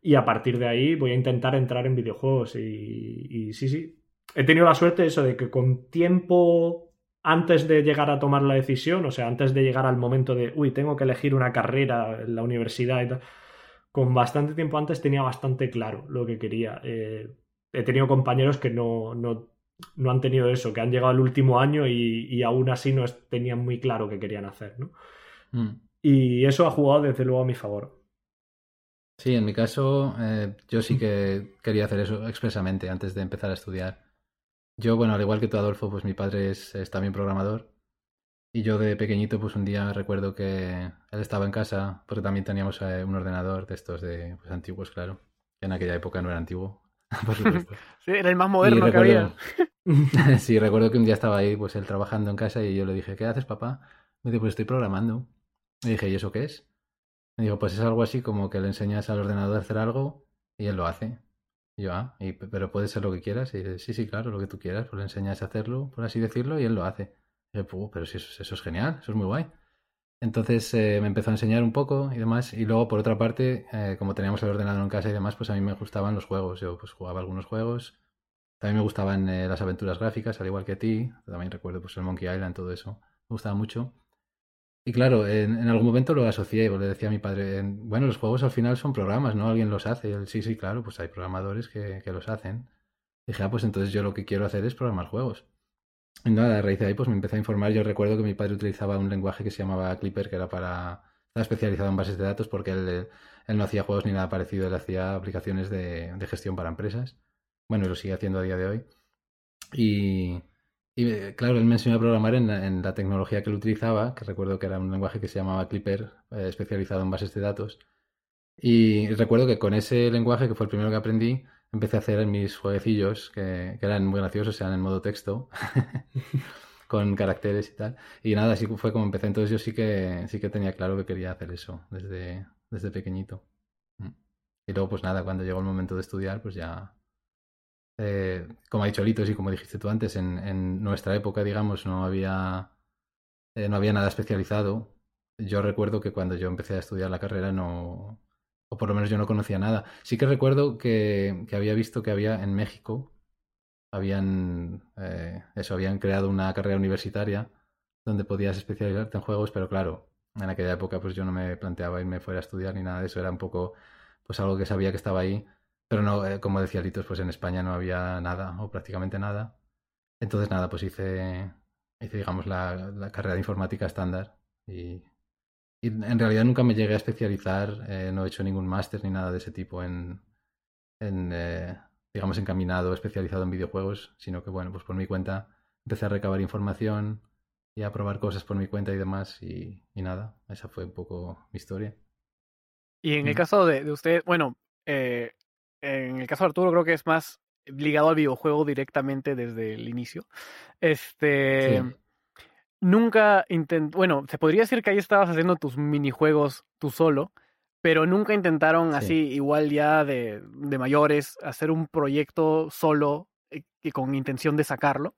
Y a partir de ahí voy a intentar entrar en videojuegos. y sí, sí, he tenido la suerte eso de que con tiempo antes de llegar a tomar la decisión, o sea, antes de llegar al momento de, uy, tengo que elegir una carrera en la universidad y tal, con bastante tiempo antes tenía bastante claro lo que quería. Eh, he tenido compañeros que no, no, no, han tenido eso, que han llegado al último año y, aún así no tenían muy claro qué querían hacer, ¿no? Mm. Y eso ha jugado desde luego a mi favor. Sí, en mi caso, eh, yo sí que quería hacer eso expresamente antes de empezar a estudiar. Yo, bueno, al igual que tú, Adolfo, pues mi padre es, también programador. Y yo de pequeñito, pues un día recuerdo que él estaba en casa, porque también teníamos eh, un ordenador de estos de pues, antiguos, claro. En aquella época no era antiguo, por supuesto. sí, era el más moderno que había. sí, recuerdo que un día estaba ahí, pues él trabajando en casa y yo le dije, ¿qué haces, papá? Me dijo, pues estoy programando. Le dije, ¿y eso qué es? Me dijo, pues es algo así como que le enseñas al ordenador a hacer algo y él lo hace. Y yo, ah, pero puede ser lo que quieras. Y dice, sí, sí, claro, lo que tú quieras. Pues le enseñas a hacerlo, por así decirlo, y él lo hace. Y yo, pero si eso, es genial, eso es muy guay. Entonces me empezó a enseñar un poco y demás. Y luego, por otra parte, como teníamos el ordenador en casa y demás, pues a mí me gustaban los juegos. Yo pues jugaba algunos juegos. También me gustaban las aventuras gráficas, al igual que a ti. También recuerdo pues el Monkey Island, todo eso. Me gustaba mucho. Y claro, en, algún momento lo asocié, y le decía a mi padre, bueno, los juegos al final son programas, ¿no? Alguien los hace. Sí, sí, claro, pues hay programadores que, que, los hacen. Y dije, ah, pues entonces yo lo que quiero hacer es programar juegos. Y nada, a raíz de ahí pues me empecé a informar. Yo recuerdo que mi padre utilizaba un lenguaje que se llamaba Clipper, que era para... Estaba especializado en bases de datos porque él, él no hacía juegos ni nada parecido, él hacía aplicaciones de, de gestión para empresas. Bueno, y lo sigue haciendo a día de hoy. Y, y eh, claro, él me enseñó a programar en, la tecnología que él utilizaba, que recuerdo que era un lenguaje que se llamaba Clipper, eh, especializado en bases de datos. Y recuerdo que con ese lenguaje, que fue el primero que aprendí, empecé a hacer mis jueguecillos, que, eran muy graciosos, eran en modo texto, con caracteres y tal. Y nada, así fue como empecé. Entonces yo sí que, sí que tenía claro que quería hacer eso desde, desde pequeñito. Mm. Y luego, pues nada, cuando llegó el momento de estudiar, pues ya eh, como ha dicho Litos y como dijiste tú antes, en, nuestra época, digamos, no había, eh, no había nada especializado. Yo recuerdo que cuando yo empecé a estudiar la carrera no, o por lo menos yo no conocía nada. Sí que recuerdo que, había visto que había en México, habían, eh, eso, habían creado una carrera universitaria donde podías especializarte en juegos, pero claro, en aquella época pues yo no me planteaba irme fuera a estudiar ni nada de eso, era un poco pues algo que sabía que estaba ahí pero no, eh, como decía Litos, pues en España no había nada o prácticamente nada. Entonces nada, pues hice, hice digamos, la, carrera de informática estándar y, en realidad nunca me llegué a especializar, eh, no he hecho ningún máster ni nada de ese tipo en, en eh, digamos, encaminado, especializado en videojuegos, sino que bueno, pues por mi cuenta empecé a recabar información y a probar cosas por mi cuenta y demás y, nada, esa fue un poco mi historia. Y en el caso de, de usted, bueno, eh, en el caso de Arturo creo que es más ligado al videojuego directamente desde el inicio. Este. Nunca intentó. Bueno, se podría decir que ahí estabas haciendo tus minijuegos tú solo, pero nunca intentaron así, igual ya de, de, mayores, hacer un proyecto solo y eh, con intención de sacarlo.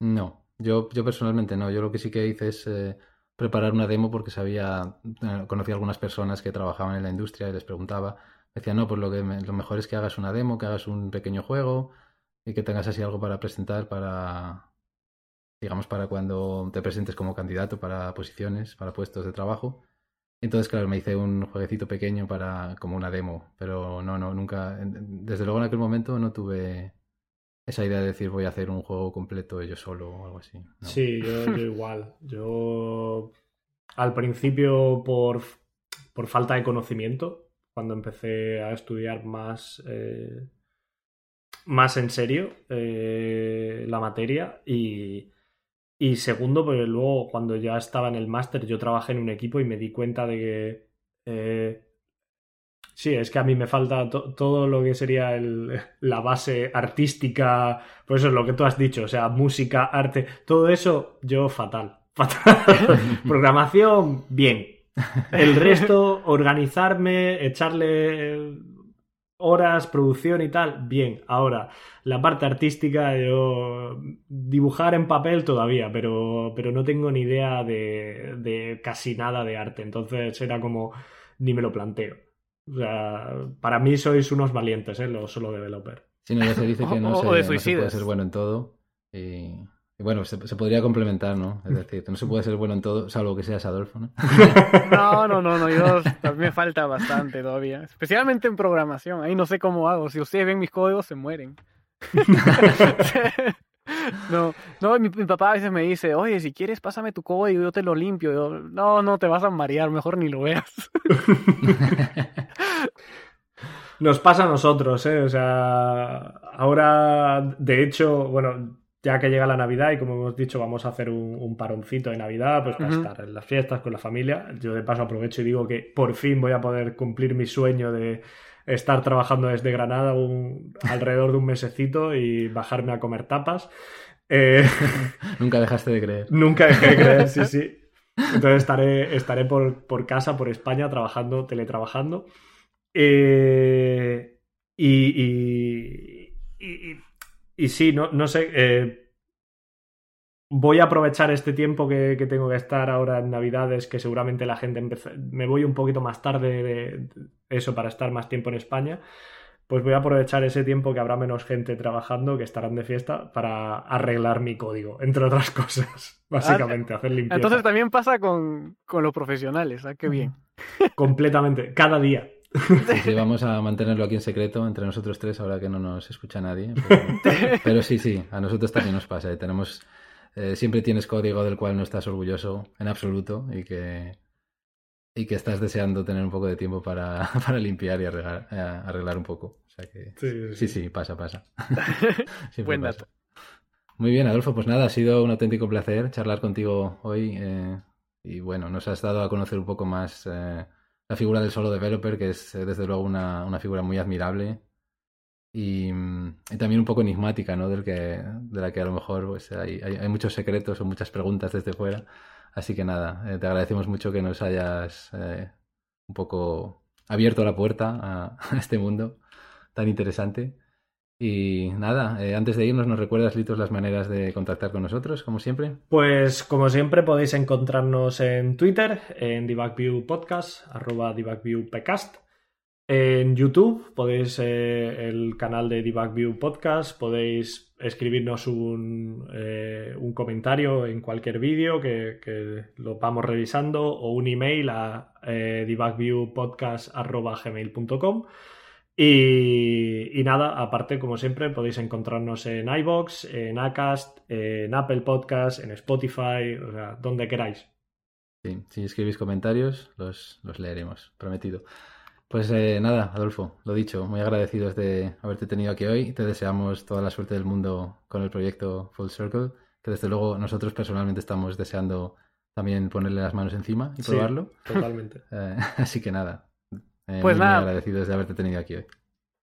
No, yo, yo personalmente no. Yo lo que sí que hice es eh, preparar una demo porque sabía, eh, conocí a algunas personas que trabajaban en la industria y les preguntaba Decía, no, pues lo, que lo mejor es que hagas una demo, que hagas un pequeño juego y que tengas así algo para presentar para, digamos, para cuando te presentes como candidato para posiciones, para puestos de trabajo. Entonces, claro, me hice un jueguecito pequeño para como una demo, pero no, no, nunca, desde luego en aquel momento no tuve esa idea de decir voy a hacer un juego completo yo solo o algo así. Sí, yo, yo, igual. Yo al principio por, por falta de conocimiento cuando empecé a estudiar más, eh, más en serio eh, la materia y, y segundo, porque luego cuando ya estaba en el máster yo trabajé en un equipo y me di cuenta de que eh, Sí, es que a mí me falta todo lo que sería el, la base artística, pues eso es lo que tú has dicho, o sea, música, arte, todo eso yo fatal, fatal. Programación, bien, el resto, organizarme, echarle horas, producción y tal, bien. Ahora, la parte artística, yo dibujar en papel todavía, pero, pero no tengo ni idea de, de casi nada de arte. Entonces era como, ni me lo planteo. O sea, para mí sois unos valientes, ¿eh? Los solo developer. Sí, no, ya se dice que no, se, no se puede ser bueno en todo. Y bueno, se, podría complementar, ¿no? Es decir, no se puede ser bueno en todo, salvo que seas Adolfo, ¿no? No, no, no, no, yo también me falta bastante todavía. Especialmente en programación. Ahí no sé cómo hago. Si ustedes ven mis códigos, se mueren. No, no, mi, papá a veces me dice, oye, si quieres, pásame tu código y yo te lo limpio. Yo, no, no, te vas a marear, mejor ni lo veas. Nos pasa a nosotros, ¿eh? O sea, ahora, de hecho, bueno, ya que llega la Navidad y como hemos dicho vamos a hacer un, paroncito de Navidad, pues para estar en las fiestas con la familia. Yo de paso aprovecho y digo que por fin voy a poder cumplir mi sueño de estar trabajando desde Granada un, alrededor de un mesecito y bajarme a comer tapas. Eh, nunca dejaste de creer. Nunca dejé de creer, sí, sí. Entonces estaré, estaré por, por casa, por España, trabajando, teletrabajando. Eh, y, y, y y sí, no, no sé. Eh, voy a aprovechar este tiempo que, tengo que estar ahora en Navidades, que seguramente la gente me voy un poquito más tarde de eso para estar más tiempo en España. Pues voy a aprovechar ese tiempo que habrá menos gente trabajando, que estarán de fiesta, para arreglar mi código, entre otras cosas. Básicamente, hacer limpieza. Entonces también pasa con, los profesionales, ¿ah? Qué bien. Completamente, cada día. Sí, vamos a mantenerlo aquí en secreto entre nosotros tres, ahora que no nos escucha nadie. Pero, sí, sí, a nosotros también nos pasa. ¿eh? Tenemos eh, siempre tienes código del cual no estás orgulloso en absoluto y que, y que estás deseando tener un poco de tiempo para, para limpiar y arreglar, eh, arreglar, un poco. O sea que, sí, sí, pasa, pasa. Buen dato. Muy bien, Adolfo, pues nada, ha sido un auténtico placer charlar contigo hoy. Eh, y bueno, nos has dado a conocer un poco más la figura del solo developer, que es desde luego una, una figura muy admirable Mm, y, también un poco enigmática, ¿no? Del que, de la que a lo mejor pues, hay, hay, muchos secretos o muchas preguntas desde fuera. Así que nada, eh, te agradecemos mucho que nos hayas eh, un poco abierto la puerta a, este mundo tan interesante. Y nada, eh, antes de irnos, ¿nos recuerdas, Litos, las maneras de contactar con nosotros, como siempre? Pues como siempre podéis encontrarnos en Twitter, en Debugview Podcast, arroba DebugViewPcast. En YouTube podéis, eh, el canal de Debug Podcast, podéis escribirnos un, eh, un comentario en cualquier vídeo que, lo vamos revisando o un email a eh, debugviewpodcast.gmail.com y, y nada, aparte, como siempre, podéis encontrarnos en iBox, en Acast, en Apple Podcast, en Spotify, o sea, donde queráis. Sí, si escribís comentarios, los, los leeremos, prometido. Pues eh, nada, Adolfo, lo dicho, muy agradecidos de haberte tenido aquí hoy. Te deseamos toda la suerte del mundo con el proyecto Full Circle, que desde luego nosotros personalmente estamos deseando también ponerle las manos encima y probarlo. Totalmente. Eh, así que nada, eh, pues nada. agradecidos de haberte tenido aquí hoy.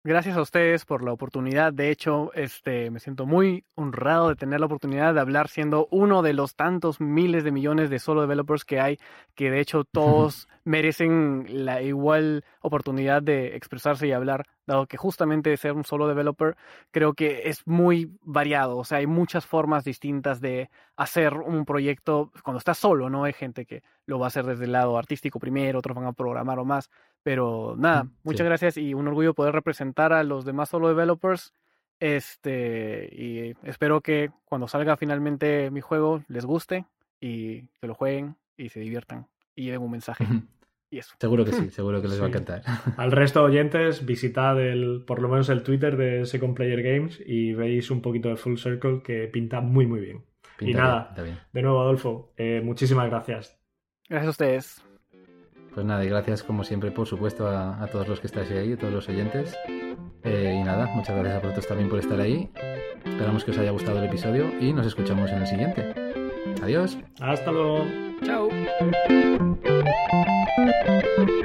Gracias a ustedes por la oportunidad. De hecho, este, me siento muy honrado de tener la oportunidad de hablar siendo uno de los tantos miles de millones de solo developers que hay, que de hecho todos merecen la igual oportunidad de expresarse y hablar, dado que justamente ser un solo developer creo que es muy variado. O sea, hay muchas formas distintas de hacer un proyecto cuando estás solo, ¿no? Hay gente que lo va a hacer desde el lado artístico primero, otros van a programar o más. Pero nada, muchas gracias y un orgullo poder representar a los demás solo developers. Este, y espero que cuando salga finalmente mi juego les guste y que lo jueguen y se diviertan y lleven un mensaje. Y eso. Seguro que sí, seguro que les va a encantar. Al resto de oyentes, visitad el, por lo menos el Twitter de Second Player Games y veis un poquito de Full Circle que pinta muy muy bien. y nada, de nuevo Adolfo, eh, muchísimas gracias. Gracias a ustedes. Pues nada, y gracias como siempre, por supuesto, a, todos los que estáis ahí, a todos los oyentes. Eh, y nada, muchas gracias a vosotros también por estar ahí. Esperamos que os haya gustado el episodio y nos escuchamos en el siguiente. Adiós. Hasta luego. Chao. Thank you.